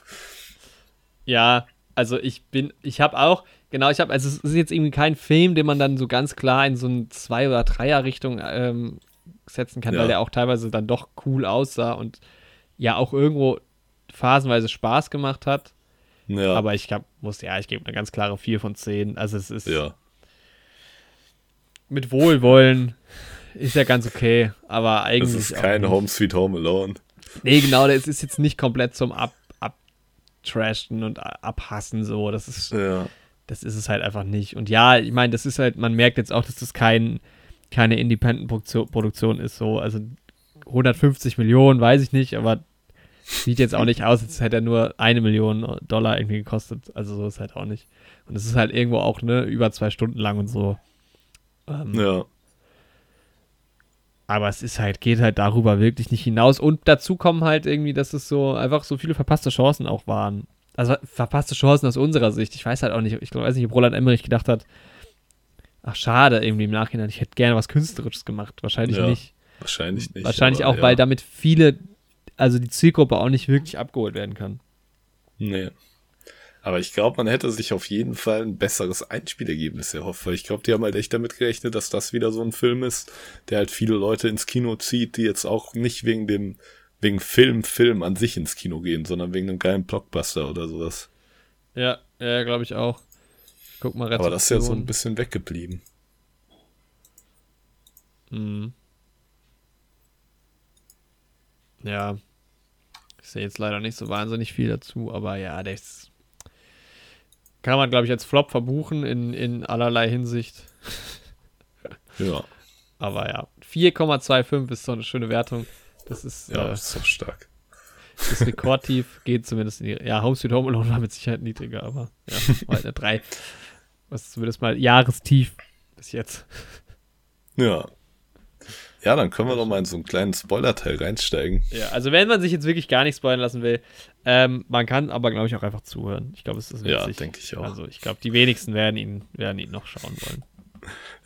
Ja, also ich bin, ich habe auch, genau, ich habe, also es ist jetzt irgendwie kein Film, den man dann so ganz klar in so eine Zwei- oder Dreier-Richtung ähm, setzen kann, Ja. weil der auch teilweise dann doch cool aussah und ja auch irgendwo phasenweise Spaß gemacht hat. Ja, Aber ich hab, muss, ja, ich gebe eine ganz klare 4 von 10. Also es ist ja. Mit Wohlwollen ist ja ganz okay, aber eigentlich. Das ist kein. Home Sweet Home Alone. Nee, genau, das ist jetzt nicht komplett zum Ab Abtrashen und Abhassen so. Das ist, Ja. das ist es halt einfach nicht. Und ja, ich meine, das ist halt, man merkt jetzt auch, dass das kein, keine Independent-Produktion ist so. Also 150 Millionen, weiß ich nicht, aber sieht jetzt auch nicht aus, als hätte er nur eine Million Dollar irgendwie gekostet. Also so ist halt auch nicht. Und es ist halt irgendwo auch, ne, über zwei Stunden lang und so. Ähm, Ja. Aber es ist halt, geht halt darüber wirklich nicht hinaus. Und dazu kommen halt irgendwie, dass es so einfach so viele verpasste Chancen auch waren. Also verpasste Chancen aus unserer Sicht. Ich weiß halt auch nicht, ich weiß nicht, ob Roland Emmerich gedacht hat, ach schade, irgendwie im Nachhinein, ich hätte gerne was Künstlerisches gemacht. Wahrscheinlich Ja, nicht. Wahrscheinlich nicht. Wahrscheinlich auch, weil ja. damit viele, also die Zielgruppe auch nicht wirklich abgeholt werden kann. Nee. Aber ich glaube, man hätte sich auf jeden Fall ein besseres Einspielergebnis erhofft, weil ich glaube, die haben halt echt damit gerechnet, dass das wieder so ein Film ist, der halt viele Leute ins Kino zieht, die jetzt auch nicht wegen dem, wegen Film, Film an sich ins Kino gehen, sondern wegen einem geilen Blockbuster oder sowas. Ja, ja, glaube ich auch. Guck mal, Aber das ist ja so ein Rezeption. bisschen weggeblieben. Mhm. Ja. Ich sehe jetzt leider nicht so wahnsinnig viel dazu, aber ja, das kann man, glaube ich, als Flop verbuchen in, in allerlei Hinsicht. Ja, Aber ja, 4,25 ist so eine schöne Wertung. Das ist, ja, äh, das ist doch stark. das rekordtief, geht zumindest in die. Ja, Home Sweet Home Alone war mit Sicherheit niedriger, aber ja, war halt eine 3. Was zumindest mal Jahrestief bis jetzt. Ja. Ja, dann können wir doch mal in so einen kleinen Spoiler-Teil reinsteigen. Ja, also wenn man sich jetzt wirklich gar nicht spoilern lassen will, ähm, man kann aber, glaube ich, auch einfach zuhören. Ich glaube, es ist Ja, witzig. denke ich auch. Also ich glaube, die wenigsten werden ihn, werden ihn noch schauen wollen.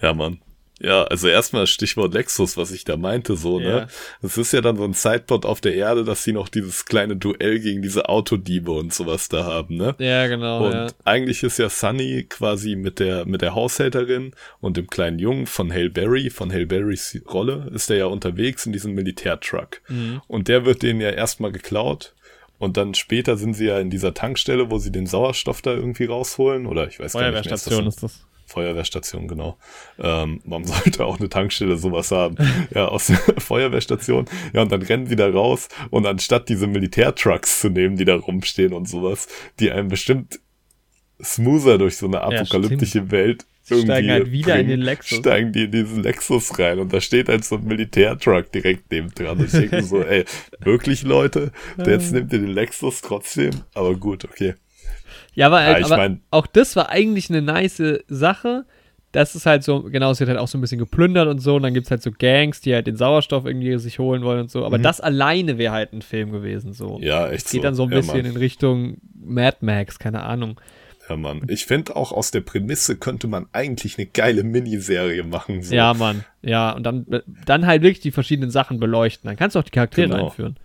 Ja, Mann. Ja, also erstmal Stichwort Lexus, was ich da meinte, so, Ja. ne? Es ist ja dann so ein Sideplot auf der Erde, dass sie noch dieses kleine Duell gegen diese Autodiebe und sowas da haben, ne? Ja, genau. Und ja. eigentlich ist ja Sunny quasi mit der, mit der Haushälterin und dem kleinen Jungen von Hale Berry, von Hale Berrys Rolle, ist der ja unterwegs in diesem Militärtruck. Mhm. Und der wird denen ja erstmal geklaut. Und dann später sind sie ja in dieser Tankstelle, wo sie den Sauerstoff da irgendwie rausholen. Oder ich weiß gar nicht mehr. ist das ein- ist das. Feuerwehrstation, genau. Ähm, man sollte auch eine Tankstelle sowas haben. Ja, aus der Feuerwehrstation. Ja, und dann rennen die da raus und anstatt diese Militärtrucks zu nehmen, die da rumstehen und sowas, die einem bestimmt smoother durch so eine apokalyptische Welt Sie steigen irgendwie halt wieder in bringen, den Lexus. Steigen die in diesen Lexus rein und da steht halt so ein Militärtruck direkt neben dran. Ich denke so, ey, wirklich Leute? Jetzt nimmt ihr den Lexus trotzdem? Aber gut, okay. Ja, aber, Ja, ich aber mein- auch das war eigentlich eine nice Sache. Das ist halt so, genau, es wird halt auch so ein bisschen geplündert und so. Und dann gibt es halt so Gangs, die halt den Sauerstoff irgendwie sich holen wollen und so. Aber das alleine wäre halt ein Film gewesen, so. Mhm. Ja, echt Es geht so. dann so ein Ja, bisschen Mann. in Richtung Mad Max, keine Ahnung. Ja, Mann. Ich finde auch aus der Prämisse könnte man eigentlich eine geile Miniserie machen. So. Ja, Mann. Ja, und dann, dann halt wirklich die verschiedenen Sachen beleuchten. Dann kannst du auch die Charaktere Genau. einführen.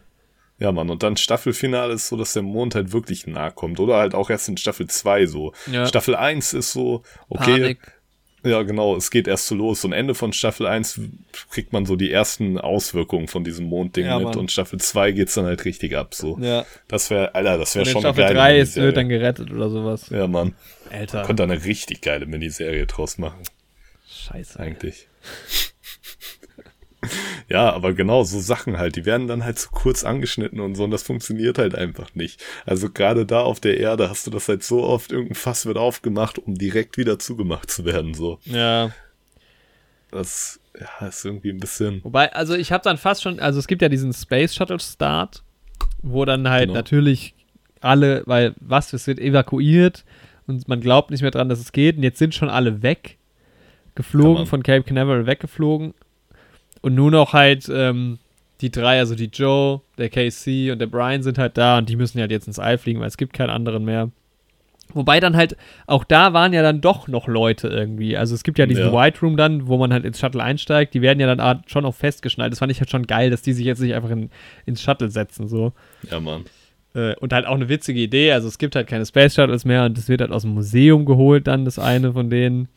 Ja, Mann. Und dann Staffelfinale ist so, dass der Mond halt wirklich nahe kommt. Oder halt auch erst in Staffel 2 so. Ja. Staffel 1 ist so, okay, Panik. Ja, genau, es geht erst so los. Und Ende von Staffel 1 kriegt man so die ersten Auswirkungen von diesem Mondding Ja, mit. Mann. Und Staffel 2 geht's dann halt richtig ab. So. Ja. Das wäre, Alter, das wäre schon Staffel eine geile 3 ist, wird dann gerettet oder sowas. Ja, Mann. Alter. Könnte eine richtig geile Miniserie draus machen, Scheiße. eigentlich. ja, aber genau, so Sachen halt, die werden dann halt so kurz angeschnitten und so und das funktioniert halt einfach nicht. Also gerade da auf der Erde hast du das halt so oft, irgendein Fass wird aufgemacht, um direkt wieder zugemacht zu werden, so. Ja. Das, ja, ist irgendwie ein bisschen, Wobei, also ich habe dann fast schon, also es gibt ja diesen Space Shuttle Start, wo dann halt Genau. natürlich alle, weil was, es wird evakuiert und man glaubt nicht mehr dran, dass es geht und jetzt sind schon alle weg, geflogen, von Cape Canaveral weggeflogen und nur noch halt ähm, die drei, also die Joe, der KC und der Brian sind halt da und die müssen halt jetzt ins All fliegen, weil es gibt keinen anderen mehr. Wobei dann halt, auch da waren ja dann doch noch Leute irgendwie. Also es gibt ja diesen Ja. White Room dann, wo man halt ins Shuttle einsteigt. Die werden ja dann schon auch festgeschnallt. Das fand ich halt schon geil, dass die sich jetzt nicht einfach in, ins Shuttle setzen. so. ja, Mann. Äh, und halt auch eine witzige Idee. Also es gibt halt keine Space Shuttles mehr und es wird halt aus dem Museum geholt dann, das eine von denen.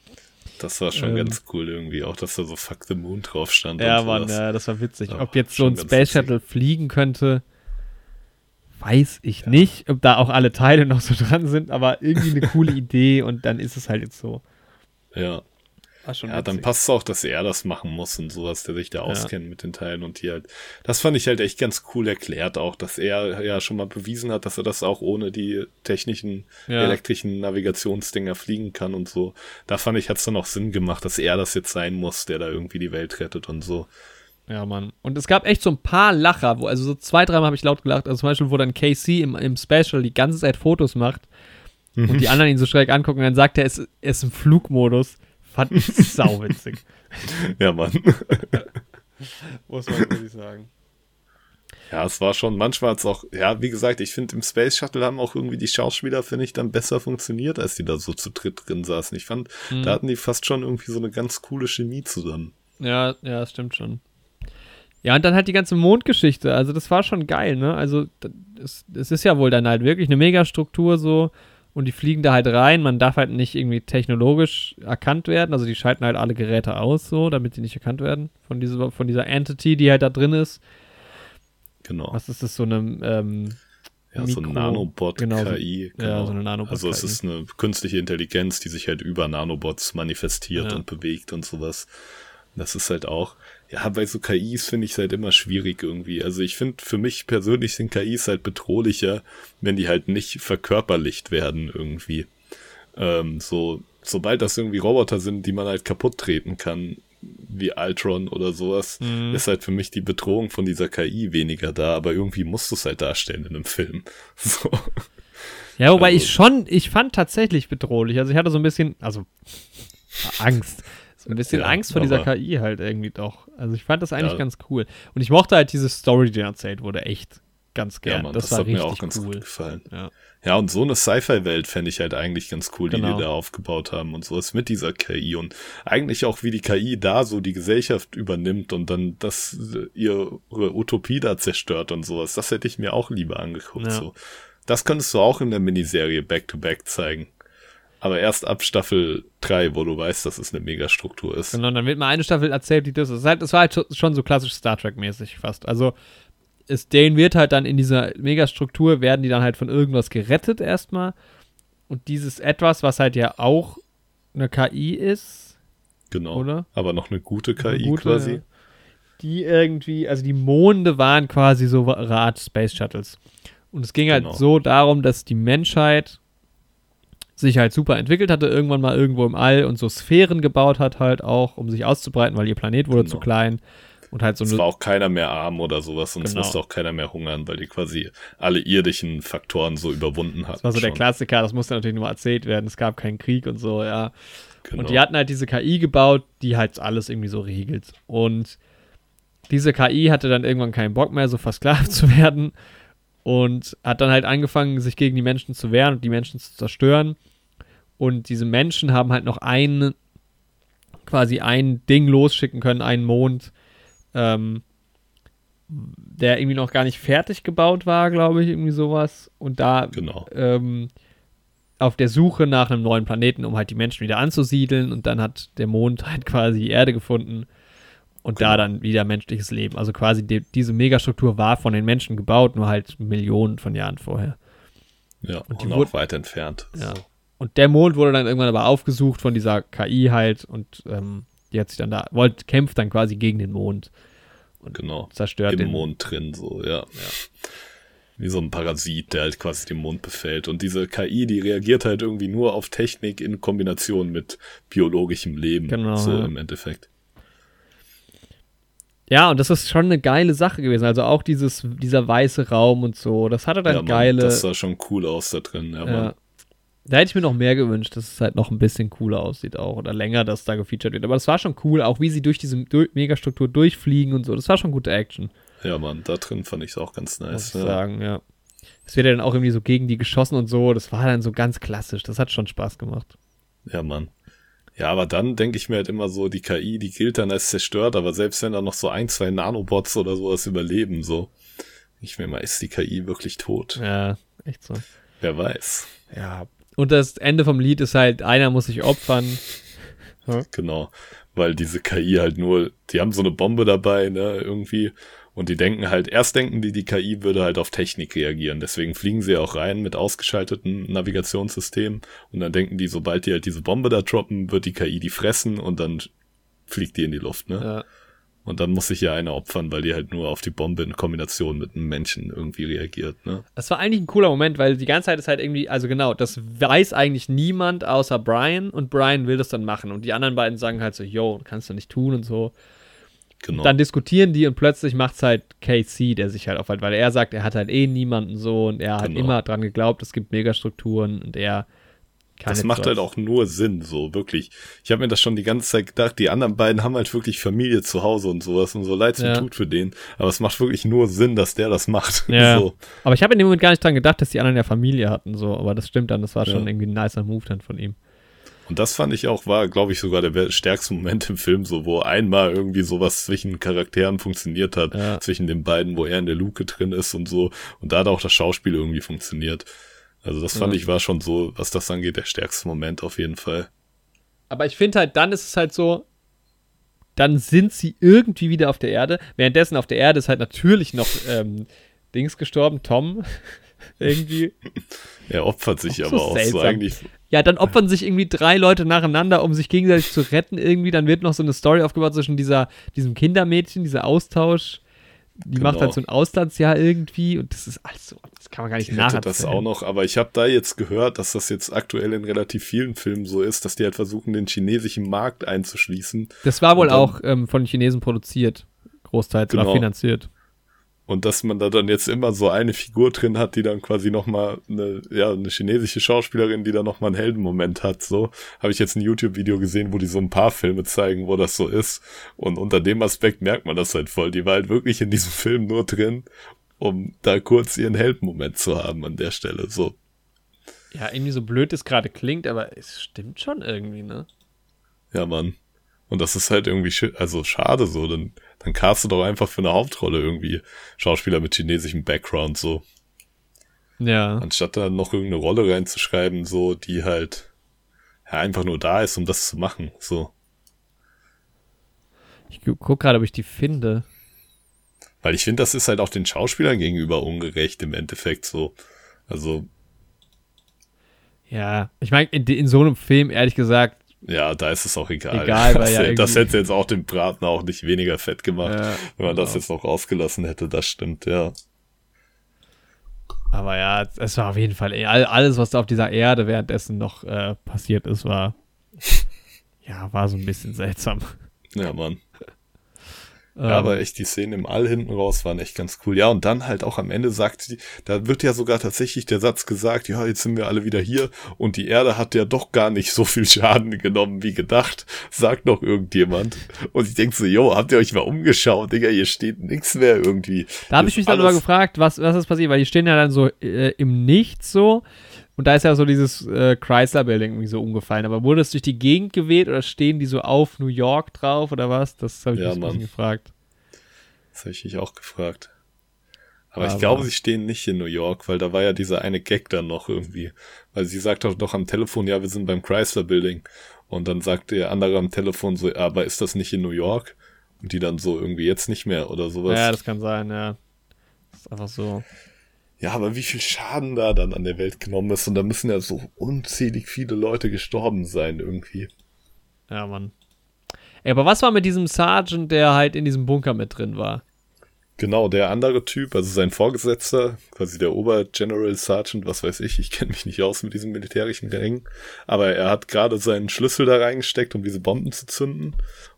Das war schon Ähm. ganz cool irgendwie, auch dass da so Fuck the Moon drauf stand. Ja, Mann, ja, das war witzig. Ja, Ob jetzt so ein Space. Shuttle fliegen könnte, weiß ich nicht. Ob da auch alle Teile noch so dran sind, aber irgendwie eine coole Idee und dann ist es halt jetzt so. Ja. Ja, dann passt es auch, dass er das machen muss und sowas, der sich da auskennt mit den Teilen und die halt. Das fand ich halt echt ganz cool erklärt auch, dass er ja schon mal bewiesen hat, dass er das auch ohne die technischen, Ja. elektrischen Navigationsdinger fliegen kann und so. Da fand ich, hat's dann auch Sinn gemacht, dass er das jetzt sein muss, der da irgendwie die Welt rettet und so. Ja, Mann. Und es gab echt so ein paar Lacher, wo, also so zwei, dreimal habe ich laut gelacht. Also zum Beispiel, wo dann Casey im, im Special die ganze Zeit Fotos macht und die anderen ihn so schräg angucken und dann sagt er, er ist im Flugmodus. Fand ich sauwitzig. Ja, Mann. Muss man wirklich sagen. Ja, es war schon, manchmal hat's auch, ja, wie gesagt, ich finde im Space Shuttle haben auch irgendwie die Schauspieler, finde ich, dann besser funktioniert, als die da so zu dritt drin saßen. Ich fand, Mhm. da hatten die fast schon irgendwie so eine ganz coole Chemie zusammen. Ja, ja, das stimmt schon. Ja, und dann halt die ganze Mondgeschichte. Also, das war schon geil, ne? Also, es, es ist ja wohl dann halt wirklich eine Megastruktur so. Und die fliegen da halt rein. Man darf halt nicht irgendwie technologisch erkannt werden. Also, die schalten halt alle Geräte aus, so, damit sie nicht erkannt werden von dieser, von dieser Entity, die halt da drin ist. Genau. Was ist das, so eine, ähm, Ja, so ein Mikro- Nanobot-KI. genau, so- genau. ja, so eine Nanobot-KI. Also es ist eine künstliche Intelligenz, die sich halt über Nanobots manifestiert Ja. und bewegt und sowas. Das ist halt auch, ja, bei so KIs finde ich es halt immer schwierig irgendwie. Also ich finde, für mich persönlich sind KIs halt bedrohlicher, wenn die halt nicht verkörperlicht werden irgendwie. Ähm, so, sobald das irgendwie Roboter sind, die man halt kaputt treten kann, wie Ultron oder sowas, Mhm. ist halt für mich die Bedrohung von dieser KI weniger da, aber irgendwie musst du es halt darstellen in einem Film. So. Ja, wobei Also- ich schon, ich fand tatsächlich bedrohlich. Also ich hatte so ein bisschen, also Angst. Ein bisschen Ja, Angst vor dieser KI halt irgendwie doch. Also ich fand das eigentlich Ja. ganz cool. Und ich mochte halt diese Story, die erzählt wurde, echt ganz Ja, gern. Mann, das, das, war hat mir auch ganz cool. gut gefallen. Ja. Ja, und so eine Sci-Fi-Welt fände ich halt eigentlich ganz cool, die Genau. die da aufgebaut haben und sowas mit dieser KI und eigentlich auch, wie die KI da so die Gesellschaft übernimmt und dann das äh, ihre Utopie da zerstört und sowas. Das hätte ich mir auch lieber angeguckt. Ja. So. Das könntest du auch in der Miniserie Back-to-Back zeigen. Aber erst ab Staffel 3, wo du weißt, dass es eine Megastruktur ist. Genau, dann wird mal eine Staffel erzählt, die das ist. Halt, das war halt schon- so klassisch Star Trek-mäßig fast. Also, es, denen wird halt dann in dieser Megastruktur, werden die dann halt von irgendwas gerettet erstmal. Und dieses Etwas, was halt ja auch eine KI ist, Genau. oder? Aber noch eine gute KI Eine gute, quasi. Die irgendwie, also die Monde waren quasi so Art Space Shuttles. Und es ging halt Genau. so darum, dass die Menschheit sich halt super entwickelt hatte, irgendwann mal irgendwo im All und so Sphären gebaut hat halt auch, um sich auszubreiten, weil ihr Planet wurde Genau. zu klein. Und halt so Es war auch keiner mehr arm oder sowas und es Genau. musste auch keiner mehr hungern, weil die quasi alle irdischen Faktoren so überwunden hatten. Das war so der schon. Klassiker, das musste natürlich nur erzählt werden. Es gab keinen Krieg und so, ja. Genau. Und die hatten halt diese KI gebaut, die halt alles irgendwie so regelt. Und diese KI hatte dann irgendwann keinen Bock mehr, so versklavt zu werden. Und hat dann halt angefangen, sich gegen die Menschen zu wehren und die Menschen zu zerstören. Und diese Menschen haben halt noch ein, quasi ein Ding losschicken können, einen Mond, ähm, der irgendwie noch gar nicht fertig gebaut war, glaube ich, irgendwie sowas. Und da Genau. ähm, auf der Suche nach einem neuen Planeten, um halt die Menschen wieder anzusiedeln. Und dann hat der Mond halt quasi die Erde gefunden und da dann wieder menschliches Leben. Also quasi die, diese Megastruktur war von den Menschen gebaut, nur halt Millionen von Jahren vorher. Ja, Und und, die noch wurde- weit entfernt. Ja. So. Und der Mond wurde dann irgendwann aber aufgesucht von dieser KI halt und ähm, die hat sich dann da, wollt, kämpft dann quasi gegen den Mond und Genau. zerstört Im den Mond drin, so, ja. Wie so ein Parasit, der halt quasi den Mond befällt. Und diese KI, die reagiert halt irgendwie nur auf Technik in Kombination mit biologischem Leben. Genau, So ja. im Endeffekt. Ja, und das ist schon eine geile Sache gewesen. Also auch dieses, dieser weiße Raum und so. Das hatte dann ja, Mann, geile. Das sah schon cool aus da drin, ja, ja. Mann. Da hätte ich mir noch mehr gewünscht, dass es halt noch ein bisschen cooler aussieht auch. Oder länger, dass da gefeatured wird. Aber das war schon cool, auch wie sie durch diese Megastruktur durchfliegen und so. Das war schon gute Action, Ja, Mann, da drin fand ich es auch ganz muss nice. ich Ja. sagen, ja. Es wird ja dann auch irgendwie so gegen die geschossen und so. Das war dann so ganz klassisch. Das hat schon Spaß gemacht. ja, Mann. Ja, aber dann denke ich mir halt immer so, die KI, die gilt dann als zerstört, aber selbst wenn da noch so ein, zwei Nanobots oder sowas überleben, so. Ich mir mal, ist die KI wirklich tot? Ja, echt so. Wer weiß. Ja. Und das Ende vom Lied ist halt, einer muss sich opfern. Genau. Weil diese KI halt nur, die haben so eine Bombe dabei, ne, irgendwie. Und die denken halt, erst denken die, die KI würde halt auf Technik reagieren. Deswegen fliegen sie auch rein mit ausgeschalteten Navigationssystemen. Und dann denken die, sobald die halt diese Bombe da droppen, wird die KI die fressen und dann fliegt die in die Luft, ne? Ja. Und dann muss sich ja einer opfern, weil die halt nur auf die Bombe in Kombination mit einem Menschen irgendwie reagiert, ne? Das war eigentlich ein cooler Moment, weil die ganze Zeit ist halt irgendwie, also genau, das weiß eigentlich niemand außer Brian und Brian will das dann machen und die anderen beiden sagen halt so, yo, kannst du nicht tun und so. Genau. Dann diskutieren die und plötzlich macht's halt KC, der sich halt aufhält, weil er sagt, er hat halt eh niemanden so und er hat Genau. immer dran geglaubt, es gibt Megastrukturen und er kann das macht so- halt auch nur Sinn, so wirklich. Ich habe mir das schon die ganze Zeit gedacht, die anderen beiden haben halt wirklich Familie zu Hause und sowas und so leid es mir Ja. tut für den. Aber es macht wirklich nur Sinn, dass der das macht. Ja. So. Aber ich habe in dem Moment gar nicht dran gedacht, dass die anderen ja Familie hatten, so, aber das stimmt dann, das war schon Ja. irgendwie ein nicer Move dann von ihm. Und das fand ich auch, war, glaube ich, sogar der stärkste Moment im Film, so, wo einmal irgendwie sowas zwischen Charakteren funktioniert hat, Ja. zwischen den beiden, wo er in der Luke drin ist und so. Und da hat auch das Schauspiel irgendwie funktioniert. Also das fand Ja. ich war schon so, was das angeht, der stärkste Moment auf jeden Fall. Aber ich finde halt, dann ist es halt so, dann sind sie irgendwie wieder auf der Erde. Währenddessen auf der Erde ist halt natürlich noch ähm, Dings gestorben, Tom. irgendwie. Er opfert sich Auch aber so auch so eigentlich. Ja, dann opfern sich irgendwie drei Leute nacheinander, um sich gegenseitig zu retten. Irgendwie, dann wird noch so eine Story aufgebaut zwischen dieser, diesem Kindermädchen, dieser Austausch. Die macht Genau. halt so ein Auslandsjahr irgendwie und das ist alles so, das kann man gar nicht Die rettet das nacherzählen. auch noch, aber ich habe da jetzt gehört, dass das jetzt aktuell in relativ vielen Filmen so ist, dass die halt versuchen, den chinesischen Markt einzuschließen Das war wohl dann- auch ähm, von den Chinesen produziert, großteils oder Genau. finanziert. Und dass man da dann jetzt immer so eine Figur drin hat, die dann quasi nochmal eine, ja, eine chinesische Schauspielerin, die da nochmal einen Heldenmoment hat, so. Habe ich jetzt ein YouTube-Video gesehen, wo die so ein paar Filme zeigen, wo das so ist. Und unter dem Aspekt merkt man das halt voll. Die war halt wirklich in diesem Film nur drin, um da kurz ihren Heldenmoment zu haben an der Stelle, so. Ja, irgendwie so blöd es gerade klingt, aber es stimmt schon irgendwie, ne? Ja, Mann. Und das ist halt irgendwie, also schade so, dann, dann cast du doch einfach für eine Hauptrolle irgendwie Schauspieler mit chinesischem Background so. Ja. Anstatt da noch irgendeine Rolle reinzuschreiben, so, die halt, ja, einfach nur da ist, um das zu machen, so. Ich gu- guck gerade, ob ich die finde. Weil ich finde, das ist halt auch den Schauspielern gegenüber ungerecht im Endeffekt so. Also, Ja, ich meine, in, in so einem Film, ehrlich gesagt, ja, da ist es auch egal. Egal, weil das, ja das hätte jetzt auch den Braten auch nicht weniger fett gemacht, Ja, wenn man das genau. jetzt noch rausgelassen hätte, das stimmt, ja. aber ja, es war auf jeden Fall, alles, was da auf dieser Erde währenddessen noch äh, passiert ist, war, ja, war so ein bisschen seltsam. Ja, Mann. Ähm, Ja, aber echt, die Szenen im All hinten raus waren echt ganz cool. Ja, und dann halt auch am Ende sagt sie, da wird ja sogar tatsächlich der Satz gesagt, ja, jetzt sind wir alle wieder hier und die Erde hat ja doch gar nicht so viel Schaden genommen wie gedacht, sagt noch irgendjemand. Und ich denk so, jo, habt ihr euch mal umgeschaut, Digga, hier steht nichts mehr irgendwie. Da habe ich mich dann aber gefragt, was, was ist passiert, weil die stehen ja dann so äh, im Nichts so und da ist ja so dieses äh, Chrysler-Building irgendwie so umgefallen. Aber wurde es durch die Gegend geweht oder stehen die so auf New York drauf oder was? Das habe ich Ja, mich Mann. gefragt. Das habe ich mich auch gefragt. Aber, ich glaube, sie stehen nicht in New York, weil da war ja dieser eine Gag dann noch irgendwie. Weil sie sagt doch doch am Telefon, ja, wir sind beim Chrysler Building. Und dann sagt der andere am Telefon so, aber ist das nicht in New York? Und die dann so irgendwie jetzt nicht mehr oder sowas. Ja, das kann sein, ja. Das ist einfach so. Ja, aber wie viel Schaden da dann an der Welt genommen ist und da müssen ja so unzählig viele Leute gestorben sein irgendwie. Ja, Mann. Ey, aber was war mit diesem Sergeant, der halt in diesem Bunker mit drin war? Genau, der andere Typ, also sein Vorgesetzter, quasi der Obergeneral Sergeant, was weiß ich, ich kenne mich nicht aus mit diesem militärischen Rängen, aber er hat gerade seinen Schlüssel da reingesteckt, um diese Bomben zu zünden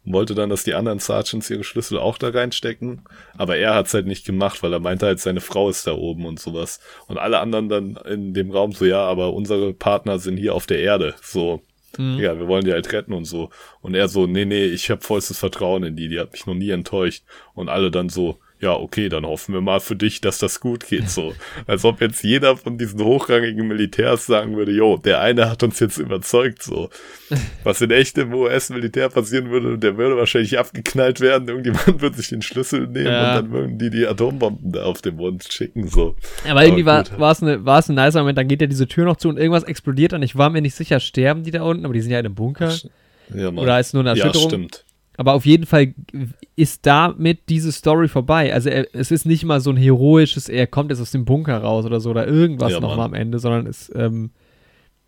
und wollte dann, dass die anderen Sergeants ihre Schlüssel auch da reinstecken, aber er hat's halt nicht gemacht, weil er meinte halt, seine Frau ist da oben und sowas und alle anderen dann in dem Raum so, ja, aber unsere Partner sind hier auf der Erde, so, Mhm. Ja, wir wollen die halt retten und so. Und er so, nee, nee, ich habe vollstes Vertrauen in die, die hat mich noch nie enttäuscht. Und alle dann so, ja, okay, dann hoffen wir mal für dich, dass das gut geht, so. Als ob jetzt jeder von diesen hochrangigen Militärs sagen würde, jo, der eine hat uns jetzt überzeugt, so. Was in echtem US-Militär passieren würde, der würde wahrscheinlich abgeknallt werden, irgendjemand würde sich den Schlüssel nehmen ja. und dann würden die die Atombomben da auf den Mond schicken, so. Aber irgendwie war, war es es ein nicer Moment, dann geht ja diese Tür noch zu und irgendwas explodiert und ich war mir nicht sicher, sterben die da unten, aber die sind ja in einem Bunker. Ja. Oder ist nur eine Erschütterung? Ja, stimmt. Aber auf jeden Fall ist damit diese Story vorbei. Also er, es ist nicht mal so ein heroisches, er kommt jetzt aus dem Bunker raus oder so oder irgendwas ja, nochmal am Ende, sondern es, ähm,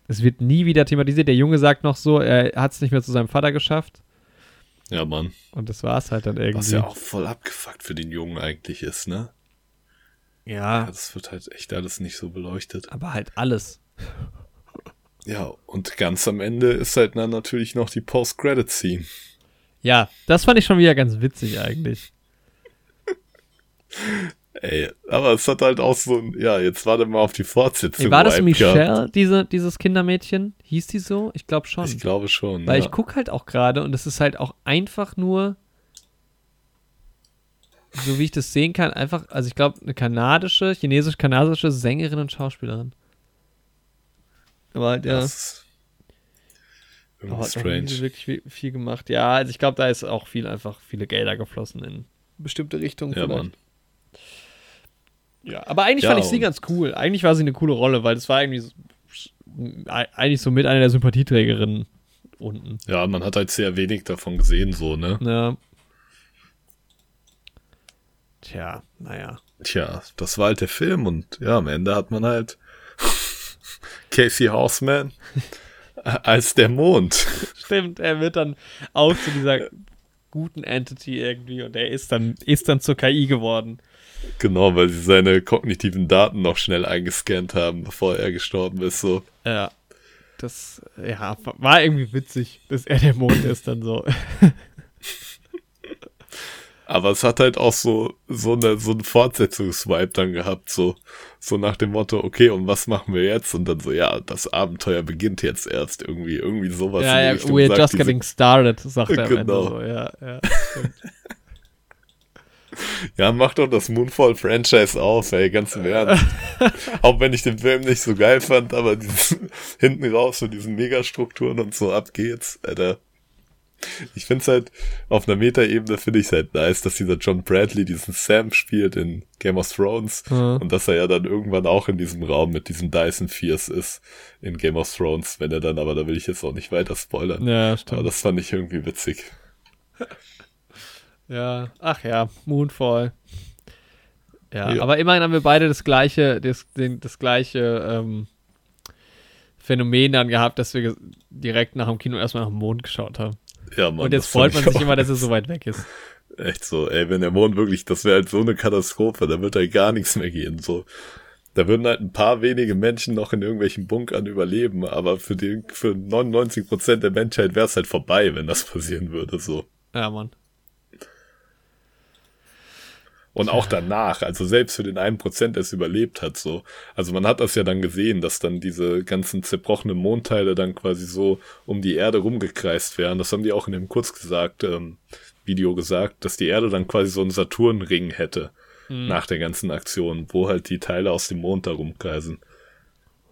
es wird nie wieder thematisiert. Der Junge sagt noch so, er hat es nicht mehr zu seinem Vater geschafft. Ja, Mann. Und das war es halt dann irgendwie. Was ja auch voll abgefuckt für den Jungen eigentlich ist, ne? Ja. Das wird halt echt alles nicht so beleuchtet. Aber halt alles. Ja, und ganz am Ende ist halt dann natürlich noch die Post-Credit-Scene. Ja, das fand ich schon wieder ganz witzig eigentlich. Ey, aber es hat halt auch so ein, ja, jetzt warte mal auf die Fortsetzung. Ey, war das Michelle, diese, dieses Kindermädchen? Hieß die so? Ich glaube schon. Ich glaube schon. Weil ja. ich gucke halt auch gerade und es ist halt auch einfach nur, so wie ich das sehen kann, einfach, also ich glaube, eine kanadische, chinesisch-kanadische Sängerin und Schauspielerin. Aber halt, ja. Das irgendwie oh, strange. wirklich viel, gemacht. Ja, also ich glaube, da ist auch viel einfach viele Gelder geflossen in bestimmte Richtungen. Ja, Mann. Ja, aber eigentlich ja, fand ich sie ganz cool. Eigentlich war sie eine coole Rolle, weil das war irgendwie so, eigentlich so mit einer der Sympathieträgerinnen unten. Ja, man hat halt sehr wenig davon gesehen, so, ne? Ja. Tja, naja. Tja, das war halt der Film und ja, am Ende hat man halt Casey Horseman als der Mond. Stimmt, er wird dann auch zu dieser guten Entity irgendwie und er ist dann, ist dann zur KI geworden. Genau, weil sie seine kognitiven Daten noch schnell eingescannt haben, bevor er gestorben ist, so. Ja. Das, ja, war irgendwie witzig, dass er der Mond ist dann so. Aber es hat halt auch so, so, eine, so einen Fortsetzungsvibe dann gehabt, so, so nach dem Motto, okay, und was machen wir jetzt? Und dann so, ja, das Abenteuer beginnt jetzt erst irgendwie, irgendwie sowas. Ja, ja, we're sagt, just getting started, sagt er genau. so, ja, ja, Ja, mach doch das Moonfall-Franchise auf, ey, ganz im Ernst. Auch wenn ich den Film nicht so geil fand, aber dieses, hinten raus mit diesen Megastrukturen und so, ab geht's, Alter. Ich finde es halt, auf einer Meta-Ebene finde ich es halt nice, dass dieser John Bradley diesen Sam spielt in Game of Thrones mhm. und dass er ja dann irgendwann auch in diesem Raum mit diesem Dyson Fierce ist in Game of Thrones, wenn er dann, aber da will ich jetzt auch nicht weiter spoilern. Ja, stimmt. Aber das fand ich irgendwie witzig. ja, ach ja, Moonfall. Ja, ja, aber immerhin haben wir beide das gleiche, das, das gleiche ähm, Phänomen dann gehabt, dass wir direkt nach dem Kino erstmal nach dem Mond geschaut haben. Ja, Mann, Und jetzt freut man sich immer, dass er so weit weg ist. Echt so, ey, wenn der Mond wirklich, das wäre halt so eine Katastrophe, da wird halt gar nichts mehr gehen, so. Da würden halt ein paar wenige Menschen noch in irgendwelchen Bunkern überleben, aber für den, für 99 Prozent der Menschheit wäre es halt vorbei, wenn das passieren würde, so. Ja, Mann. Und auch danach, also selbst für den einen Prozent, der es überlebt hat, so. Also man hat das ja dann gesehen, dass dann diese ganzen zerbrochenen Mondteile dann quasi so um die Erde rumgekreist wären. Das haben die auch in dem kurz gesagt, ähm, Video gesagt, dass die Erde dann quasi so einen Saturnring hätte mhm. nach der ganzen Aktion, wo halt die Teile aus dem Mond da rumkreisen.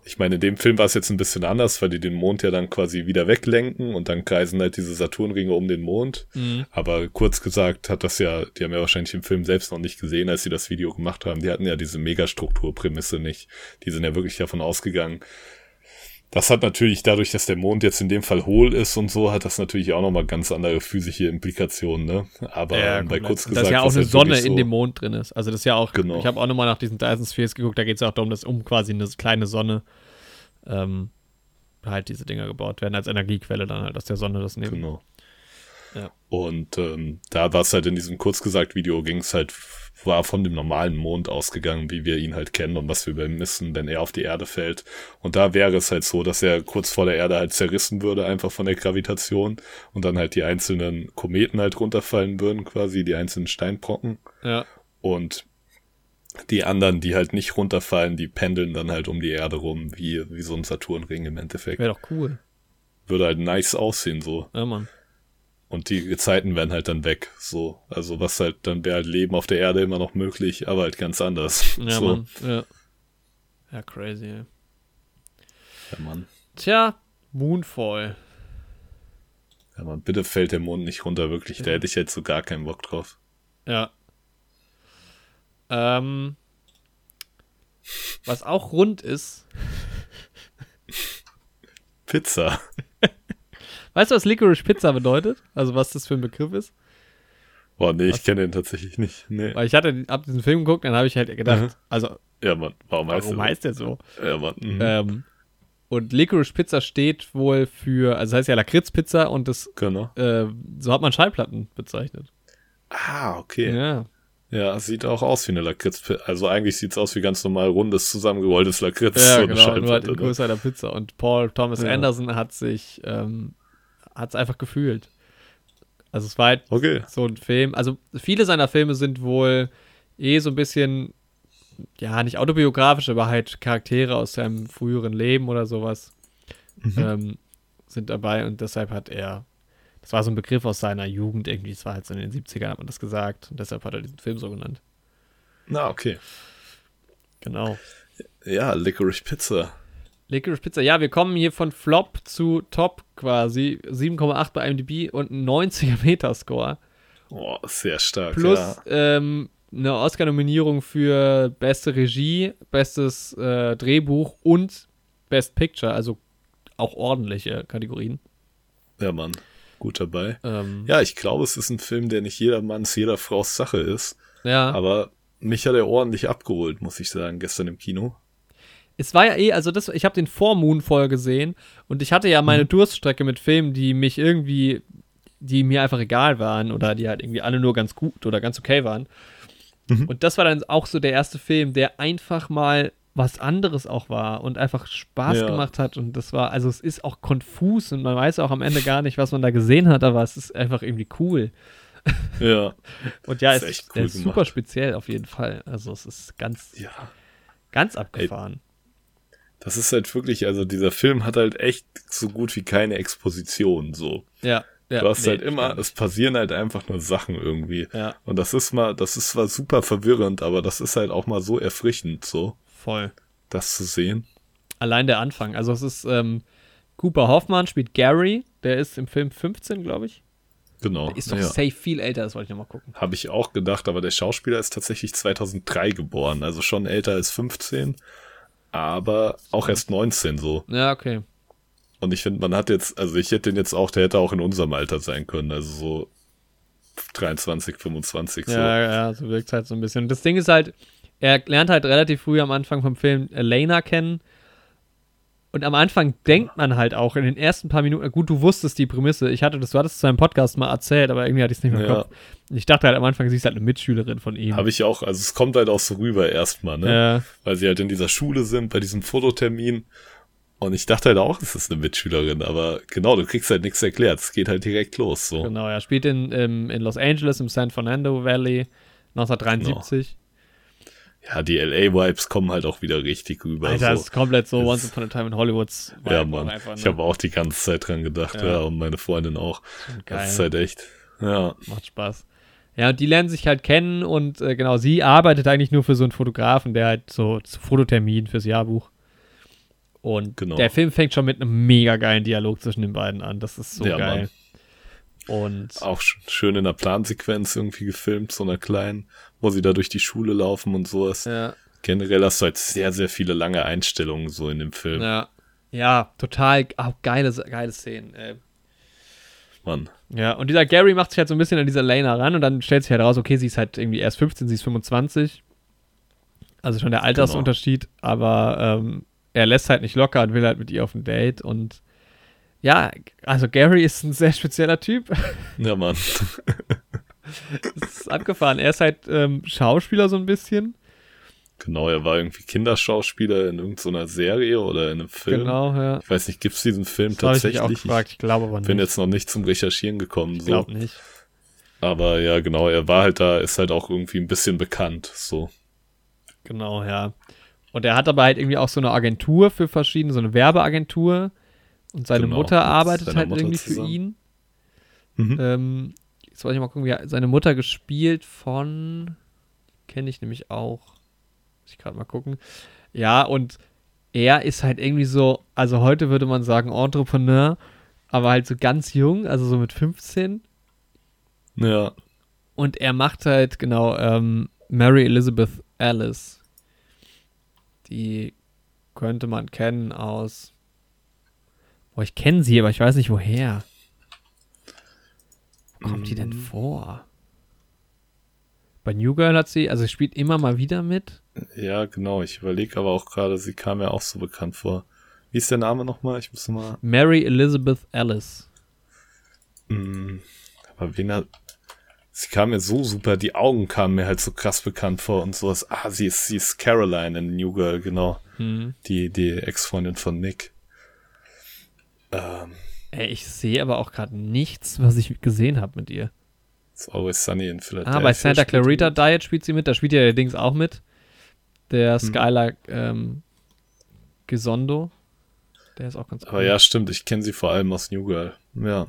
Ich meine, in dem Film war es jetzt ein bisschen anders, weil die den Mond ja dann quasi wieder weglenken und dann kreisen halt diese Saturnringe um den Mond. Mhm. Aber kurz gesagt hat das ja, die haben ja wahrscheinlich den Film selbst noch nicht gesehen, als sie das Video gemacht haben. Die hatten ja diese Megastrukturprämisse nicht. Die sind ja wirklich davon ausgegangen. Das hat natürlich dadurch, dass der Mond jetzt in dem Fall hohl ist und so, hat das natürlich auch nochmal ganz andere physische Implikationen, ne? Aber Ja, bei kurz gesagt. dass ja auch eine halt Sonne wirklich in so- dem Mond drin ist. Also das ist ja auch, Genau. ich habe auch nochmal nach diesen Dyson Spheres geguckt, da geht es ja auch darum, dass um quasi eine kleine Sonne ähm, halt diese Dinger gebaut werden als Energiequelle dann halt aus der Sonne das nehmen. Genau. Ja. Und ähm, da war es halt in diesem kurz gesagt Video, ging es halt, war von dem normalen Mond ausgegangen, wie wir ihn halt kennen und was wir wissen, wenn er auf die Erde fällt. Und da wäre es halt so, dass er kurz vor der Erde halt zerrissen würde, einfach von der Gravitation und dann halt die einzelnen Kometen halt runterfallen würden, quasi die einzelnen Steinbrocken. Ja, Und die anderen, die halt nicht runterfallen, die pendeln dann halt um die Erde rum, wie, wie so ein Saturnring im Endeffekt. wäre doch cool. Würde halt nice aussehen, so. Ja, Mann. Und die Gezeiten wären halt dann weg. So. Also was halt, dann wäre halt Leben auf der Erde immer noch möglich, aber halt ganz anders. Ja, so. Mann. Ja. ja, crazy, ey. Ja, Mann. Tja, Moonfall. Ja, Mann. Bitte fällt der Mond nicht runter, wirklich. Da hätte ich jetzt so gar keinen Bock drauf. Ja. Ähm, was auch rund ist, Pizza. weißt du, was Licorice Pizza bedeutet? Also was das für ein Begriff ist? Boah, nee, Was? ich kenne den tatsächlich nicht. Nee. Weil ich hatte ab diesen Film geguckt, dann habe ich halt gedacht, Mhm. also Ja, Mann. Warum heißt warum heißt der so? Ja, Mann. Mhm. Ähm, und Licorice Pizza steht wohl für, also das heißt ja Lakritzpizza und das, Genau. äh, so hat man Schallplatten bezeichnet. Ah, okay. Ja. Ja, sieht auch aus wie eine Lakritz. Also eigentlich sieht's aus wie ganz normal rundes, zusammengerolltes Lakritz. ja so genau, nur halt in ne? größer der Pizza. Und Paul Thomas Ja. Anderson hat sich, ähm, hat es einfach gefühlt. Also es war halt Okay. so ein Film. Also viele seiner Filme sind wohl eh so ein bisschen, ja, nicht autobiografisch, aber halt Charaktere aus seinem früheren Leben oder sowas Mhm. ähm, sind dabei und deshalb hat er, das war so ein Begriff aus seiner Jugend irgendwie, es war halt so in den 70ern hat man das gesagt und deshalb hat er diesen Film so genannt. Na, okay. Genau. Ja, Licorice Pizza. Licorice Pizza, ja, wir kommen hier von Flop zu Top quasi. 7,8 bei IMDb und ein 90er Metascore. Boah, sehr stark. Plus ja. ähm, eine Oscar-Nominierung für beste Regie, bestes äh, Drehbuch und Best Picture, also auch ordentliche Kategorien. ja, Mann. Gut dabei. Ähm, Ja, ich glaube, es ist ein Film, der nicht jedermanns, jeder Frau's Sache ist. ja. Aber mich hat er ordentlich abgeholt, muss ich sagen, gestern im Kino. Es war ja eh, also das, ich habe den vor Moonfall gesehen und ich hatte ja meine Durststrecke mit Filmen, die mich irgendwie, die mir einfach egal waren oder die halt irgendwie alle nur ganz gut oder ganz okay waren. Mhm. Und das war dann auch so der erste Film, der einfach mal was anderes auch war und einfach Spaß Ja. gemacht hat. Und das war, also es ist auch konfus und man weiß auch am Ende gar nicht, was man da gesehen hat, aber es ist einfach irgendwie cool. Ja. Und ja, Ist es ist, cool ist super speziell auf jeden Fall. Also es ist ganz, Ja. ganz abgefahren. Das ist halt wirklich, also dieser Film hat halt echt so gut wie keine Exposition, so. Ja. ja Du hast nee, halt immer, es passieren halt einfach nur Sachen irgendwie. Ja. Und das ist mal, das ist zwar super verwirrend, aber das ist halt auch mal so erfrischend, so, Voll. das zu sehen. Allein der Anfang. Also es ist ähm, Cooper Hoffmann spielt Gary, der ist im Film 15, glaube ich. Genau. Der ist doch ja. safe viel älter, das wollte ich nochmal gucken. Habe ich auch gedacht, aber der Schauspieler ist tatsächlich 2003 geboren, also schon älter als 15, aber auch erst 19 so. Ja, okay. Und ich finde, man hat jetzt, also ich hätte den jetzt auch, der hätte auch in unserem Alter sein können, also so 23, 25 so. Ja, ja, so wirkt halt so ein bisschen. Und das Ding ist halt, er lernt halt relativ früh am Anfang vom Film Elena kennen. Und am Anfang denkt man halt auch in den ersten paar Minuten, gut, du wusstest die Prämisse. Ich hatte das, du hattest es zu einem Podcast mal erzählt, aber irgendwie hatte ich es nicht mehr im Ja. Kopf. Ich dachte halt am Anfang, sie ist halt eine Mitschülerin von ihm. Habe ich auch, also es kommt halt auch so rüber erstmal, ne? Ja, Weil sie halt in dieser Schule sind, bei diesem Fototermin. Und ich dachte halt auch, es ist eine Mitschülerin, aber genau, du kriegst halt nichts erklärt. Es geht halt direkt los, so. genau. Er spielt in, in Los Angeles, im San Fernando Valley, 1973. Ja, die LA-Vibes kommen halt auch wieder richtig rüber. Alter, das so. ist komplett so Once Upon a Time in Hollywoods. Ja, Mann. einfach, Ich ne? habe auch die ganze Zeit dran gedacht, Ja. ja, und meine Freundin auch. Geil. Das ist halt echt. Ja. Macht Spaß. Ja, und die lernen sich halt kennen und äh, genau, sie arbeitet eigentlich nur für so einen Fotografen, der halt so zu Fototermin fürs Jahrbuch. Und Genau. der Film fängt schon mit einem mega geilen Dialog zwischen den beiden an. Das ist so Ja, geil. Und Auch sch- schön in der Plansequenz irgendwie gefilmt, so einer kleinen, wo sie da durch die Schule laufen und sowas. ja, Generell hast du halt sehr, sehr viele lange Einstellungen so in dem Film. ja, ja, total auch geile, geile Szenen. Ey. Mann. Ja, und dieser Gary macht sich halt so ein bisschen an dieser Lena ran und dann stellt sich halt raus, okay, sie ist halt irgendwie erst 15, sie ist 25. Also schon der Altersunterschied, aber ähm, er lässt halt nicht locker und will halt mit ihr auf ein Date und ja, also Gary ist ein sehr spezieller Typ. Ja, Mann. Das ist abgefahren. Er ist halt ähm, Schauspieler so ein bisschen. Genau, er war irgendwie Kinderschauspieler in irgendeiner Serie oder in einem Film. Genau, ja. Ich weiß nicht, gibt's diesen Film Das habe ich mich tatsächlich? auch gefragt. Ich glaube aber Ich nicht. bin jetzt noch nicht zum Recherchieren gekommen. ich So. glaube nicht. Aber ja, genau, er war halt da, ist halt auch irgendwie ein bisschen bekannt. So. Genau, ja. Und er hat aber halt irgendwie auch so eine Agentur für verschiedene, so eine Werbeagentur. Und seine Genau, Mutter arbeitet halt Mutter irgendwie für zusammen. ihn. Mhm. Ähm, jetzt wollte ich mal gucken, wie seine Mutter gespielt von. Kenne ich nämlich auch. Muss ich gerade mal gucken. Ja, und er ist halt irgendwie so, also heute würde man sagen Entrepreneur, aber halt so ganz jung, also so mit 15. Ja, Und er macht halt, genau, ähm, Mary Elizabeth Alice. Die könnte man kennen aus. Boah, ich kenne sie, aber ich weiß nicht woher. Wo kommt die denn Mm. vor? Bei New Girl hat sie, also sie spielt immer mal wieder mit. ja, genau. Ich überlege aber auch gerade, sie kam mir auch so bekannt vor. Wie ist der Name nochmal? Ich muss mal. Mary Elizabeth Alice. Mh, aber wen hat. Sie kam mir so super, die Augen kamen mir halt so krass bekannt vor und sowas. Ah, sie ist, sie ist Caroline in New Girl, genau. Hm. Die, die Ex-Freundin von Nick. Ähm, Ey, ich sehe aber auch gerade nichts, was ich gesehen habe mit ihr. It's Always Sunny in Philadelphia. Ah, bei Santa Clarita. Diet spielt sie mit, da spielt ja allerdings auch mit. Der Hm. Skylar ähm, Gesondo. Der ist auch ganz Aber ja, stimmt. Ich kenne sie vor allem aus New Girl. Ja.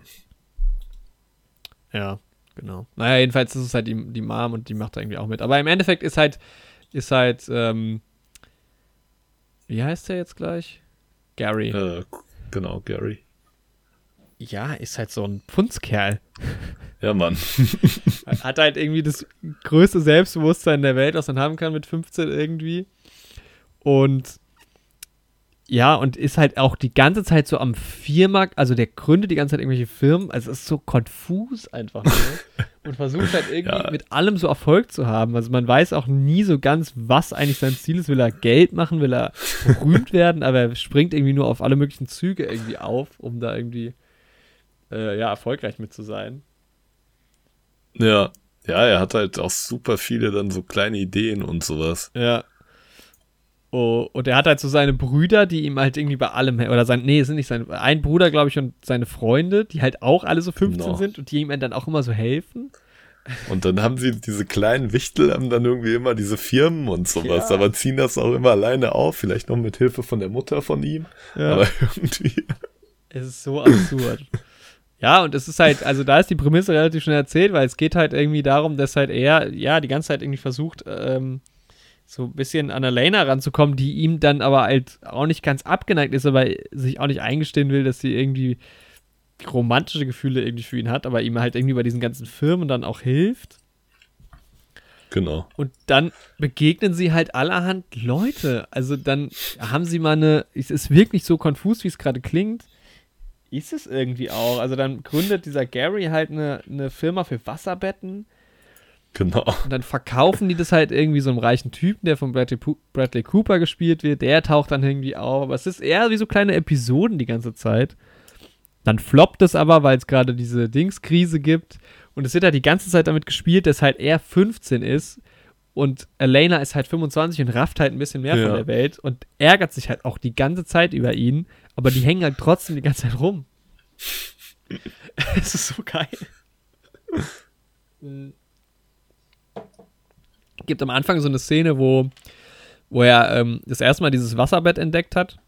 Ja, genau. Naja, jedenfalls ist es halt die, die Mom und die macht da irgendwie auch mit. Aber im Endeffekt ist halt, ist halt, ähm, wie heißt der jetzt gleich? Gary. Äh, genau, Gary. Ja, ist halt so ein Punzkerl. Ja, Mann. Hat halt irgendwie das größte Selbstbewusstsein der Welt, was man haben kann mit 15 irgendwie. Und ja, und ist halt auch die ganze Zeit so am Firma, also der gründet die ganze Zeit irgendwelche Firmen, also es ist so konfus einfach nur. und versucht halt irgendwie Ja. mit allem so Erfolg zu haben. Also man weiß auch nie so ganz, was eigentlich sein Ziel ist. Will er Geld machen, will er berühmt werden, aber er springt irgendwie nur auf alle möglichen Züge irgendwie auf, um da irgendwie äh, ja, erfolgreich mit zu sein. Ja. Ja, er hat halt auch super viele dann so kleine Ideen und sowas. Ja. Oh, und er hat halt so seine Brüder, die ihm halt irgendwie bei allem, oder sein, nee, sind nicht seine, ein Bruder, glaube ich, und seine Freunde, die halt auch alle so 15 Genau. sind und die ihm dann auch immer so helfen. Und dann haben sie diese kleinen Wichtel, haben dann irgendwie immer diese Firmen und sowas, Ja. aber ziehen das auch immer alleine auf, vielleicht noch mit Hilfe von der Mutter von ihm. Ja. Aber irgendwie. Es ist so absurd. Ja, und es ist halt, also da ist die Prämisse relativ schnell erzählt, weil es geht halt irgendwie darum, dass halt er, ja, die ganze Zeit irgendwie versucht, ähm, so ein bisschen an Elena ranzukommen, die ihm dann aber halt auch nicht ganz abgeneigt ist, aber sich auch nicht eingestehen will, dass sie irgendwie romantische Gefühle irgendwie für ihn hat, aber ihm halt irgendwie bei diesen ganzen Firmen dann auch hilft. Genau. Und dann begegnen sie halt allerhand Leute. Also dann haben sie mal eine, es ist wirklich so konfus, wie es gerade klingt. Ist es irgendwie auch. Also dann gründet dieser Gary halt eine, eine Firma für Wasserbetten Genau. und dann verkaufen die das halt irgendwie so einem reichen Typen, der von Bradley, Bradley Cooper gespielt wird. Der taucht dann irgendwie auf. Aber es ist eher wie so kleine Episoden die ganze Zeit. Dann floppt es aber, weil es gerade diese Dingskrise gibt. Und es wird halt die ganze Zeit damit gespielt, dass halt er 15 ist und Elena ist halt 25 und rafft halt ein bisschen mehr Ja. von der Welt und ärgert sich halt auch die ganze Zeit über ihn, aber die hängen halt trotzdem die ganze Zeit rum. Es ist so geil. Mhm. Gibt am Anfang so eine Szene, wo, wo er ähm, das erste Mal dieses Wasserbett entdeckt hat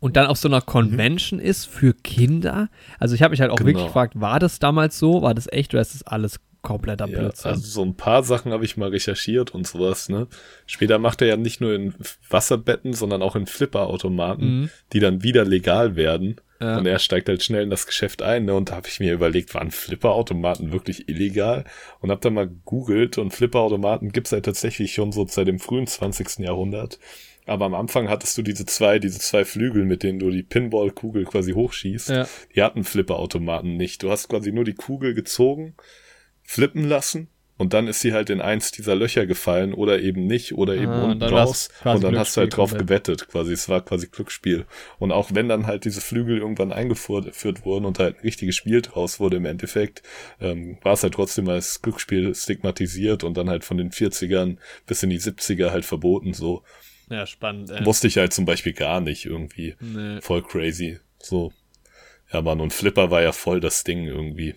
und dann auf so einer Convention ist für Kinder. Also ich habe mich halt auch Genau. wirklich gefragt, war das damals so? War das echt oder ist das alles kompletter Ja, Blödsinn. also so ein paar Sachen habe ich mal recherchiert und sowas, ne? Später macht er ja nicht nur in Wasserbetten, sondern auch in Flipperautomaten, Mhm. die dann wieder legal werden. Ja. Und er steigt halt schnell in das Geschäft ein, ne? Und da habe ich mir überlegt, waren Flipperautomaten wirklich illegal? Und habe dann mal gegoogelt und Flipperautomaten gibt's halt tatsächlich schon so seit dem frühen 20. Jahrhundert. Aber am Anfang hattest du diese zwei, diese zwei Flügel, mit denen du die Pinballkugel quasi hochschießt. Ja. Die hatten Flipperautomaten nicht. Du hast quasi nur die Kugel gezogen, flippen lassen und dann ist sie halt in eins dieser Löcher gefallen oder eben nicht oder eben Ah, und unten war's raus und dann hast du halt drauf komplett. gewettet quasi. Es war quasi Glücksspiel. Und auch wenn dann halt diese Flügel irgendwann eingeführt geführt wurden und halt ein richtiges Spiel draus wurde im Endeffekt, ähm, war es halt trotzdem als Glücksspiel stigmatisiert und dann halt von den 40ern bis in die 70er halt verboten so. ja, spannend. Ey. Wusste ich halt zum Beispiel gar nicht irgendwie. Nee. Voll crazy. So. Ja, Mann, und Flipper war ja voll das Ding irgendwie.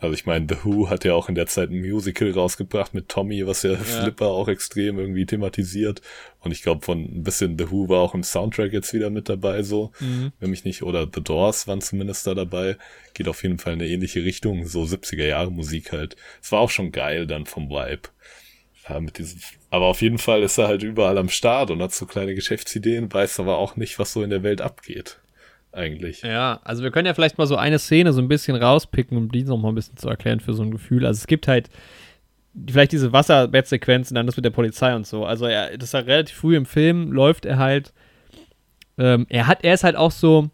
Also ich meine, The Who hat ja auch in der Zeit ein Musical rausgebracht mit Tommy, was ja, Flipper auch extrem irgendwie thematisiert. Und ich glaube, von ein bisschen The Who war auch im Soundtrack jetzt wieder mit dabei, so. Mhm. Wenn mich nicht, oder The Doors waren zumindest da dabei. Geht auf jeden Fall in eine ähnliche Richtung, so 70er Jahre Musik halt. Es war auch schon geil dann vom Vibe. Ja, mit diesem, aber auf jeden Fall ist er halt überall am Start und hat so kleine Geschäftsideen, weiß aber auch nicht, was so in der Welt abgeht. Eigentlich. Ja, also wir können ja vielleicht mal so eine Szene so ein bisschen rauspicken, um die noch mal ein bisschen zu erklären für so ein Gefühl. Also es gibt halt vielleicht diese Wasserbettsequenzen, dann das mit der Polizei und so. Also er, das ist halt relativ früh im Film, läuft er halt. Ähm, er hat, er ist halt auch so,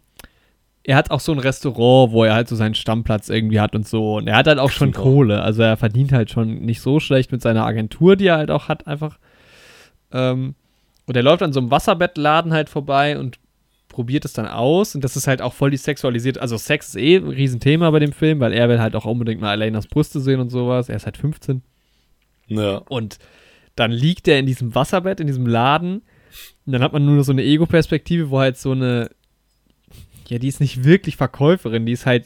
er hat auch so ein Restaurant, wo er halt so seinen Stammplatz irgendwie hat und so. Und er hat halt auch schon Genau. Kohle. Also er verdient halt schon nicht so schlecht mit seiner Agentur, die er halt auch hat, einfach. Ähm, und er läuft an so einem Wasserbettladen halt vorbei und probiert es dann aus. Und das ist halt auch voll die sexualisiert. Also Sex ist eh ein Riesenthema bei dem Film, weil er will halt auch unbedingt mal Elenas Brüste sehen und sowas. Er ist halt 15. Ja. Und dann liegt er in diesem Wasserbett, in diesem Laden. Und dann hat man nur so eine Ego-Perspektive, wo halt so eine. Ja, die ist nicht wirklich Verkäuferin, die ist halt.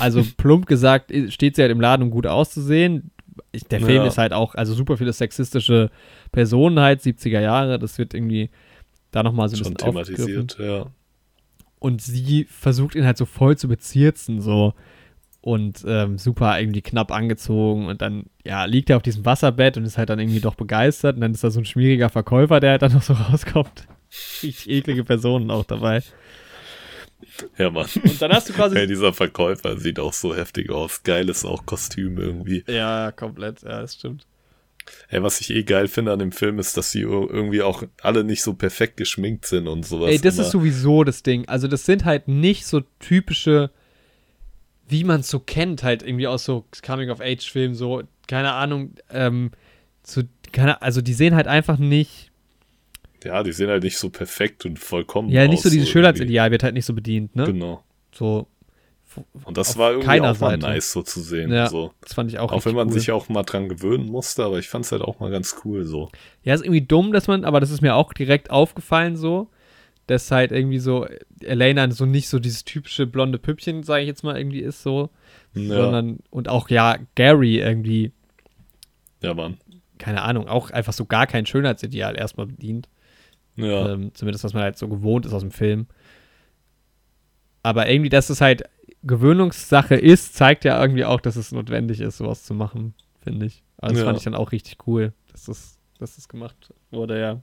Also plump gesagt, steht sie halt im Laden, um gut auszusehen. Ich, der Film Ja. ist halt auch, also super viele sexistische Personen halt, 70er Jahre, das wird irgendwie da nochmal so ein Schon bisschen thematisiert, ja. Und sie versucht ihn halt so voll zu bezirzen, so. Und ähm, super irgendwie knapp angezogen. Und dann, ja, liegt er auf diesem Wasserbett und ist halt dann irgendwie doch begeistert. Und dann ist da so ein schmieriger Verkäufer, der halt dann noch so rauskommt. Richtig eklige Personen auch dabei. Ja, Mann. Und dann hast du quasi. Hey, dieser Verkäufer sieht auch so heftig aus. Geiles auch Kostüm irgendwie. ja, komplett, ja, das stimmt. Ey, was ich eh geil finde an dem Film ist, dass sie ir- irgendwie auch alle nicht so perfekt geschminkt sind und sowas. Ey, das immer. ist sowieso das Ding. Also, das sind halt nicht so typische, wie man es so kennt, halt irgendwie aus so Coming-of-Age-Filmen, so, keine Ahnung, ähm, so, keine, also die sehen halt einfach nicht, Ja, die sehen halt nicht so perfekt und vollkommen ja, nicht aus, so dieses. Schönheitsideal wird halt nicht so bedient, ne? Genau. So, Und das war irgendwie auch mal Seite. nice so zu sehen. ja, So. das fand ich auch Auch wenn man cool. sich auch mal dran gewöhnen musste, aber ich fand es halt auch mal ganz cool so. Ja, ist irgendwie dumm, dass man, aber das ist mir auch direkt aufgefallen so, dass halt irgendwie so Elena so nicht so dieses typische blonde Püppchen, sage ich jetzt mal, irgendwie ist so, Ja, sondern und auch ja Gary irgendwie, ja Mann. keine Ahnung, auch einfach so gar kein Schönheitsideal erstmal bedient. Ja, Ähm, zumindest was man halt so gewohnt ist aus dem Film. Aber irgendwie, dass es halt Gewöhnungssache ist, zeigt ja irgendwie auch, dass es notwendig ist, sowas zu machen, finde ich. Also das Ja. fand ich dann auch richtig cool, dass das, dass das gemacht wurde, ja.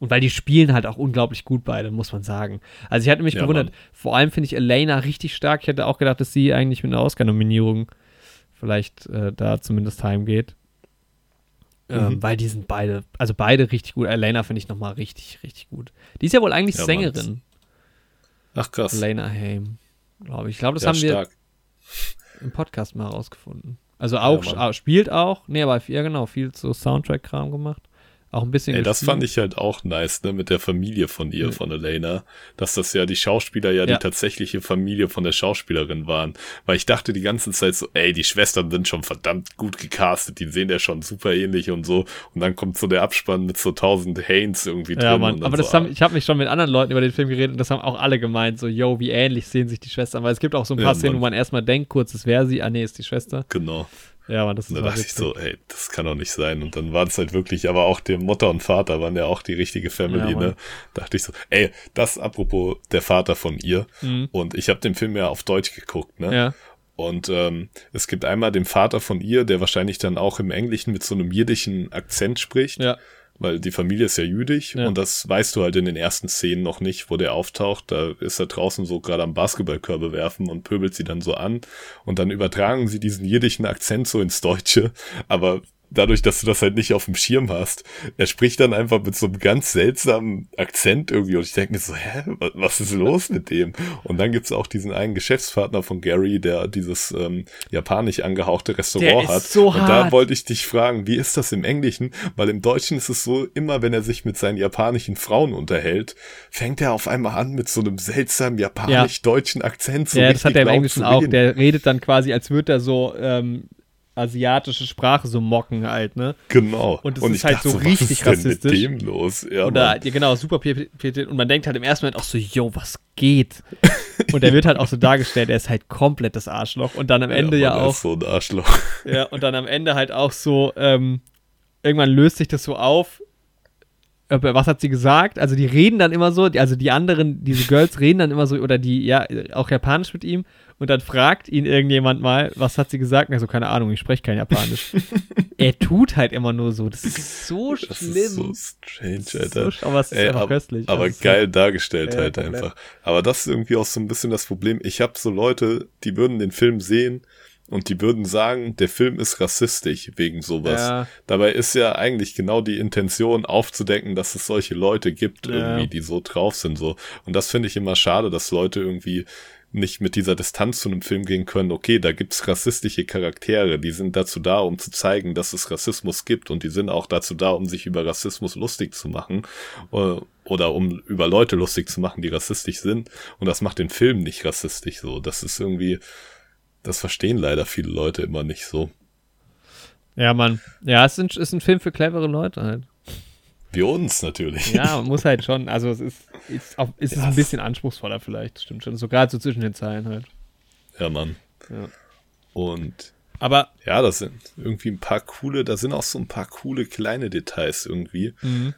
Und weil die spielen halt auch unglaublich gut beide, muss man sagen. Also ich hatte mich Ja, gewundert, Mann. vor allem finde ich Elena richtig stark. Ich hätte auch gedacht, dass sie eigentlich mit einer Oscar-Nominierung vielleicht äh, da zumindest heimgeht. Ähm, Mhm. weil die sind beide, also beide richtig gut. Elena finde ich nochmal richtig, richtig gut. Die ist ja wohl eigentlich Ja, Mann. Sängerin. ach krass. Elena Haim, glaube ich. Ich glaube, das ja, haben wir stark. im Podcast mal herausgefunden. Also auch, ah, spielt auch, nee, aber ja genau, viel so Soundtrack-Kram gemacht. Auch ein bisschen Ey, das fand ich halt auch nice, ne, mit der Familie von ihr, Ja. von Elena, dass das ja die Schauspieler ja, Ja. die tatsächliche Familie von der Schauspielerin waren. Weil ich dachte die ganze Zeit so, ey, die Schwestern sind schon verdammt gut gecastet, die sehen ja schon super ähnlich und so. Und dann kommt so der Abspann mit so tausend Haynes irgendwie drin. Ja, und Mann, aber so, das haben, ich habe mich schon mit anderen Leuten über den Film geredet und das haben auch alle gemeint, so, yo, wie ähnlich sehen sich die Schwestern, weil es gibt auch so ein Ja, paar Szenen, Mann. wo man erstmal denkt, kurz, es wäre sie, ah nee, ist die Schwester. Genau. Ja, Mann, das ist da auch dachte ich so, ey, das kann doch nicht sein. Und dann waren es halt wirklich, aber auch der Mutter und Vater waren ja auch die richtige Family, Ja, ne? Dachte ich so, ey, das apropos der Vater von ihr. Mhm. Und ich habe den Film ja auf Deutsch geguckt, ne? Ja, Und ähm, es gibt einmal den Vater von ihr, der wahrscheinlich dann auch im Englischen mit so einem jiddischen Akzent spricht. Ja. Weil die Familie ist ja jüdisch Ja. und das weißt du halt in den ersten Szenen noch nicht, wo der auftaucht. Da ist er draußen so gerade am Basketballkörbe werfen und pöbelt sie dann so an. Und dann übertragen sie diesen jiddischen Akzent so ins Deutsche. Aber dadurch, dass du das halt nicht auf dem Schirm hast, er spricht dann einfach mit so einem ganz seltsamen Akzent irgendwie. Und ich denke mir so, hä, wa- was ist los mit dem? Und dann gibt's auch diesen einen Geschäftspartner von Gary, der dieses ähm, japanisch angehauchte Restaurant ist hat. so und da hart. wollte ich dich fragen, wie ist das im Englischen? Weil im Deutschen ist es so, immer wenn er sich mit seinen japanischen Frauen unterhält, fängt er auf einmal an mit so einem seltsamen japanisch-deutschen Akzent. So ja, das hat er im Englischen zu auch. Der redet dann quasi, als würde er so ähm, asiatische Sprache so mocken halt, ne? Genau. Und das ist ich halt dachte so was richtig ist denn rassistisch. mit dem los? Ja, Oder, ja, genau, super. Und man denkt halt im ersten Moment auch so, yo, was geht? Und er wird halt auch so dargestellt, er ist halt komplett das Arschloch. Und dann am Ende ja, Mann, er auch, Ist so ein Arschloch. ja, und dann am Ende halt auch so, ähm, irgendwann löst sich das so auf. Was hat sie gesagt? Also die reden dann immer so, also die anderen, diese Girls reden dann immer so, oder die, ja, auch Japanisch mit ihm. Und dann fragt ihn irgendjemand mal, was hat sie gesagt? Und er so, keine Ahnung, ich spreche kein Japanisch. er tut halt immer nur so. Das ist so Das schlimm. ist so strange, Das Alter. so aber es ist Ey, einfach aber, köstlich. aber Also geil dargestellt Ja, halt komplett. einfach. Aber das ist irgendwie auch so ein bisschen das Problem. Ich habe so Leute, die würden den Film sehen und die würden sagen, der Film ist rassistisch wegen sowas. Ja. Dabei ist ja eigentlich genau die Intention aufzudecken, dass es solche Leute gibt Ja. irgendwie, die so drauf sind so. Und das finde ich immer schade, dass Leute irgendwie nicht mit dieser Distanz zu einem Film gehen können, okay, da gibt's rassistische Charaktere, die sind dazu da, um zu zeigen, dass es Rassismus gibt und die sind auch dazu da, um sich über Rassismus lustig zu machen äh, oder um über Leute lustig zu machen, die rassistisch sind und das macht den Film nicht rassistisch so. Das ist irgendwie, das verstehen leider viele Leute immer nicht so. Ja, Mann. Ja, es ist ein, ist ein Film für clevere Leute halt. Wie uns natürlich. Ja, man muss halt schon, also es ist, ist, auch, ist Ja, ein es- bisschen anspruchsvoller vielleicht, stimmt schon. So gerade so zwischen den Zeilen halt. Ja, Mann. Ja. Und Aber, ja, das sind irgendwie ein paar coole, da sind auch so ein paar coole kleine Details irgendwie. mhm.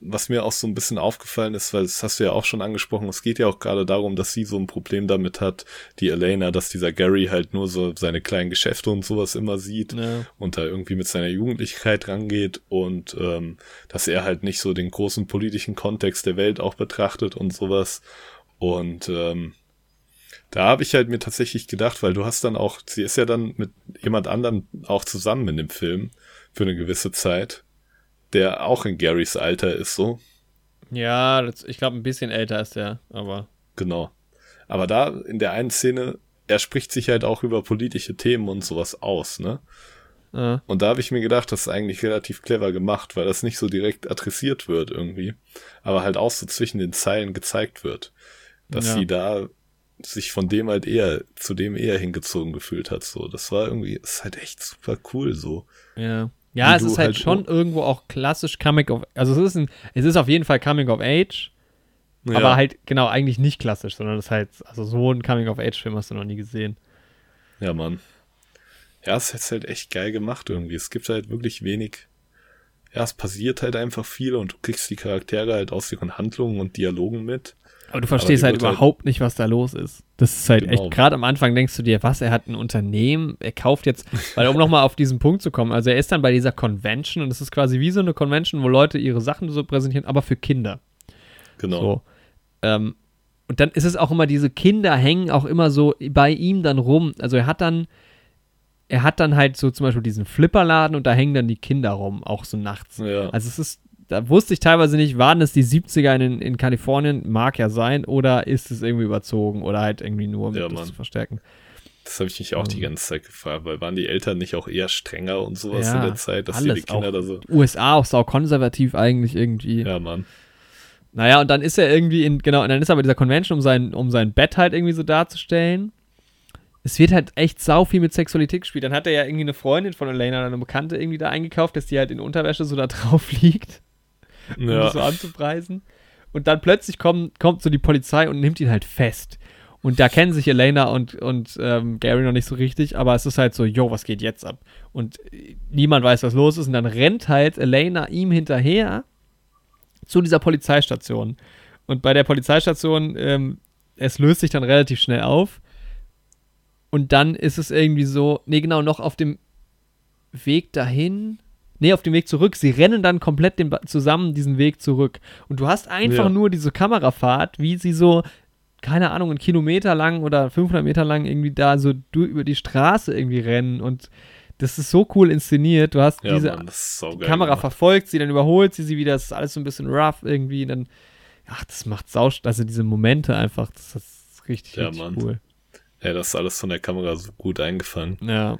Was mir auch so ein bisschen aufgefallen ist, weil das hast du ja auch schon angesprochen, es geht ja auch gerade darum, dass sie so ein Problem damit hat, die Elena, dass dieser Gary halt nur so seine kleinen Geschäfte und sowas immer sieht Ja. und da irgendwie mit seiner Jugendlichkeit rangeht und ähm, dass er halt nicht so den großen politischen Kontext der Welt auch betrachtet und sowas. Und ähm, da habe ich halt mir tatsächlich gedacht, weil du hast dann auch, sie ist ja dann mit jemand anderem auch zusammen in dem Film für eine gewisse Zeit, der auch in Garys Alter ist so. ja, das, ich glaube, ein bisschen älter ist der, aber. Genau. Aber da in der einen Szene, er spricht sich halt auch über politische Themen und sowas aus, ne? Äh, Und da habe ich mir gedacht, das ist eigentlich relativ clever gemacht, weil das nicht so direkt adressiert wird irgendwie, aber halt auch so zwischen den Zeilen gezeigt wird, dass Ja. sie da sich von dem halt eher, zu dem eher hingezogen gefühlt hat, so. Das war irgendwie, ist halt echt super cool, so. ja. Ja, es ist halt, halt schon irgendwo auch klassisch Coming of, also es ist ein, es ist auf jeden Fall Coming of Age, Ja, aber halt, genau, eigentlich nicht klassisch, sondern das ist halt, also so ein Coming of Age Film hast du noch nie gesehen. Ja, Mann. Ja, es ist halt echt geil gemacht irgendwie. Es gibt halt wirklich wenig. Ja, es passiert halt einfach viel und du kriegst die Charaktere halt aus ihren Handlungen und Dialogen mit. Aber du verstehst halt wird halt- überhaupt nicht, was da los ist. Das ist halt Genau. echt, gerade am Anfang denkst du dir, was, er hat ein Unternehmen, er kauft jetzt, weil um nochmal auf diesen Punkt zu kommen, also er ist dann bei dieser Convention und es ist quasi wie so eine Convention, wo Leute ihre Sachen so präsentieren, aber für Kinder. Genau. So. Ähm, und dann ist es auch immer, diese Kinder hängen auch immer so bei ihm dann rum. Also er hat dann, er hat dann halt so zum Beispiel diesen Flipperladen und da hängen dann die Kinder rum, auch so nachts. Ja. Also es ist, da wusste ich teilweise nicht, waren es die 70er in, in Kalifornien, mag ja sein, oder ist es irgendwie überzogen oder halt irgendwie nur, um Ja, das zu verstärken. Das habe ich mich auch die Ähm. ganze Zeit gefragt, weil waren die Eltern nicht auch eher strenger und sowas Ja, in der Zeit, dass die, die Kinder auch. da so. USA auch sau konservativ eigentlich irgendwie. Ja, Mann. Naja, und dann ist er irgendwie in, genau, und dann ist er bei dieser Convention, um sein, um sein Bett halt irgendwie so darzustellen. Es wird halt echt sau viel mit Sexualität gespielt. Dann hat er ja irgendwie eine Freundin von Elena, eine Bekannte, irgendwie da eingekauft, dass die halt in Unterwäsche so da drauf liegt, um Ja. das so anzupreisen. Und dann plötzlich kommt, kommt so die Polizei und nimmt ihn halt fest. Und da kennen sich Elena und, und ähm, Gary noch nicht so richtig, aber es ist halt so, yo, was geht jetzt ab? Und äh, niemand weiß, was los ist. Und dann rennt halt Elena ihm hinterher zu dieser Polizeistation. Und bei der Polizeistation, ähm, es löst sich dann relativ schnell auf. Und dann ist es irgendwie so, nee, genau, noch auf dem Weg dahin. Nee, auf dem Weg zurück. Sie rennen dann komplett den, zusammen diesen Weg zurück. Und du hast einfach Ja. nur diese Kamerafahrt, wie sie so, keine Ahnung, einen Kilometer lang oder 500 Meter lang irgendwie da so über die Straße irgendwie rennen. Und das ist so cool inszeniert. Du hast Ja, diese Mann, saugeil. die Kamera gemacht. verfolgt sie, dann überholt sie sie wieder. Das ist alles so ein bisschen rough irgendwie. Und dann, ach, das macht sau, also diese Momente einfach, das ist richtig, Ja, richtig Mann. cool. Ja, das ist alles von der Kamera so gut eingefangen. Ja,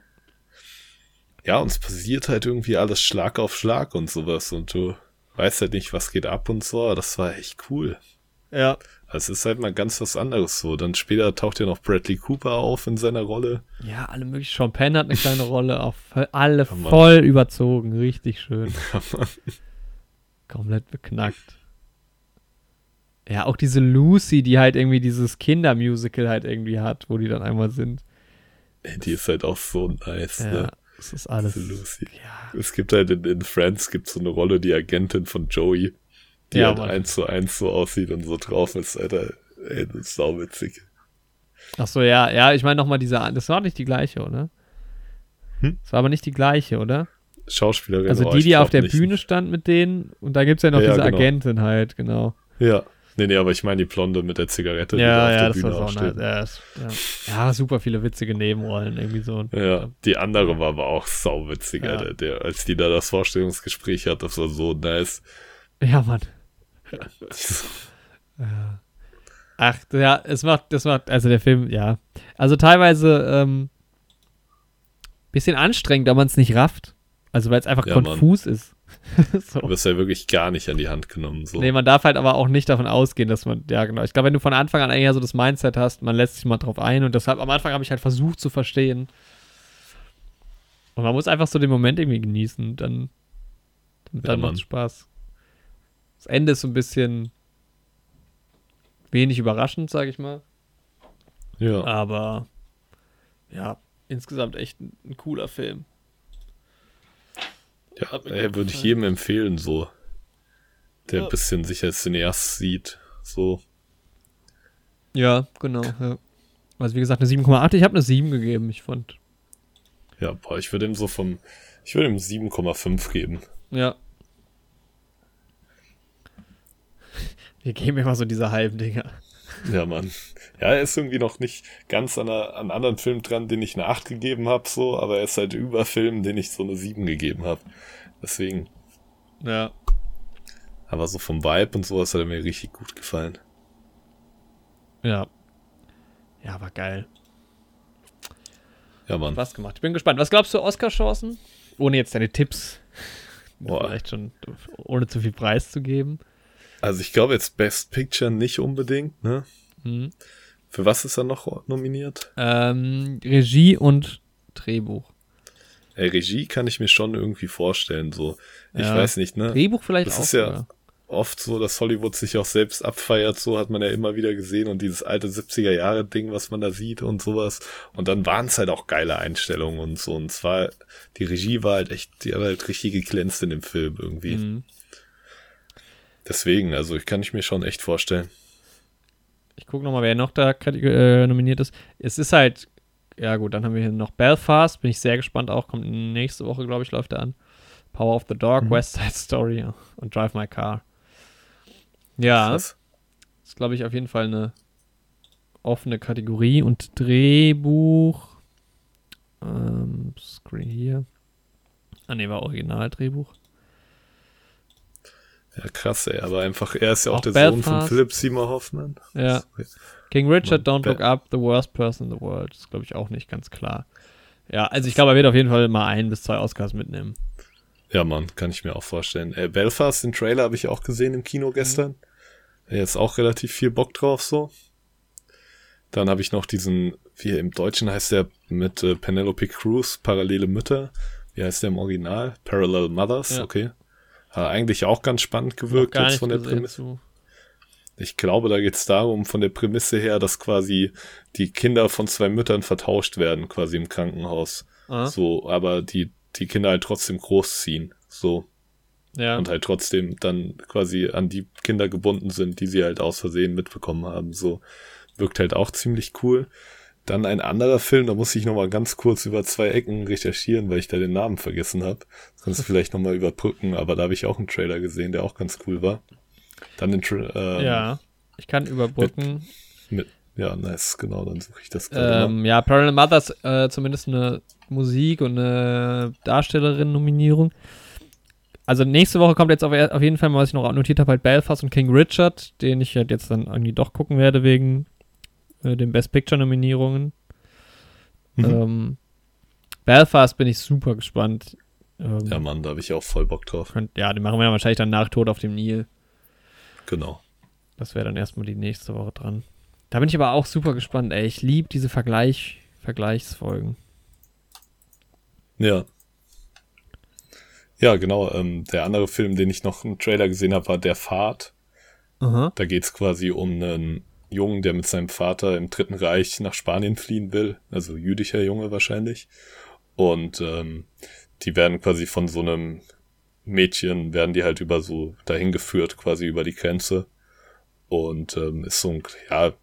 Ja, und es passiert halt irgendwie alles Schlag auf Schlag und sowas und du weißt halt nicht, was geht ab und so. aber Das war echt cool. ja. Also Es ist halt mal ganz was anderes so. Dann später taucht ja noch Bradley Cooper auf in seiner Rolle. Ja, alle möglichen. Sean Penn hat eine kleine Rolle, auch voll- alle Ja, voll überzogen, richtig schön. Ja. Komplett beknackt. Ja, auch diese Lucy, die halt irgendwie dieses Kindermusical halt irgendwie hat, wo die dann einmal sind. Die ist halt auch so nice, Ja, ne? Das ist alles. Lucy. Ja, Es gibt halt in, in Friends gibt so eine Rolle, die Agentin von Joey, die Ja, halt Mann. eins zu eins so aussieht und so drauf ist, Alter. Ey, das ist sauwitzig. Ach so, ja, ja, ich meine nochmal diese, das war nicht die gleiche, oder? Hm? Das war aber nicht die gleiche, oder? Schauspielerin. Also oh, die, die auf der nicht. Bühne stand mit denen und da gibt es ja noch Ja, diese genau. Agentin halt, genau. Ja. Nee, nee, aber ich meine die Blonde mit der Zigarette, die da Ja, auf ja, der das Bühne auch nice. steht. Ja, das- ja. ja, super viele witzige Nebenrollen, irgendwie so. Ja, die andere war aber auch sauwitzig, Ja. Alter. Der, als die da das Vorstellungsgespräch hat, das war so nice. Ja, Mann. Ja. Ach, ja, es macht, das macht, also der Film, ja. Also teilweise ähm, bisschen anstrengend, da man es nicht rafft. Also weil es einfach Ja, Mann. konfus ist. Du so. wirst ja wirklich gar nicht an die Hand genommen. So. Nee, man darf halt aber auch nicht davon ausgehen, dass man, ja genau. Ich glaube, wenn du von Anfang an eher so das Mindset hast, man lässt sich mal drauf ein und deshalb am Anfang habe ich halt versucht zu verstehen. Und man muss einfach so den Moment irgendwie genießen, dann, dann Ja, macht. Spaß. Das Ende ist so ein bisschen wenig überraschend, sage ich mal. ja. Aber ja, insgesamt echt ein, ein cooler Film. Ja, ey, würde ich jedem empfehlen, so. Der Ja. ein bisschen sich als Cineast sieht. So. Ja, genau. Ja. Also wie gesagt, eine 7,8. Ich habe eine 7 gegeben. Ich fand, Ja, boah, ich würde ihm so vom, ich würde ihm 7,5 geben. ja. Wir geben immer so diese halben Dinger. Ja, Mann. Ja, er ist irgendwie noch nicht ganz an, einer, an anderen Film dran, den ich eine 8 gegeben habe, so, aber er ist halt über Filmen, den ich so eine 7 gegeben habe. Deswegen, Ja. aber so vom Vibe und sowas hat er mir richtig gut gefallen. Ja. Ja, war geil. Ja, Mann. Spaß gemacht. Ich bin gespannt. Was glaubst du, Oscar-Chancen? Ohne jetzt deine Tipps. Boah. Vielleicht schon, ohne zu viel Preis zu geben. Also ich glaube jetzt Best Picture nicht unbedingt, ne? Hm. Für was ist er noch nominiert? Ähm, Regie und Drehbuch. Ey, Regie kann ich mir schon irgendwie vorstellen, so. Ich Ja. weiß nicht, ne? Drehbuch vielleicht Das auch. ist ja- sogar. Oft so, dass Hollywood sich auch selbst abfeiert, so hat man ja immer wieder gesehen und dieses alte 70er Jahre Ding, was man da sieht und sowas. Und dann waren es halt auch geile Einstellungen und so. Und zwar, die Regie war halt echt, die hat halt richtig geglänzt in dem Film irgendwie. Mhm. Deswegen, also ich kann ich mir schon echt vorstellen. Ich gucke nochmal, wer noch da äh, nominiert ist. Es ist halt, ja gut, dann haben wir hier noch Belfast, bin ich sehr gespannt auch, kommt nächste Woche, glaube ich, läuft er an. Power of the Dog, Mhm. West Side Story und Drive My Car. Ja, Krass. ist, glaube ich, auf jeden Fall eine offene Kategorie und Drehbuch. Ähm, Screen hier. Ah, ne, war Originaldrehbuch. Ja, krass, ey. Aber einfach, er ist ja auch, Auch der Sohn von Belfast. Philip Seymour Hoffman. Ja. King Richard, Don't Look Up, The Worst Person in the World. Das ist, glaube ich, auch nicht ganz klar. Ja, also ich glaube, er wird auf jeden Fall mal ein bis zwei Oscars mitnehmen. Ja, Mann, kann ich mir auch vorstellen. Äh, Belfast, den Trailer habe ich auch gesehen im Kino gestern. Er ist auch relativ viel Bock drauf so. Dann habe ich noch diesen, wie im Deutschen heißt der mit äh, Penelope Cruz, Parallele Mütter. Wie heißt der im Original? Parallel Mothers, Ja. okay. Äh, eigentlich auch ganz spannend gewirkt jetzt von der Prämisse. zu. Ich glaube, da geht es darum, von der Prämisse her, dass quasi die Kinder von zwei Müttern vertauscht werden, quasi im Krankenhaus. Ah, So, aber die, die Kinder halt trotzdem großziehen. So. ja. und halt trotzdem dann quasi an die Kinder gebunden sind, die sie halt aus Versehen mitbekommen haben. So wirkt halt auch ziemlich cool. Dann ein anderer Film, da muss ich nochmal ganz kurz über zwei Ecken recherchieren, weil ich da den Namen vergessen habe. Das kannst du vielleicht nochmal überbrücken, aber da habe ich auch einen Trailer gesehen, der auch ganz cool war. Dann den Tra ähm, ja, ich kann überbrücken. Mit, ja, nice, genau, dann suche ich das gerade Ähm, ja, Parallel Mothers, äh, zumindest eine Musik- und eine Darstellerin-Nominierung. Also nächste Woche kommt jetzt auf, auf jeden Fall mal, was ich noch notiert habe, halt Belfast und King Richard, den ich halt jetzt dann irgendwie doch gucken werde wegen äh, den Best Picture-Nominierungen. Mhm. Ähm, Belfast bin ich super gespannt. Ähm, Ja, Mann, da habe ich auch voll Bock drauf. könnt, ja, den machen wir ja wahrscheinlich dann nach Tod auf dem Nil. Genau. Das wäre dann erstmal die nächste Woche dran. Da bin ich aber auch super gespannt, ey. Ich liebe diese Vergleich, Vergleichsfolgen. Ja. Ja, genau. Ähm, der andere Film, den ich noch im Trailer gesehen habe, war Der Fahrt. Aha. Da geht's quasi um einen Jungen, der mit seinem Vater im Dritten Reich nach Spanien fliehen will. Also jüdischer Junge wahrscheinlich. Und ähm, die werden quasi von so einem Mädchen, werden die halt über so dahin geführt, quasi über die Grenze. Und ähm, ist so ein, ja,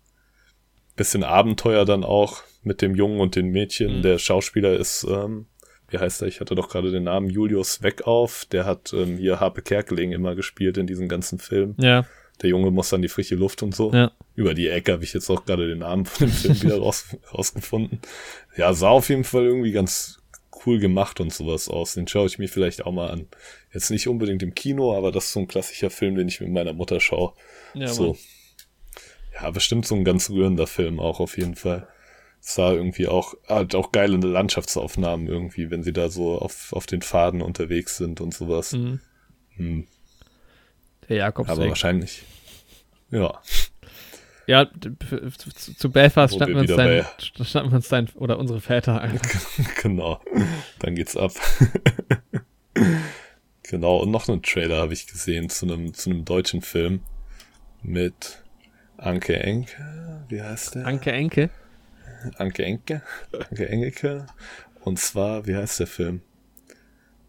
bisschen Abenteuer dann auch mit dem Jungen und den Mädchen. Mhm. Der Schauspieler ist, ähm, wie heißt er? Ich hatte doch gerade den Namen Julius Weckauf. Der hat ähm, hier Harpe Kerkeling immer gespielt in diesen ganzen Filmen. Ja, Der Junge muss an die frische Luft und so. ja. Über die Ecke habe ich jetzt auch gerade den Namen von dem Film wieder raus, rausgefunden. Ja, sah auf jeden Fall irgendwie ganz cool gemacht und sowas aus. Den schaue ich mir vielleicht auch mal an. Jetzt nicht unbedingt im Kino, aber das ist so ein klassischer Film, den ich mit meiner Mutter schaue. ja so. Mann. Ja, bestimmt so ein ganz rührender Film auch auf jeden Fall. Es war irgendwie auch, halt auch geile Landschaftsaufnahmen irgendwie, wenn sie da so auf, auf den Faden unterwegs sind und sowas. Mhm. Hm, Der Jakobsweg. aber wahrscheinlich. Ja, Ja, zu, zu Belfast standen wir uns dein, st- standen wir uns dein, oder unsere Väter ein. genau. Dann geht's ab. genau, und noch einen Trailer habe ich gesehen zu einem, zu einem deutschen Film mit Anke Enke. Wie heißt der? Anke Enke. Anke Enke. Anke Engelke. Und zwar, wie heißt der Film?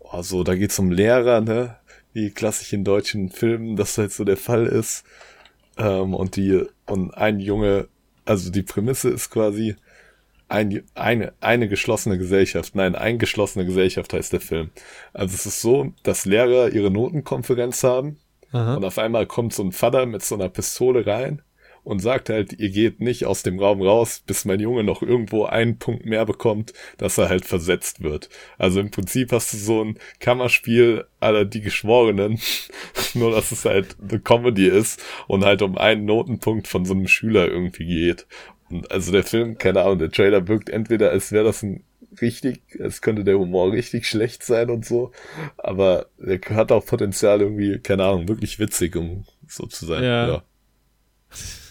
Oh, so, da geht's um Lehrer, ne? Wie klassisch in deutschen Filmen das halt so der Fall ist. Ähm, und die, und ein Junge, also die Prämisse ist quasi ein, eine, eine geschlossene Gesellschaft. Nein, eingeschlossene Gesellschaft heißt der Film. Also es ist so, dass Lehrer ihre Notenkonferenz haben Aha. und auf einmal kommt so ein Vater mit so einer Pistole rein und sagt halt, ihr geht nicht aus dem Raum raus, bis mein Junge noch irgendwo einen Punkt mehr bekommt, dass er halt versetzt wird. Also im Prinzip hast du so ein Kammerspiel aller die Geschworenen, nur dass es halt eine Comedy ist und halt um einen Notenpunkt von so einem Schüler irgendwie geht. Und also der Film, keine Ahnung, der Trailer wirkt entweder, als wäre das ein richtig, als könnte der Humor richtig schlecht sein und so, aber der hat auch Potenzial irgendwie, keine Ahnung, wirklich witzig, um so zu sein. Ja. ja.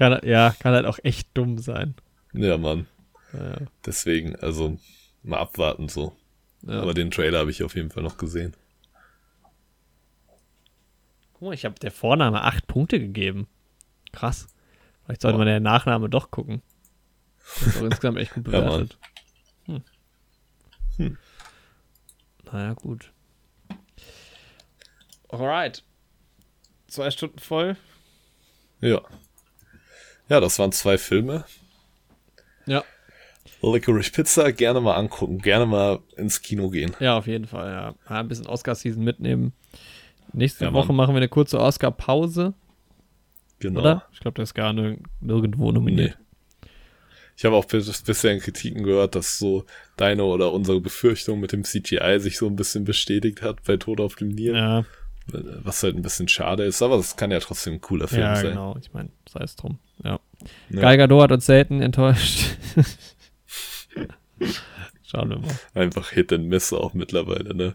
Kann, ja, kann halt auch echt dumm sein. Ja, Mann. Ja, Deswegen, also mal abwarten so. ja. Aber den Trailer habe ich auf jeden Fall noch gesehen. Guck mal, ich habe der Vorname acht Punkte gegeben. Krass. Vielleicht sollte Boah. man der Nachname doch gucken. Das ist auch insgesamt echt gut Ja, Mann. bewertet. hm. Hm. Naja, gut. Alright. Zwei Stunden voll. Ja. Ja, das waren zwei Filme. Ja. Licorice Pizza gerne mal angucken, gerne mal ins Kino gehen. Ja, auf jeden Fall, ja. ein bisschen Oscar-Season mitnehmen. Nächste Ja, Woche Mann. machen wir eine kurze Oscar-Pause, Genau. oder? Ich glaube, das ist gar nirg nirgendwo nominiert. Ich habe auch bis, bisher in Kritiken gehört, dass so deine oder unsere Befürchtung mit dem CGI sich so ein bisschen bestätigt hat bei Tod auf dem Nil. Ja, Was halt ein bisschen schade ist, aber es kann ja trotzdem ein cooler Film ja sein. genau. Ich meine, sei es drum. Ja. Ja. Gal Gadot hat uns selten enttäuscht. Schauen wir mal. Einfach Hit and Miss auch mittlerweile, ne?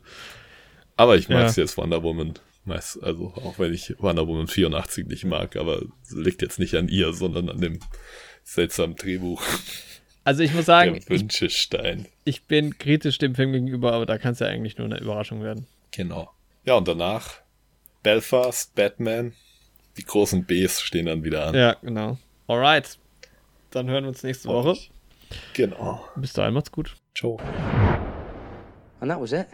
Aber ich mag Ja. es jetzt Wonder Woman. Meist, also auch wenn ich Wonder Woman 84 nicht mag, aber es liegt jetzt nicht an ihr, sondern an dem seltsamen Drehbuch. Also ich muss sagen, der ich, ich bin kritisch dem Film gegenüber, aber da kann es ja eigentlich nur eine Überraschung werden. Genau. Ja, und danach Belfast, Batman. Die großen Bs stehen dann wieder an. Ja, genau. Alright. Dann hören wir uns nächste Woche. Genau. Bis dahin, macht's gut. Ciao. And that was it.